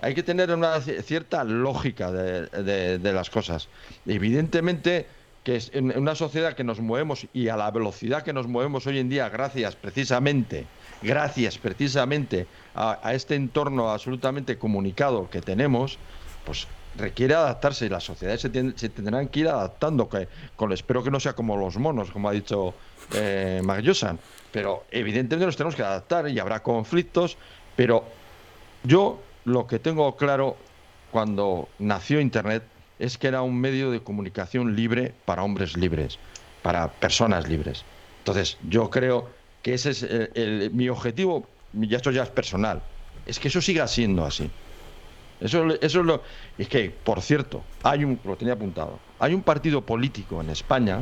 Hay que tener una cierta lógica de, de las cosas. Evidentemente que es en una sociedad que nos movemos y a la velocidad que nos movemos hoy en día, gracias precisamente gracias precisamente a, este entorno absolutamente comunicado que tenemos, pues requiere adaptarse y las sociedades se, tendrán que ir adaptando, que con, espero que no sea como los monos, como ha dicho eh, pero evidentemente nos tenemos que adaptar y habrá conflictos, pero yo lo que tengo claro cuando nació Internet es que era un medio de comunicación libre para hombres libres, para personas libres. Entonces, yo creo que ese es mi objetivo, y esto ya es personal, es que eso siga siendo así. Eso, eso es lo. Es que, por cierto, hay un. Lo tenía apuntado. Hay un partido político en España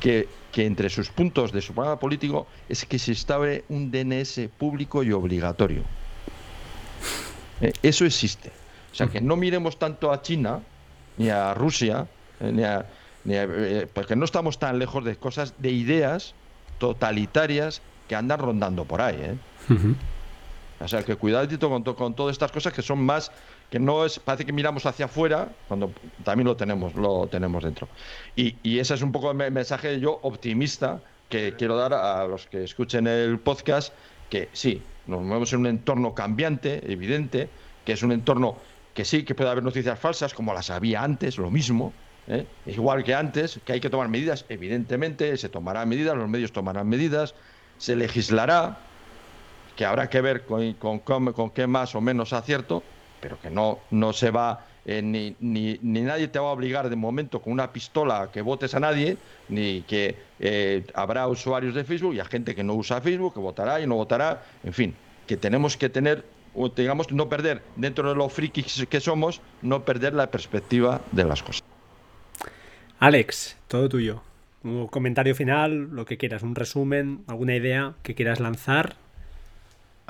que, que entre sus puntos de su programa político es que se estabe un DNS público y obligatorio. Eh, eso existe. O sea, que no miremos tanto a China, ni a Rusia, eh, ni a, ni eh, porque no estamos tan lejos de cosas, de ideas totalitarias que andan rondando por ahí. O sea, que cuidadito con, con todas estas cosas que son más que no es parece que miramos hacia afuera cuando también lo tenemos lo tenemos dentro y, ese es un poco el mensaje yo optimista que quiero dar a los que escuchen el podcast que sí nos movemos en un entorno cambiante evidente que es un entorno que sí que puede haber noticias falsas como las había antes lo mismo ¿eh? igual que antes, que hay que tomar medidas, evidentemente, se tomarán medidas, los medios tomarán medidas, se legislará, que habrá que ver con, con, qué más o menos acierto, pero que no, no se va, eh, ni, ni, nadie te va a obligar de momento con una pistola a que votes a nadie, ni que eh, habrá usuarios de Facebook y a gente que no usa Facebook, que votará y no votará, en fin, que tenemos que tener digamos, no perder, dentro de lo frikis que somos, no perder la perspectiva de las cosas. Alex, todo tuyo. Un comentario final, lo que quieras, un resumen, alguna idea que quieras lanzar.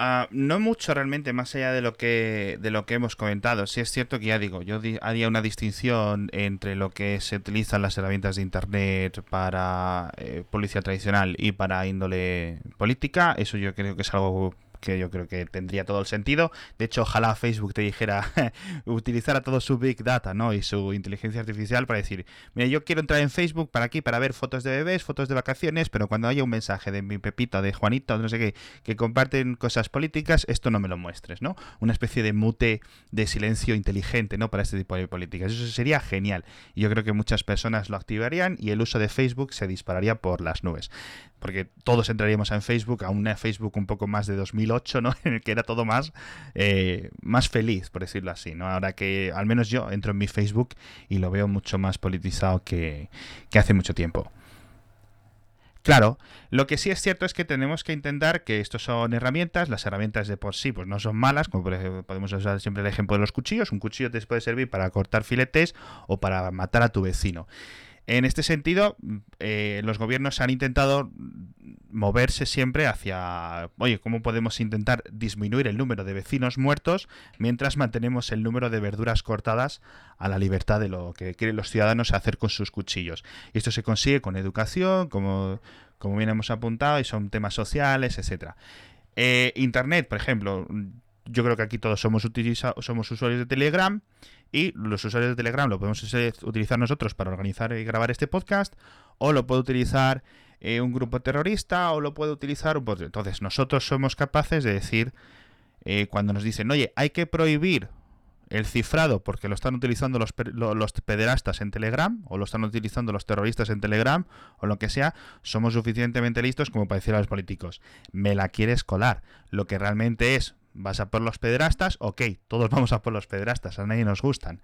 Uh, no mucho realmente más allá de lo que de lo que hemos comentado. Sí es cierto que ya digo, yo haría una distinción entre lo que se utilizan las herramientas de internet para eh, policía tradicional y para índole política. Eso yo creo que es algo que yo creo que tendría todo el sentido. De hecho, ojalá Facebook te dijera utilizara todo su Big Data ¿no? y su inteligencia artificial para decir, mira, yo quiero entrar en Facebook para aquí, para ver fotos de bebés, fotos de vacaciones, pero cuando haya un mensaje de mi Pepito, de Juanito, no sé qué, que comparten cosas políticas, esto no me lo muestres, ¿no? Una especie de mute de silencio inteligente, ¿no? Para este tipo de políticas. Eso sería genial. Y yo creo que muchas personas lo activarían y el uso de Facebook se dispararía por las nubes porque todos entraríamos en Facebook, a una Facebook un poco más de 2008, ¿no? En el que era todo más, eh, más feliz, por decirlo así, ¿no? Ahora que al menos yo entro en mi Facebook y lo veo mucho más politizado que, que hace mucho tiempo. Claro, lo que sí es cierto es que tenemos que intentar que estos son herramientas, las herramientas de por sí pues no son malas, como podemos usar siempre el ejemplo de los cuchillos, un cuchillo te puede servir para cortar filetes o para matar a tu vecino. En este sentido, eh, los gobiernos han intentado moverse siempre hacia, oye, ¿cómo podemos intentar disminuir el número de vecinos muertos mientras mantenemos el número de verduras cortadas a la libertad de lo que quieren los ciudadanos hacer con sus cuchillos? Y esto se consigue con educación, como, como bien hemos apuntado, y son temas sociales, etcétera. Eh, Internet, por ejemplo, yo creo que aquí todos somos, somos usuarios de Telegram y los usuarios de Telegram lo podemos utilizar nosotros para organizar y grabar este podcast o lo puede utilizar eh, un grupo terrorista o lo puede utilizar un... Entonces nosotros somos capaces de decir eh, cuando nos dicen, oye, hay que prohibir el cifrado porque lo están utilizando los, los pederastas en Telegram o lo están utilizando los terroristas en Telegram o lo que sea, somos suficientemente listos como para decir a los políticos, me la quieres colar. Lo que realmente es vas a por los pederastas, ok, todos vamos a por los pederastas, a nadie nos gustan,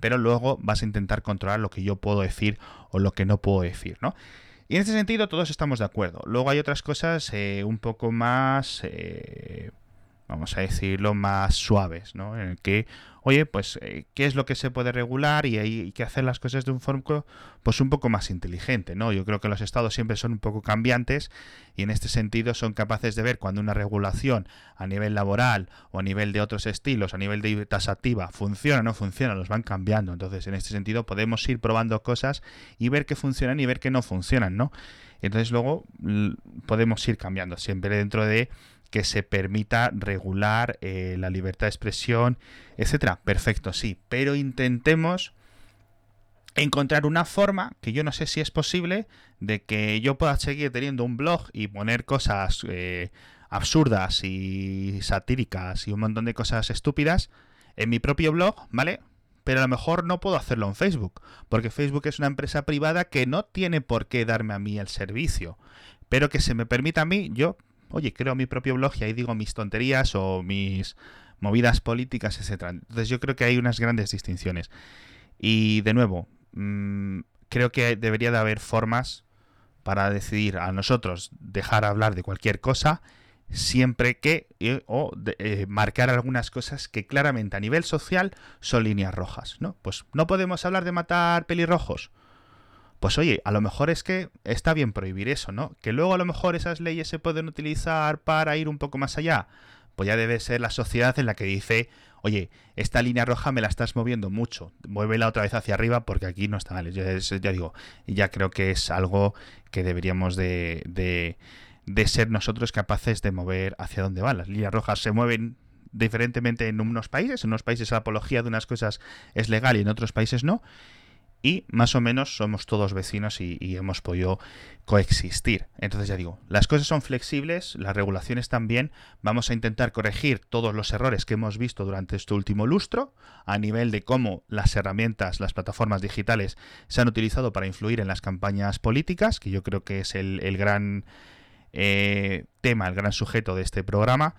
pero luego vas a intentar controlar lo que yo puedo decir o lo que no puedo decir, ¿no? Y en ese sentido todos estamos de acuerdo. Luego hay otras cosas eh, un poco más, eh, vamos a decirlo, más suaves, ¿no? En el que oye, pues, eh, ¿qué es lo que se puede regular? Y hay que hacer las cosas de un forma, pues, un poco más inteligente, ¿no? Yo creo que los estados siempre son un poco cambiantes y en este sentido son capaces de ver cuando una regulación a nivel laboral o a nivel de otros estilos, a nivel de tasativa, funciona o no funciona, los van cambiando. Entonces, en este sentido, podemos ir probando cosas y ver qué funcionan y ver qué no funcionan, ¿no? Entonces luego podemos ir cambiando, siempre dentro de que se permita regular eh, la libertad de expresión, etcétera. Perfecto, sí, pero intentemos encontrar una forma, que yo no sé si es posible, de que yo pueda seguir teniendo un blog y poner cosas eh, absurdas y satíricas y un montón de cosas estúpidas en mi propio blog, ¿vale? Pero a lo mejor no puedo hacerlo en Facebook, porque Facebook es una empresa privada que no tiene por qué darme a mí el servicio, pero que se me permita a mí, yo oye, creo mi propio blog y ahí digo mis tonterías o mis movidas políticas, etc. Entonces yo creo que hay unas grandes distinciones. Y de nuevo, mm, creo que debería de haber formas para decidir a nosotros dejar hablar de cualquier cosa siempre que o eh, marcar algunas cosas que claramente a nivel social son líneas rojas, ¿no? Pues no podemos hablar de matar pelirrojos. Pues oye, a lo mejor es que está bien prohibir eso, ¿no? Que luego a lo mejor esas leyes se pueden utilizar para ir un poco más allá. Pues ya debe ser la sociedad en la que dice, oye, esta línea roja me la estás moviendo mucho, muévela otra vez hacia arriba porque aquí no está mal. Ya, ya digo, ya creo que es algo que deberíamos de, de, de ser nosotros capaces de mover hacia dónde van. Las líneas rojas se mueven diferentemente en unos países, en unos países la apología de unas cosas es legal y en otros países no y más o menos somos todos vecinos y, hemos podido coexistir. Entonces ya digo, las cosas son flexibles, las regulaciones también, vamos a intentar corregir todos los errores que hemos visto durante este último lustro a nivel de cómo las herramientas, las plataformas digitales se han utilizado para influir en las campañas políticas, que yo creo que es el, gran eh, tema, el gran sujeto de este programa,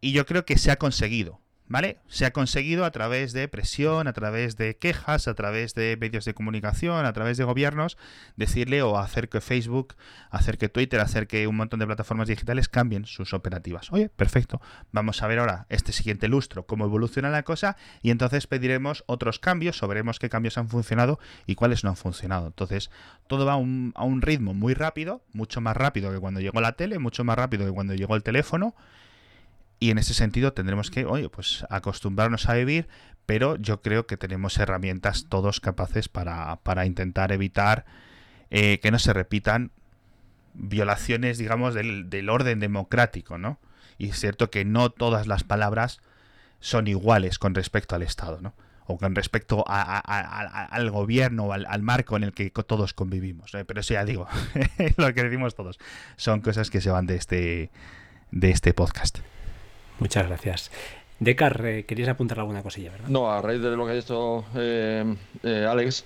y yo creo que se ha conseguido. ¿Vale? Se ha conseguido a través de presión, a través de quejas, a través de medios de comunicación, a través de gobiernos, decirle o hacer que Facebook, hacer que Twitter, hacer que un montón de plataformas digitales cambien sus operativas. Oye, perfecto. Vamos a ver ahora este siguiente lustro, cómo evoluciona la cosa y entonces pediremos otros cambios, veremos qué cambios han funcionado y cuáles no han funcionado. Entonces, todo va a un, a un ritmo muy rápido, mucho más rápido que cuando llegó la tele, mucho más rápido que cuando llegó el teléfono y en ese sentido tendremos que, oye, pues acostumbrarnos a vivir, pero yo creo que tenemos herramientas todos capaces para, intentar evitar eh, que no se repitan violaciones, digamos, del, del, orden democrático, ¿no? Y es cierto que no todas las palabras son iguales con respecto al Estado, ¿no? O con respecto al gobierno o al, marco en el que todos convivimos. Pero eso ya digo, lo que decimos todos, son cosas que se van de este, de este podcast. Muchas gracias. Decar, eh, querías apuntar alguna cosilla, ¿verdad? No, a raíz de lo que ha dicho eh, eh, Alex,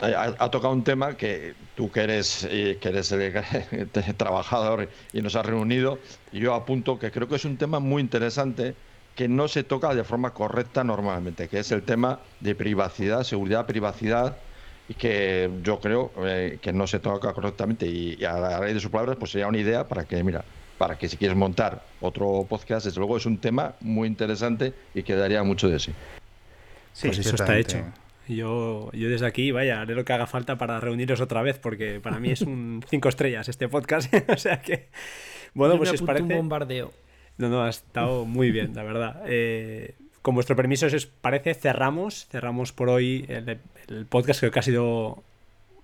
ha, tocado un tema que tú que eres, que eres trabajador y nos has reunido, y yo apunto que creo que es un tema muy interesante que no se toca de forma correcta normalmente, que es el tema de privacidad, seguridad, privacidad y que yo creo eh, que no se toca correctamente y, a la raíz de sus palabras pues sería una idea para que, mira, para que si quieres montar otro podcast, desde luego es un tema muy interesante y que daría mucho de sí. Sí, pues eso está hecho. Yo, yo desde aquí, vaya, haré lo que haga falta para reuniros otra vez, porque para mí es un cinco estrellas este podcast. o sea que, bueno, pues si os parece. un bombardeo. No, no, ha estado muy bien, la verdad. Eh, con vuestro permiso, si os parece, cerramos, cerramos por hoy el, podcast, creo que ha sido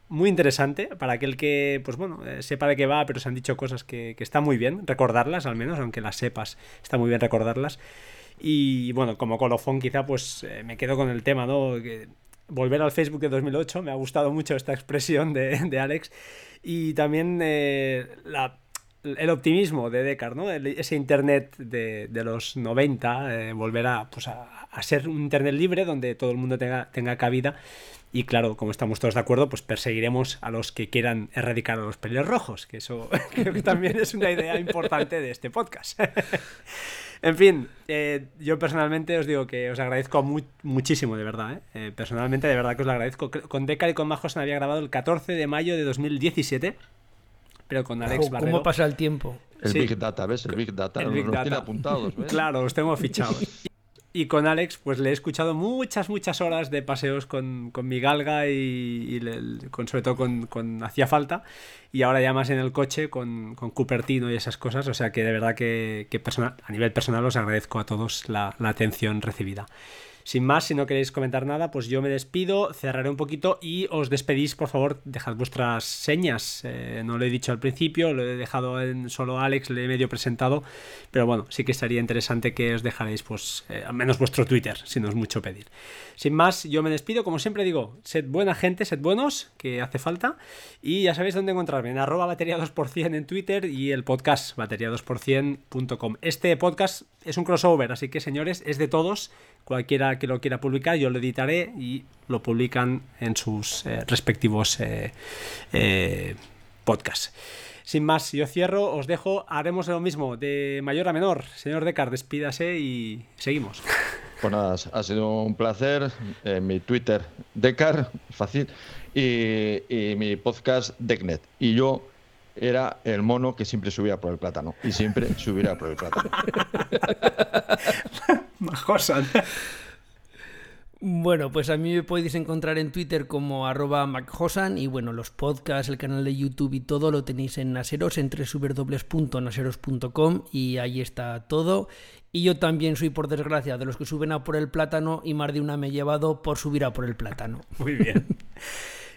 muy interesante para aquel que, pues bueno, eh, sepa de qué va, pero se han dicho cosas que, que está muy bien recordarlas, al menos, aunque las sepas, está muy bien recordarlas. Y bueno, como colofón quizá pues eh, me quedo con el tema, ¿no? Que volver al Facebook de 2008, me ha gustado mucho esta expresión de, de Alex. Y también eh, la, el optimismo de Descartes, ¿no? ese Internet de, de los 90, eh, volver a, pues a, a, ser un Internet libre donde todo el mundo tenga, tenga cabida. Y claro, como estamos todos de acuerdo, pues perseguiremos a los que quieran erradicar a los rojos, que eso creo que también es una idea importante de este podcast. En fin, eh, yo personalmente os digo que os agradezco muchísimo, de verdad. ¿eh? ¿eh? personalmente, de verdad que os lo agradezco. Con Decar y con Majos había grabado el 14 de mayo de 2017. Pero con Alex Barredo. ¿Cómo pasa el tiempo? El Big Data, ¿ves? El Big Data. El Big Data. tiene apuntados, ¿ves? Claro, los tengo fichados. Y con Alex, pues le he escuchado muchas, muchas horas de paseos con, con mi galga y, con, sobre todo con, Hacía Falta. Y ahora ya más en el coche con, con Cupertino y esas cosas. O sea que de verdad que, personal, a nivel personal os agradezco a todos la atención recibida. Sin más, si no queréis comentar nada, pues yo me despido, cerraré un poquito y os despedís, por favor, dejad vuestras señas. Eh, no lo he dicho al principio, lo he dejado en solo Alex, le he medio presentado, pero bueno, sí que estaría interesante que os dejaréis, pues, eh, al menos vuestro Twitter, si no es mucho pedir. Sin más, yo me despido, como siempre digo, sed buena gente, sed buenos, que hace falta, y ya sabéis dónde encontrarme, en arroba batería 2% en Twitter y el podcast batería2%.com. Este podcast es un crossover, así que señores, es de todos cualquiera que lo quiera publicar, yo lo editaré y lo publican en sus eh, respectivos eh, eh, podcasts. Sin más, yo cierro, os dejo, haremos lo mismo, de mayor a menor. Señor Decar, despídase y seguimos. Pues nada, ha sido un placer. mi Twitter, Decar, fácil, y, y mi podcast, Decnet. Y yo era el mono que siempre subía por el plátano. Y siempre subirá por el plátano. Majosan. Bueno, pues a mí me podéis encontrar en Twitter como arroba macjosan y bueno, los podcasts, el canal de YouTube y todo lo tenéis en Naseros, en www.naseros.com y ahí está todo. Y yo también soy, por desgracia, de los que suben a por el plátano y más de una me he llevado por subir a por el plátano. Muy bien.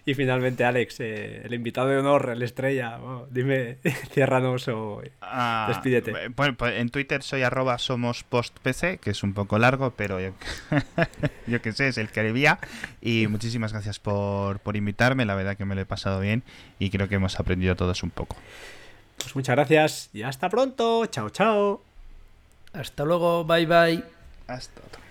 Y finalmente, Alex, eh, el invitado de honor, el estrella, dime, ciérranos o ah, despídete. Bueno, pues en Twitter soy arroba somos postpc, que es un poco largo, pero yo, yo que sé, es el que debía. Y muchísimas gracias por, por invitarme, la verdad que me lo he pasado bien y creo que hemos aprendido todos un poco. Pues muchas gracias y hasta pronto. Chao, chao. Hasta luego, bye bye. Hasta otro.